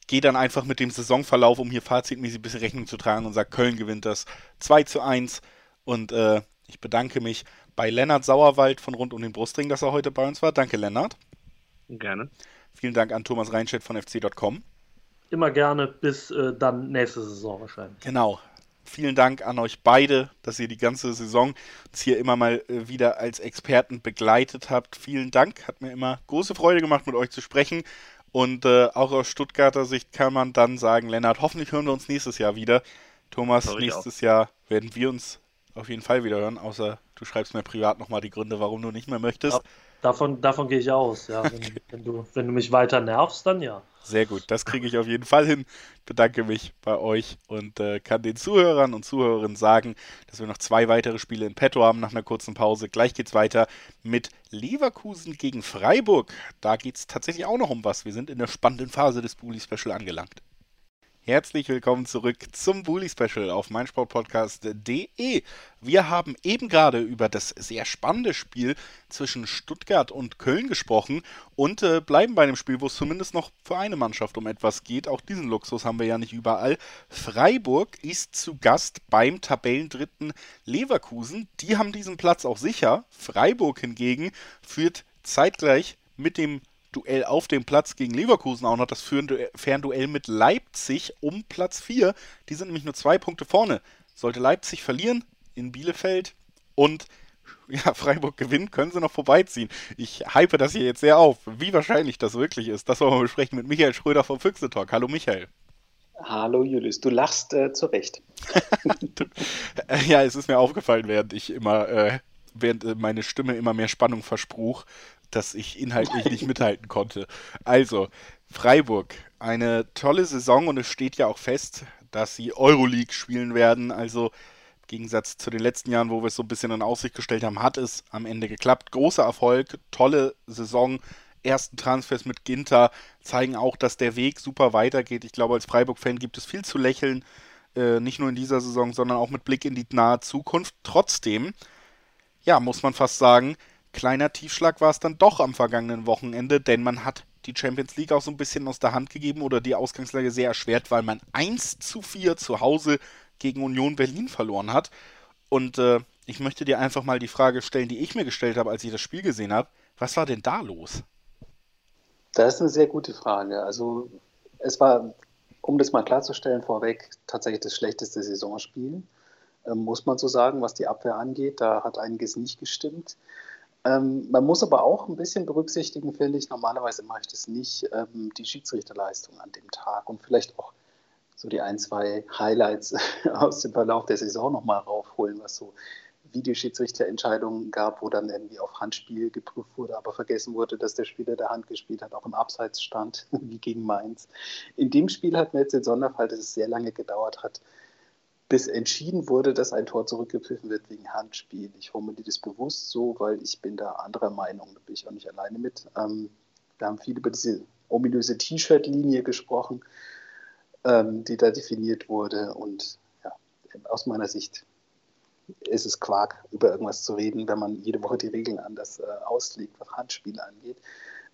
Gehe dann einfach mit dem Saisonverlauf, um hier fazitmäßig ein bisschen Rechnung zu tragen und sage, Köln gewinnt das 2 zu 1. Und äh, ich bedanke mich bei Lennart Sauerwald von Rund um den Brustring, dass er heute bei uns war. Danke, Lennart. Gerne. Vielen Dank an Thomas Reinstedt von fc.com. Immer gerne, bis äh, dann nächste Saison wahrscheinlich. Genau. Vielen Dank an euch beide, dass ihr die ganze Saison uns hier immer mal äh, wieder als Experten begleitet habt. Vielen Dank. Hat mir immer große Freude gemacht, mit euch zu sprechen. Und äh, auch aus Stuttgarter Sicht kann man dann sagen, Lennart, hoffentlich hören wir uns nächstes Jahr wieder. Thomas, nächstes Jahr werden wir uns auf jeden Fall wieder hören, außer du schreibst mir privat nochmal die Gründe, warum du nicht mehr möchtest. Ja, davon, davon gehe ich aus, ja. Wenn, wenn, du, wenn du mich weiter nervst, dann ja. Sehr gut, das kriege ich auf jeden Fall hin. Bedanke mich bei euch und äh, kann den Zuhörern und Zuhörerinnen sagen, dass wir noch zwei weitere Spiele in petto haben nach einer kurzen Pause. Gleich geht's weiter mit Leverkusen gegen Freiburg. Da geht es tatsächlich auch noch um was. Wir sind in der spannenden Phase des Bully Special angelangt. Herzlich willkommen zurück zum Bully Special auf meinsportpodcast.de. Wir haben eben gerade über das sehr spannende Spiel zwischen Stuttgart und Köln gesprochen und äh, bleiben bei dem Spiel, wo es zumindest noch für eine Mannschaft um etwas geht. Auch diesen Luxus haben wir ja nicht überall. Freiburg ist zu Gast beim Tabellendritten Leverkusen. Die haben diesen Platz auch sicher. Freiburg hingegen führt zeitgleich mit dem Duell auf dem Platz gegen Leverkusen auch noch das Fernduell mit Leipzig um Platz 4. Die sind nämlich nur zwei Punkte vorne. Sollte Leipzig verlieren in Bielefeld und ja, Freiburg gewinnt, können sie noch vorbeiziehen. Ich hype das hier jetzt sehr auf. Wie wahrscheinlich das wirklich ist, das wollen wir besprechen mit Michael Schröder vom Füchse Talk. Hallo Michael. Hallo Julius, du lachst äh, zu Recht. ja, es ist mir aufgefallen, während ich immer, äh, während äh, meine Stimme immer mehr Spannung verspruch, dass ich inhaltlich nicht mithalten konnte. Also, Freiburg, eine tolle Saison und es steht ja auch fest, dass sie Euroleague spielen werden. Also im Gegensatz zu den letzten Jahren, wo wir es so ein bisschen in Aussicht gestellt haben, hat es am Ende geklappt. Großer Erfolg, tolle Saison. Ersten Transfers mit Ginter zeigen auch, dass der Weg super weitergeht. Ich glaube, als Freiburg-Fan gibt es viel zu lächeln, äh, nicht nur in dieser Saison, sondern auch mit Blick in die nahe Zukunft. Trotzdem, ja, muss man fast sagen, kleiner Tiefschlag war es dann doch am vergangenen Wochenende, denn man hat die Champions League auch so ein bisschen aus der Hand gegeben oder die Ausgangslage sehr erschwert, weil man 1 zu 4 zu Hause gegen Union Berlin verloren hat. Und äh, ich möchte dir einfach mal die Frage stellen, die ich mir gestellt habe, als ich das Spiel gesehen habe. Was war denn da los? Das ist eine sehr gute Frage. Also es war, um das mal klarzustellen, vorweg tatsächlich das schlechteste Saisonspiel, äh, muss man so sagen, was die Abwehr angeht. Da hat einiges nicht gestimmt. Ähm, man muss aber auch ein bisschen berücksichtigen, finde ich, normalerweise mache ich das nicht, ähm, die Schiedsrichterleistung an dem Tag und vielleicht auch so die ein, zwei Highlights aus dem Verlauf der Saison nochmal raufholen, was so Videoschiedsrichterentscheidungen gab, wo dann irgendwie auf Handspiel geprüft wurde, aber vergessen wurde, dass der Spieler der Hand gespielt hat, auch im Abseits stand, wie gegen Mainz. In dem Spiel hat man jetzt den Sonderfall, dass es sehr lange gedauert hat, bis entschieden wurde, dass ein Tor zurückgepfiffen wird wegen Handspiel. Ich formuliere das bewusst so, weil ich bin da anderer Meinung, da bin ich auch nicht alleine mit. Ähm, wir haben viel über diese ominöse T-Shirt-Linie gesprochen, ähm, die da definiert wurde. Und ja, aus meiner Sicht ist es Quark, über irgendwas zu reden, wenn man jede Woche die Regeln anders äh, auslegt, was Handspiele angeht.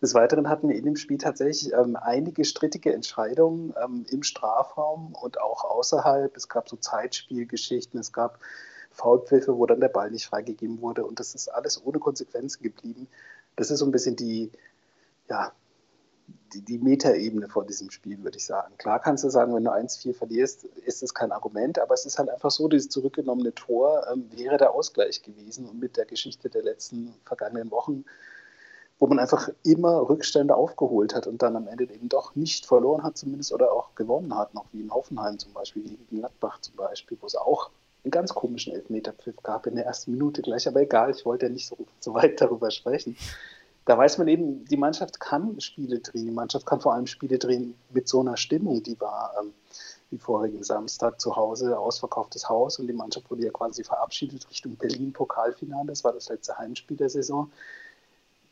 Des Weiteren hatten wir in dem Spiel tatsächlich ähm, einige strittige Entscheidungen ähm, im Strafraum und auch außerhalb. Es gab so Zeitspielgeschichten, es gab Foulpfiffe, wo dann der Ball nicht freigegeben wurde und das ist alles ohne Konsequenzen geblieben. Das ist so ein bisschen die, ja, die, die Metaebene vor diesem Spiel, würde ich sagen. Klar kannst du sagen, wenn du 1-4 verlierst, ist das kein Argument, aber es ist halt einfach so, dieses zurückgenommene Tor ähm, wäre der Ausgleich gewesen und mit der Geschichte der letzten vergangenen Wochen wo man einfach immer Rückstände aufgeholt hat und dann am Ende eben doch nicht verloren hat zumindest oder auch gewonnen hat, noch wie in Hoffenheim zum Beispiel, wie gegen Gladbach zum Beispiel, wo es auch einen ganz komischen Elfmeterpfiff gab in der ersten Minute gleich, aber egal, ich wollte ja nicht so, so weit darüber sprechen. Da weiß man eben, die Mannschaft kann Spiele drehen, die Mannschaft kann vor allem Spiele drehen mit so einer Stimmung, die war ähm, wie vorigen Samstag zu Hause, ausverkauftes Haus. Und die Mannschaft wurde ja quasi verabschiedet Richtung Berlin-Pokalfinale, das war das letzte Heimspiel der Saison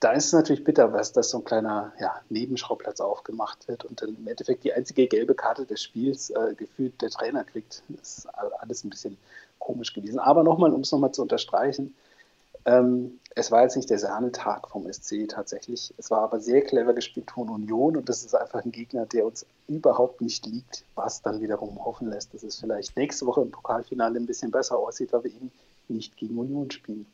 da ist es natürlich bitter, was dass so ein kleiner ja, Nebenschauplatz aufgemacht wird und dann im Endeffekt die einzige gelbe Karte des Spiels äh, gefühlt der Trainer kriegt. Das ist alles ein bisschen komisch gewesen. Aber nochmal, um es nochmal zu unterstreichen, ähm, es war jetzt nicht der Sahnetag vom SC tatsächlich. Es war aber sehr clever gespielt von Union und das ist einfach ein Gegner, der uns überhaupt nicht liegt, was dann wiederum hoffen lässt, dass es vielleicht nächste Woche im Pokalfinale ein bisschen besser aussieht, weil wir eben nicht gegen Union spielen.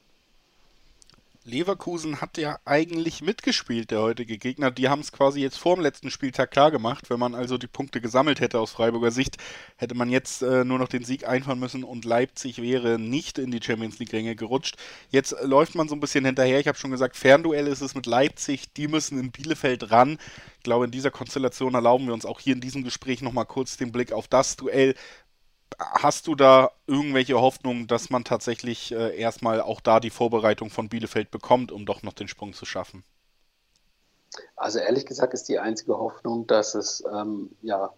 Leverkusen hat ja eigentlich mitgespielt, der heutige Gegner. Die haben es quasi jetzt vor dem letzten Spieltag klar gemacht. Wenn man also die Punkte gesammelt hätte aus Freiburger Sicht, hätte man jetzt äh, nur noch den Sieg einfahren müssen und Leipzig wäre nicht in die Champions League-Ränge gerutscht. Jetzt äh, läuft man so ein bisschen hinterher. Ich habe schon gesagt, Fernduell ist es mit Leipzig. Die müssen in Bielefeld ran. Ich glaube, in dieser Konstellation erlauben wir uns auch hier in diesem Gespräch nochmal kurz den Blick auf das Duell hast du da irgendwelche Hoffnungen, dass man tatsächlich äh, erstmal auch da die Vorbereitung von Bielefeld bekommt, um doch noch den Sprung zu schaffen? Also ehrlich gesagt ist die einzige Hoffnung, dass es ähm, ja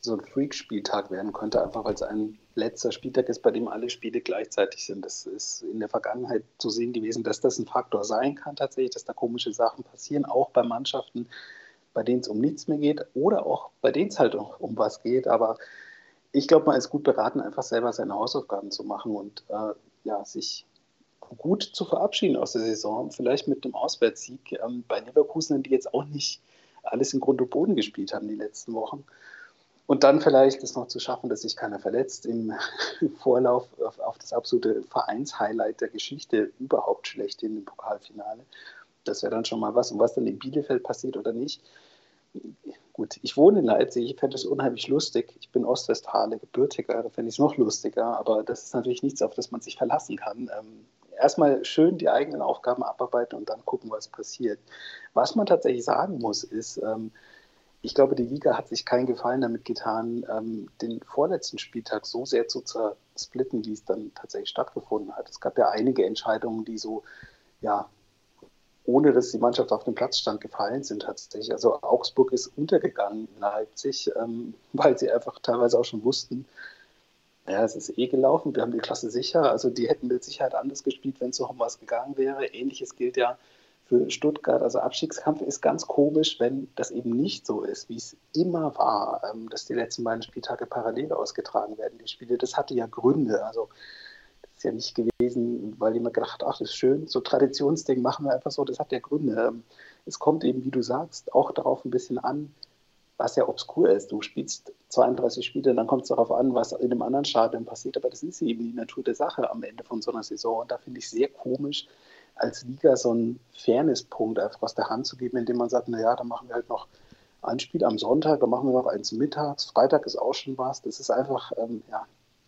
so ein Freak-Spieltag werden könnte, einfach weil es ein letzter Spieltag ist, bei dem alle Spiele gleichzeitig sind. Das ist in der Vergangenheit zu sehen gewesen, dass das ein Faktor sein kann tatsächlich, dass da komische Sachen passieren, auch bei Mannschaften, bei denen es um nichts mehr geht oder auch bei denen es halt um, um was geht. Aber ich glaube, man ist gut beraten, einfach selber seine Hausaufgaben zu machen und äh, ja, sich gut zu verabschieden aus der Saison. Vielleicht mit einem Auswärtssieg ähm, bei Leverkusen, die jetzt auch nicht alles in Grund und Boden gespielt haben die letzten Wochen. Und dann vielleicht es noch zu schaffen, dass sich keiner verletzt im Vorlauf auf, auf das absolute Vereinshighlight der Geschichte überhaupt schlecht in dem Pokalfinale. Das wäre dann schon mal was. Und was dann in Bielefeld passiert oder nicht, gut, ich wohne in Leipzig, ich fände es unheimlich lustig. Ich bin Ostwestfale, gebürtiger, da fände ich es noch lustiger, aber das ist natürlich nichts, auf das man sich verlassen kann. Ähm, erstmal schön die eigenen Aufgaben abarbeiten und dann gucken, was passiert. Was man tatsächlich sagen muss, ist, ähm, ich glaube, die Liga hat sich keinen Gefallen damit getan, ähm, den vorletzten Spieltag so sehr zu zersplitten, wie es dann tatsächlich stattgefunden hat. Es gab ja einige Entscheidungen, die so ja, ohne dass die Mannschaft auf dem Platz stand, gefallen sind tatsächlich. Also Augsburg ist untergegangen in Leipzig, ähm, weil sie einfach teilweise auch schon wussten, ja, es ist eh gelaufen, wir haben die Klasse sicher. Also die hätten mit Sicherheit anders gespielt, wenn es noch um was gegangen wäre. Ähnliches gilt ja für Stuttgart. Also Abstiegskampf ist ganz komisch, wenn das eben nicht so ist, wie es immer war, ähm, dass die letzten beiden Spieltage parallel ausgetragen werden, die Spiele. Das hatte ja Gründe. Also ist ja nicht gewesen, weil jemand gedacht hat, ach, das ist schön, so Traditionsding machen wir einfach so, das hat ja Gründe. Ähm, es kommt eben, wie du sagst, auch darauf ein bisschen an, was ja obskur ist. Du spielst 32 Spiele, dann kommt es darauf an, was in einem anderen Stadion passiert, aber das ist eben die Natur der Sache am Ende von so einer Saison und da finde ich sehr komisch, als Liga so einen Fairness-Punkt einfach aus der Hand zu geben, indem man sagt, naja, dann machen wir halt noch ein Spiel am Sonntag, dann machen wir noch eins mittags, Freitag ist auch schon was. Das ist einfach, ähm, ja,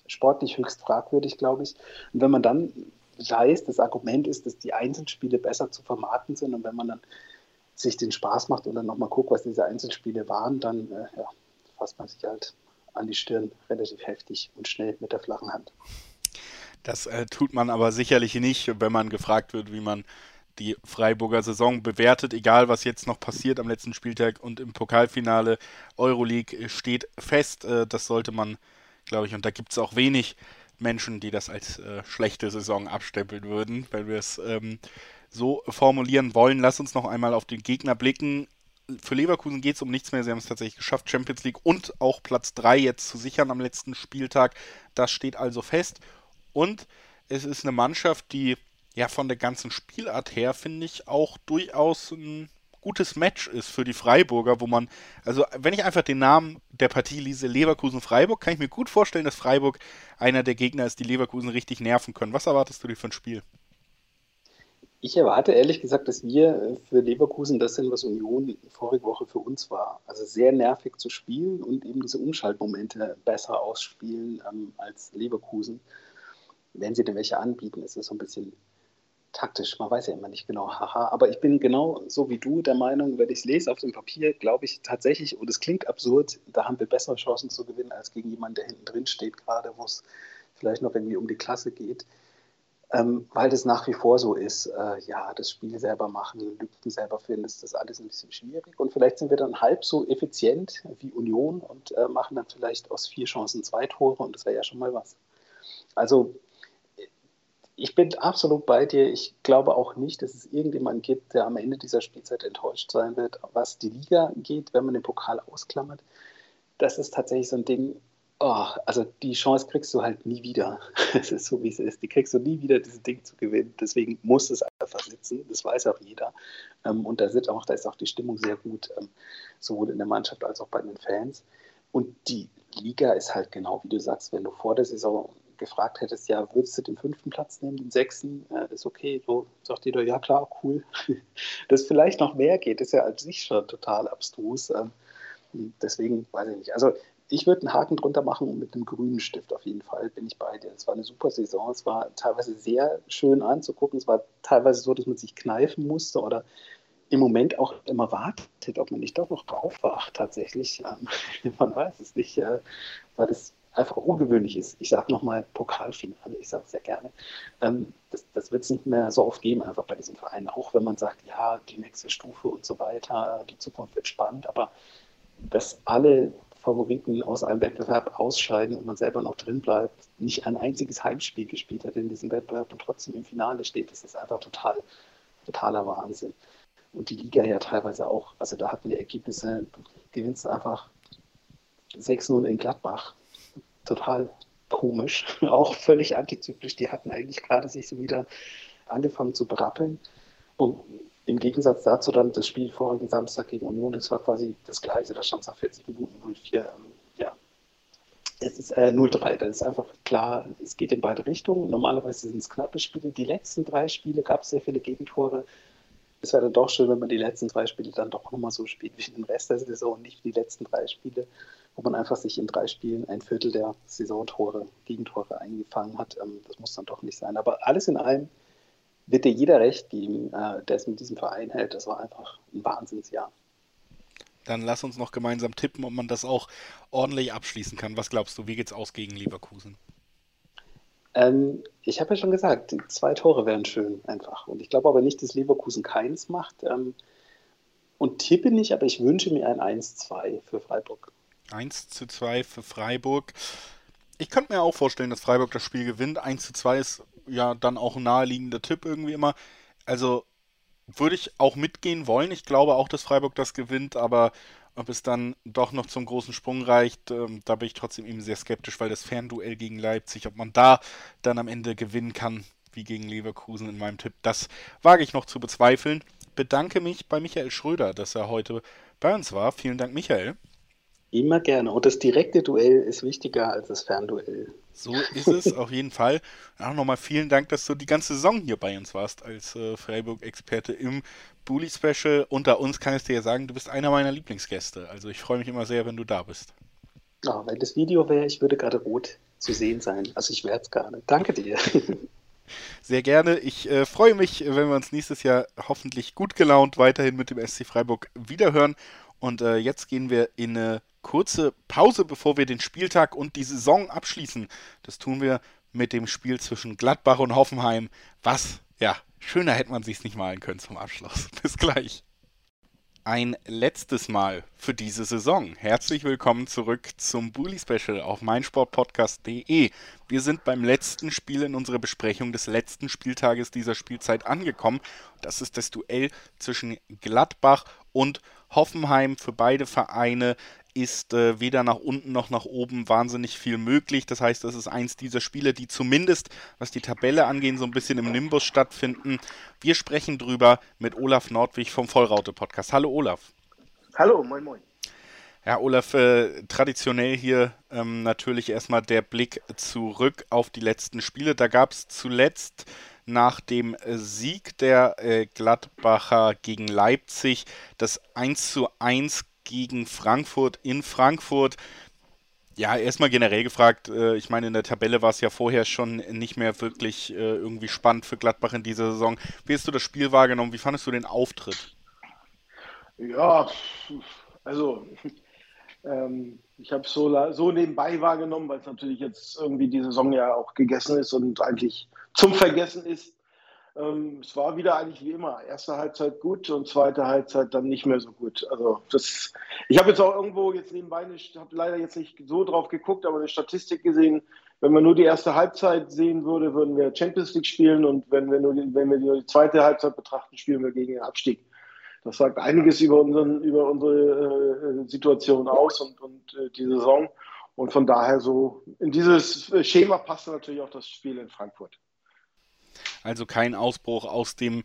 sportlich höchst fragwürdig, glaube ich. Und wenn man dann weiß, das Argument ist, dass die Einzelspiele besser zu vermarkten sind und wenn man dann sich den Spaß macht und dann nochmal guckt, was diese Einzelspiele waren, dann äh, ja, fasst man sich halt an die Stirn relativ heftig und schnell mit der flachen Hand. Das äh, tut man aber sicherlich nicht, wenn man gefragt wird, wie man die Freiburger Saison bewertet, egal was jetzt noch passiert am letzten Spieltag und im Pokalfinale. Euroleague steht fest, äh, das sollte man glaube ich. Und da gibt es auch wenig Menschen, die das als äh, schlechte Saison abstempeln würden, wenn wir es ähm, so formulieren wollen. Lass uns noch einmal auf den Gegner blicken. Für Leverkusen geht es um nichts mehr. Sie haben es tatsächlich geschafft, Champions League und auch Platz 3 jetzt zu sichern am letzten Spieltag. Das steht also fest. Und es ist eine Mannschaft, die ja von der ganzen Spielart her, finde ich, auch durchaus ein gutes Match ist für die Freiburger, wo man, also wenn ich einfach den Namen der Partie lese, Leverkusen-Freiburg, kann ich mir gut vorstellen, dass Freiburg einer der Gegner ist, die Leverkusen richtig nerven können. Was erwartest du dir für ein Spiel? Ich erwarte ehrlich gesagt, dass wir für Leverkusen das sind, was Union vorige Woche für uns war. Also sehr nervig zu spielen und eben diese Umschaltmomente besser ausspielen ähm, als Leverkusen. Wenn sie denn welche anbieten, ist es so ein bisschen taktisch. Man weiß ja immer nicht genau, haha. Aber ich bin genau so wie du der Meinung, wenn ich es lese auf dem Papier, glaube ich tatsächlich, und es klingt absurd, da haben wir bessere Chancen zu gewinnen als gegen jemanden, der hinten drin steht, gerade wo es vielleicht noch irgendwie um die Klasse geht. Ähm, weil das nach wie vor so ist, äh, ja, das Spiel selber machen, Lücken selber finden, ist das alles ein bisschen schwierig. Und vielleicht sind wir dann halb so effizient wie Union und äh, machen dann vielleicht aus vier Chancen zwei Tore und das wäre ja schon mal was. Also ich bin absolut bei dir. Ich glaube auch nicht, dass es irgendjemanden gibt, der am Ende dieser Spielzeit enttäuscht sein wird, was die Liga geht, wenn man den Pokal ausklammert. Das ist tatsächlich so ein Ding, oh, also die Chance kriegst du halt nie wieder. Es ist so, wie es ist. Die kriegst du nie wieder, dieses Ding zu gewinnen. Deswegen muss es einfach sitzen. Das weiß auch jeder. Ähm, und da, sind auch, da ist auch die Stimmung sehr gut, ähm, sowohl in der Mannschaft als auch bei den Fans. Und die Liga ist halt genau, wie du sagst, wenn du vor der Saison gefragt hättest, ja, würdest du den fünften Platz nehmen, den sechsten, äh, ist okay. So sagt jeder, ja klar, cool. Dass vielleicht noch mehr geht, ist ja an sich schon total abstrus. Ähm, deswegen weiß ich nicht. Also ich würde einen Haken drunter machen mit einem grünen Stift auf jeden Fall, bin ich bei dir. Es war eine super Saison, es war teilweise sehr schön anzugucken, es war teilweise so, dass man sich kneifen musste oder im Moment auch immer wartet, ob man nicht doch noch aufwacht tatsächlich. Ähm, man weiß es nicht, weil das einfach ungewöhnlich ist. Ich sage nochmal Pokalfinale, ich sage es sehr gerne. Ähm, das das wird es nicht mehr so oft geben, einfach bei diesem Verein. Auch wenn man sagt, ja, die nächste Stufe und so weiter, die Zukunft wird spannend, aber dass alle Favoriten aus einem Wettbewerb ausscheiden und man selber noch drin bleibt, nicht ein einziges Heimspiel gespielt hat in diesem Wettbewerb und trotzdem im Finale steht, das ist einfach total, totaler Wahnsinn. Und die Liga ja teilweise auch, also da hatten die Ergebnisse, gewinnst einfach 6-0 in Gladbach total komisch, auch völlig antizyklisch. Die hatten eigentlich gerade sich so wieder angefangen zu berappeln. Und im Gegensatz dazu dann das Spiel vorigen Samstag gegen Union, das war quasi das gleiche, da stand es nach 40 Minuten 0-4. Ähm, ja, es ist äh, 0-3, das ist einfach klar, es geht in beide Richtungen. Normalerweise sind es knappe Spiele. Die letzten drei Spiele gab es sehr viele Gegentore. Es wäre dann doch schön, wenn man die letzten drei Spiele dann doch nochmal so spielt wie den Rest der Saison, nicht wie die letzten drei Spiele wo man einfach sich in drei Spielen ein Viertel der Saisontore, Gegentore eingefangen hat. Ähm, das muss dann doch nicht sein. Aber alles in allem wird dir jeder recht geben, äh, der es mit diesem Verein hält. Das war einfach ein Wahnsinnsjahr. Dann lass uns noch gemeinsam tippen, ob man das auch ordentlich abschließen kann. Was glaubst du, wie geht's aus gegen Leverkusen? Ähm, ich habe ja schon gesagt, die zwei Tore wären schön einfach. Und ich glaube aber nicht, dass Leverkusen keins macht. Ähm, und tippe nicht, aber ich wünsche mir ein 1-2 für Freiburg. 1 zu 2 für Freiburg. Ich könnte mir auch vorstellen, dass Freiburg das Spiel gewinnt. 1 zu 2 ist ja dann auch ein naheliegender Tipp irgendwie immer. Also würde ich auch mitgehen wollen. Ich glaube auch, dass Freiburg das gewinnt, aber ob es dann doch noch zum großen Sprung reicht, ähm, da bin ich trotzdem eben sehr skeptisch, weil das Fernduell gegen Leipzig, ob man da dann am Ende gewinnen kann, wie gegen Leverkusen in meinem Tipp, das wage ich noch zu bezweifeln. Bedanke mich bei Michael Schröder, dass er heute bei uns war. Vielen Dank, Michael. Immer gerne. Und das direkte Duell ist wichtiger als das Fernduell. So ist es auf jeden Fall. Auch nochmal vielen Dank, dass du die ganze Saison hier bei uns warst als äh, Freiburg-Experte im Bully Special. Unter uns kann ich dir ja sagen, du bist einer meiner Lieblingsgäste. Also ich freue mich immer sehr, wenn du da bist. Ja, wenn das Video wäre, ich würde gerade rot zu sehen sein. Also ich wäre es gerne. Danke dir. Sehr gerne. Ich äh, freue mich, wenn wir uns nächstes Jahr hoffentlich gut gelaunt weiterhin mit dem SC Freiburg wiederhören. Und äh, jetzt gehen wir in eine kurze Pause, bevor wir den Spieltag und die Saison abschließen. Das tun wir mit dem Spiel zwischen Gladbach und Hoffenheim. Was, ja, schöner hätte man sich nicht malen können zum Abschluss. Bis gleich. Ein letztes Mal für diese Saison. Herzlich willkommen zurück zum Bully Special auf meinsportpodcast.de. Wir sind beim letzten Spiel in unserer Besprechung des letzten Spieltages dieser Spielzeit angekommen. Das ist das Duell zwischen Gladbach und Hoffenheim. Für beide Vereine ist äh, weder nach unten noch nach oben wahnsinnig viel möglich. Das heißt, das ist eins dieser Spiele, die zumindest, was die Tabelle angeht, so ein bisschen im Nimbus stattfinden. Wir sprechen drüber mit Olaf Nordwig vom Vollraute-Podcast. Hallo Olaf. Hallo, moin moin. Ja, Olaf, äh, traditionell hier ähm, natürlich erstmal der Blick zurück auf die letzten Spiele. Da gab es zuletzt nach dem Sieg der äh, Gladbacher gegen Leipzig das 1 zu 1 gegen Frankfurt in Frankfurt. Ja, erstmal generell gefragt, äh, ich meine, in der Tabelle war es ja vorher schon nicht mehr wirklich äh, irgendwie spannend für Gladbach in dieser Saison. Wie hast du das Spiel wahrgenommen? Wie fandest du den Auftritt? Ja, also ähm, ich habe es so, so nebenbei wahrgenommen, weil es natürlich jetzt irgendwie die Saison ja auch gegessen ist und eigentlich zum Vergessen ist. Ähm, es war wieder eigentlich wie immer. Erste Halbzeit gut und zweite Halbzeit dann nicht mehr so gut. Also das, ich habe jetzt auch irgendwo jetzt nebenbei nicht, habe leider jetzt nicht so drauf geguckt, aber eine Statistik gesehen. Wenn man nur die erste Halbzeit sehen würde, würden wir Champions League spielen und wenn wir nur die, wenn wir nur die zweite Halbzeit betrachten, spielen wir gegen den Abstieg. Das sagt einiges über, unseren, über unsere äh, Situation aus und, und äh, die Saison. Und von daher so, in dieses Schema passt natürlich auch das Spiel in Frankfurt. Also kein Ausbruch aus dem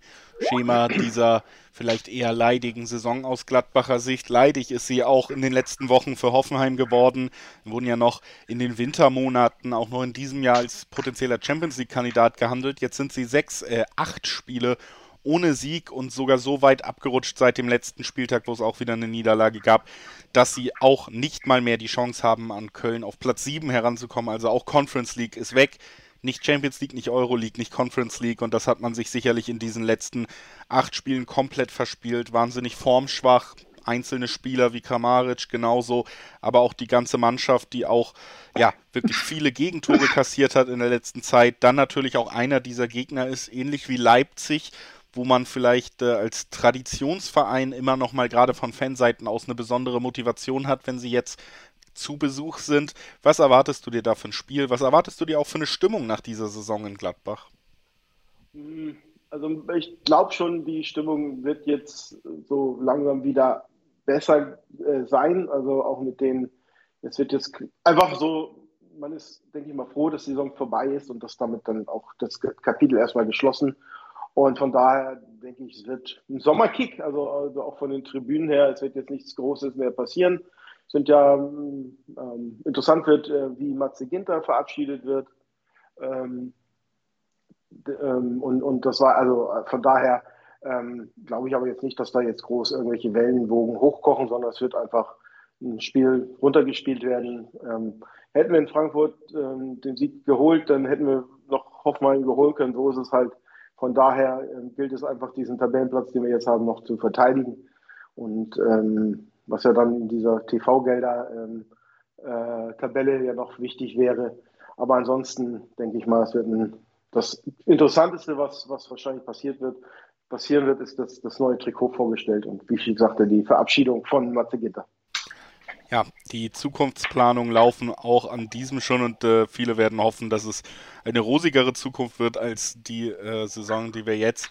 Schema dieser vielleicht eher leidigen Saison aus Gladbacher Sicht. Leidig ist sie auch in den letzten Wochen für Hoffenheim geworden. Wurden ja noch in den Wintermonaten auch noch in diesem Jahr als potenzieller Champions League-Kandidat gehandelt. Jetzt sind sie sechs, äh, acht Spiele ohne Sieg und sogar so weit abgerutscht seit dem letzten Spieltag, wo es auch wieder eine Niederlage gab, dass sie auch nicht mal mehr die Chance haben, an Köln auf Platz 7 heranzukommen. Also auch Conference League ist weg nicht Champions League, nicht Euro League, nicht Conference League und das hat man sich sicherlich in diesen letzten acht Spielen komplett verspielt. Wahnsinnig formschwach, einzelne Spieler wie Kramaric genauso, aber auch die ganze Mannschaft, die auch ja wirklich viele Gegentore kassiert hat in der letzten Zeit. Dann natürlich auch einer dieser Gegner ist ähnlich wie Leipzig, wo man vielleicht äh, als Traditionsverein immer noch mal gerade von Fanseiten aus eine besondere Motivation hat, wenn sie jetzt zu Besuch sind. Was erwartest du dir da für ein Spiel? Was erwartest du dir auch für eine Stimmung nach dieser Saison in Gladbach? Hm, also ich glaube schon, die Stimmung wird jetzt so langsam wieder besser äh, sein. Also auch mit den, es wird jetzt einfach so, man ist, denke ich mal, froh, dass die Saison vorbei ist und dass damit dann auch das Kapitel erstmal geschlossen. Und von daher denke ich, es wird ein Sommerkick, also, also auch von den Tribünen her, es wird jetzt nichts Großes mehr passieren sind ja ähm, interessant wird, äh, wie Matze Ginter verabschiedet wird. Ähm, ähm, und, und das war also äh, von daher ähm, glaube ich aber jetzt nicht, dass da jetzt groß irgendwelche Wellenwogen hochkochen, sondern es wird einfach ein Spiel runtergespielt werden. Ähm, hätten wir in Frankfurt den Sieg geholt, dann hätten wir noch Hoffmann überholen können. So ist es halt. Von daher gilt es einfach, diesen Tabellenplatz, den wir jetzt haben, noch zu verteidigen. Und ähm, was ja dann in dieser TV-Gelder-Tabelle ähm, äh, ja noch wichtig wäre. Aber ansonsten denke ich mal, es wird ein, das Interessanteste, was, was wahrscheinlich passiert wird, passieren wird, ist, dass das neue Trikot vorgestellt und wie ich sagte, die Verabschiedung von Matze Gitter. Ja, die Zukunftsplanungen laufen auch an diesem schon und äh, viele werden hoffen, dass es eine rosigere Zukunft wird als die äh, Saison, die wir jetzt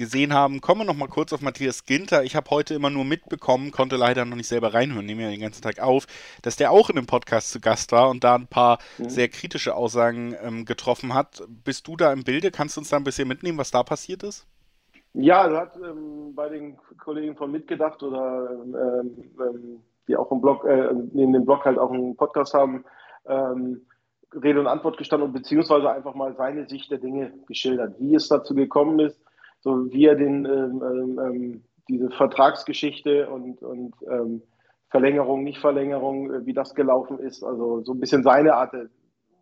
gesehen haben. Kommen wir noch mal kurz auf Matthias Ginter. Ich habe heute immer nur mitbekommen, konnte leider noch nicht selber reinhören, nehme ja den ganzen Tag auf, dass der auch in dem Podcast zu Gast war und da ein paar mhm. sehr kritische Aussagen ähm, getroffen hat. Bist du da im Bilde? Kannst du uns da ein bisschen mitnehmen, was da passiert ist? Ja, er hat ähm, bei den Kollegen von Mitgedacht oder ähm, ähm die auch im Blog, äh, neben dem Blog halt auch einen Podcast haben, ähm, Rede und Antwort gestanden und beziehungsweise einfach mal seine Sicht der Dinge geschildert, wie es dazu gekommen ist, so wie er den, ähm, ähm, ähm, diese Vertragsgeschichte und, und ähm, Verlängerung, Nicht-Verlängerung, äh, wie das gelaufen ist, also so ein bisschen seine Art.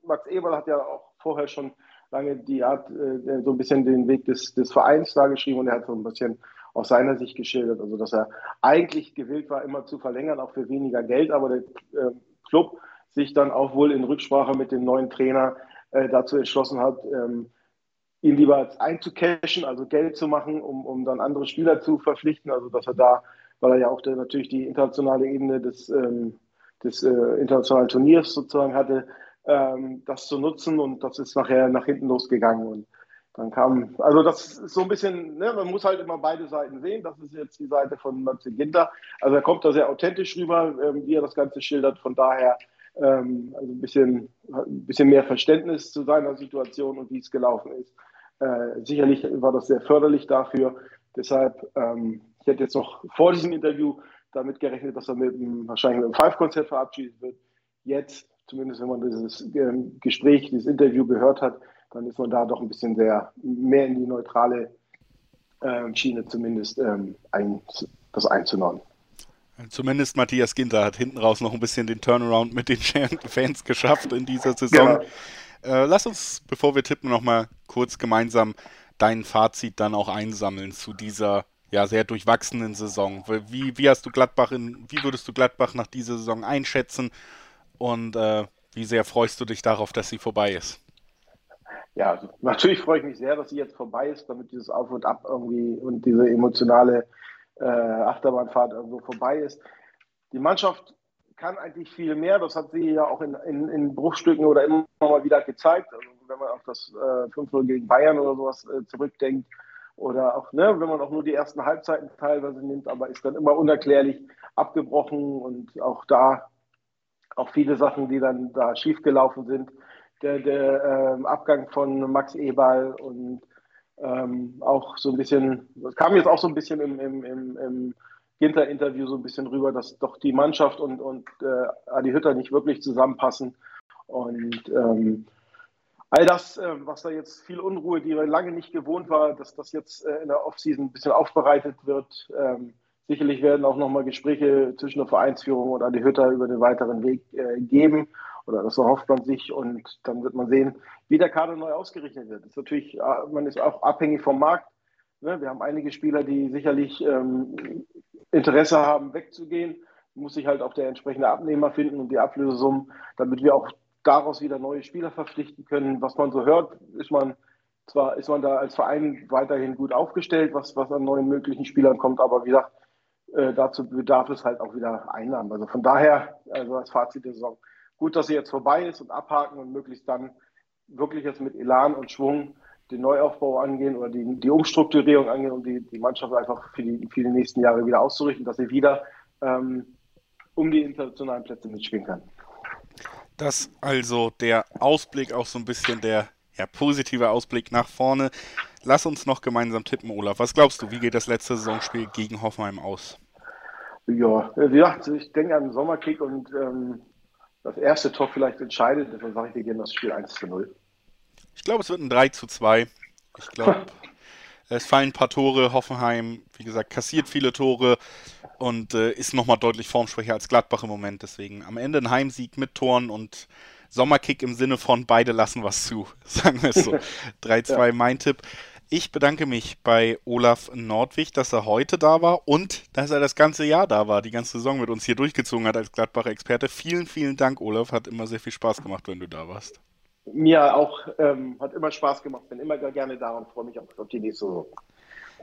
Max Eberl hat ja auch vorher schon lange die Art, äh, so ein bisschen den Weg des, des Vereins dargeschrieben und er hat so ein bisschen aus seiner Sicht geschildert, also dass er eigentlich gewillt war, immer zu verlängern, auch für weniger Geld, aber der äh, Club sich dann auch wohl in Rücksprache mit dem neuen Trainer äh, dazu entschlossen hat, ähm, ihn lieber einzucashen, also Geld zu machen, um, um dann andere Spieler zu verpflichten. Also dass er da, weil er ja auch der, natürlich die internationale Ebene des, ähm, des äh, internationalen Turniers sozusagen hatte, ähm, das zu nutzen und das ist nachher nach hinten losgegangen. Und dann kam, also das ist so ein bisschen, ne, man muss halt immer beide Seiten sehen. Das ist jetzt die Seite von Matze Ginter. Also er kommt da sehr authentisch rüber, ähm, wie er das Ganze schildert. Von daher ähm, also ein bisschen, ein bisschen mehr Verständnis zu seiner Situation und wie es gelaufen ist. Äh, sicherlich war das sehr förderlich dafür. Deshalb, ähm, ich hätte jetzt noch vor diesem Interview damit gerechnet, dass er mit einem, wahrscheinlich mit einem Five-Konzert verabschiedet wird. Jetzt, zumindest wenn man dieses äh, Gespräch, dieses Interview gehört hat, dann ist man da doch ein bisschen sehr mehr in die neutrale äh, Schiene zumindest ähm, ein, das einzunehmen. Zumindest Matthias Ginter hat hinten raus noch ein bisschen den Turnaround mit den Fans geschafft in dieser Saison. Genau. Äh, lass uns, bevor wir tippen, nochmal kurz gemeinsam dein Fazit dann auch einsammeln zu dieser ja, sehr durchwachsenen Saison. Wie, wie hast du Gladbach in, wie würdest du Gladbach nach dieser Saison einschätzen und äh, wie sehr freust du dich darauf, dass sie vorbei ist? Ja, also natürlich freue ich mich sehr, dass sie jetzt vorbei ist, damit dieses Auf und Ab irgendwie und diese emotionale äh, Achterbahnfahrt irgendwo vorbei ist. Die Mannschaft kann eigentlich viel mehr. Das hat sie ja auch in, in, in Bruchstücken oder immer mal wieder gezeigt. Also wenn man auf das äh, 5-0 gegen Bayern oder sowas äh, zurückdenkt, oder auch, ne, wenn man auch nur die ersten Halbzeiten teilweise nimmt, aber ist dann immer unerklärlich abgebrochen und auch da auch viele Sachen, die dann da schiefgelaufen sind. Der, der ähm, Abgang von Max Eberl und ähm, auch so ein bisschen, das kam jetzt auch so ein bisschen im, im, im, im Ginter-Interview so ein bisschen rüber, dass doch die Mannschaft und, und äh, Adi Hütter nicht wirklich zusammenpassen. Und ähm, all das, äh, was da jetzt viel Unruhe, die lange nicht gewohnt war, dass das jetzt äh, in der Offseason ein bisschen aufbereitet wird. Ähm, sicherlich werden auch nochmal Gespräche zwischen der Vereinsführung und Adi Hütter über den weiteren Weg äh, geben. Oder das erhofft man sich und dann wird man sehen, wie der Kader neu ausgerichtet wird. Das ist natürlich, man ist auch abhängig vom Markt. Ne? Wir haben einige Spieler, die sicherlich ähm, Interesse haben, wegzugehen. Muss sich halt auch der entsprechende Abnehmer finden und die Ablösesummen, damit wir auch daraus wieder neue Spieler verpflichten können. Was man so hört, ist man zwar ist man da als Verein weiterhin gut aufgestellt, was, was an neuen möglichen Spielern kommt, aber wie gesagt, äh, dazu bedarf es halt auch wieder Einnahmen. Also von daher, also als Fazit der Saison, gut, dass sie jetzt vorbei ist und abhaken und möglichst dann wirklich jetzt mit Elan und Schwung den Neuaufbau angehen oder die, die Umstrukturierung angehen, um die, die Mannschaft einfach für die, für die nächsten Jahre wieder auszurichten, dass sie wieder ähm, um die internationalen Plätze mitspielen kann. Das also der Ausblick, auch so ein bisschen der ja, positive Ausblick nach vorne. Lass uns noch gemeinsam tippen, Olaf. Was glaubst du, wie geht das letzte Saisonspiel gegen Hoffenheim aus? Ja, wie gesagt, ich denke an den Sommerkick und ähm, das erste Tor vielleicht entscheidet. Deswegen sage ich, wir gehen das Spiel 1 zu 0. Ich glaube, es wird ein 3 zu 2. Ich glaube, es fallen ein paar Tore. Hoffenheim, wie gesagt, kassiert viele Tore und äh, ist nochmal deutlich formschwächer als Gladbach im Moment. Deswegen am Ende ein Heimsieg mit Toren und Sommerkick im Sinne von beide lassen was zu, sagen wir es so. 3-2 ja. mein Tipp. Ich bedanke mich bei Olaf Nordwig, dass er heute da war und dass er das ganze Jahr da war, die ganze Saison mit uns hier durchgezogen hat als Gladbacher Experte. Vielen, vielen Dank, Olaf. Hat immer sehr viel Spaß gemacht, wenn du da warst. Mir auch, ähm, hat immer Spaß gemacht. Bin immer gerne da und freue mich auf, auf die nächste Saison.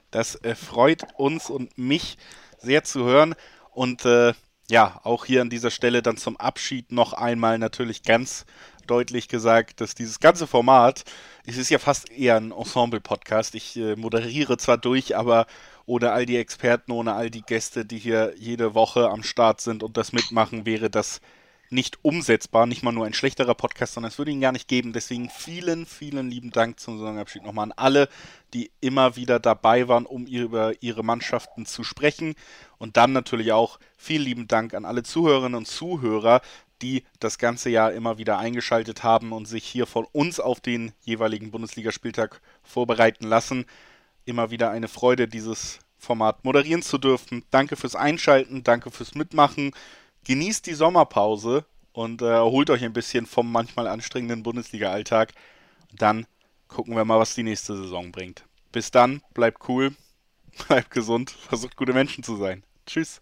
Das äh, freut uns und mich sehr zu hören. Und äh, ja, auch hier an dieser Stelle dann zum Abschied noch einmal natürlich ganz deutlich gesagt, dass dieses ganze Format, es ist ja fast eher ein Ensemble-Podcast. Ich äh, moderiere zwar durch, aber ohne all die Experten, ohne all die Gäste, die hier jede Woche am Start sind und das mitmachen, wäre das nicht umsetzbar, nicht mal nur ein schlechterer Podcast, sondern es würde ihn gar nicht geben. Deswegen vielen, vielen lieben Dank zum Saisonabschied nochmal an alle, die immer wieder dabei waren, um über ihre Mannschaften zu sprechen. Und dann natürlich auch vielen lieben Dank an alle Zuhörerinnen und Zuhörer, die das ganze Jahr immer wieder eingeschaltet haben und sich hier von uns auf den jeweiligen Bundesligaspieltag vorbereiten lassen. Immer wieder eine Freude, dieses Format moderieren zu dürfen. Danke fürs Einschalten, danke fürs Mitmachen genießt die Sommerpause und äh, erholt euch ein bisschen vom manchmal anstrengenden Bundesliga-Alltag. Dann gucken wir mal, was die nächste Saison bringt. Bis dann, bleibt cool, bleibt gesund, versucht gute Menschen zu sein. Tschüss.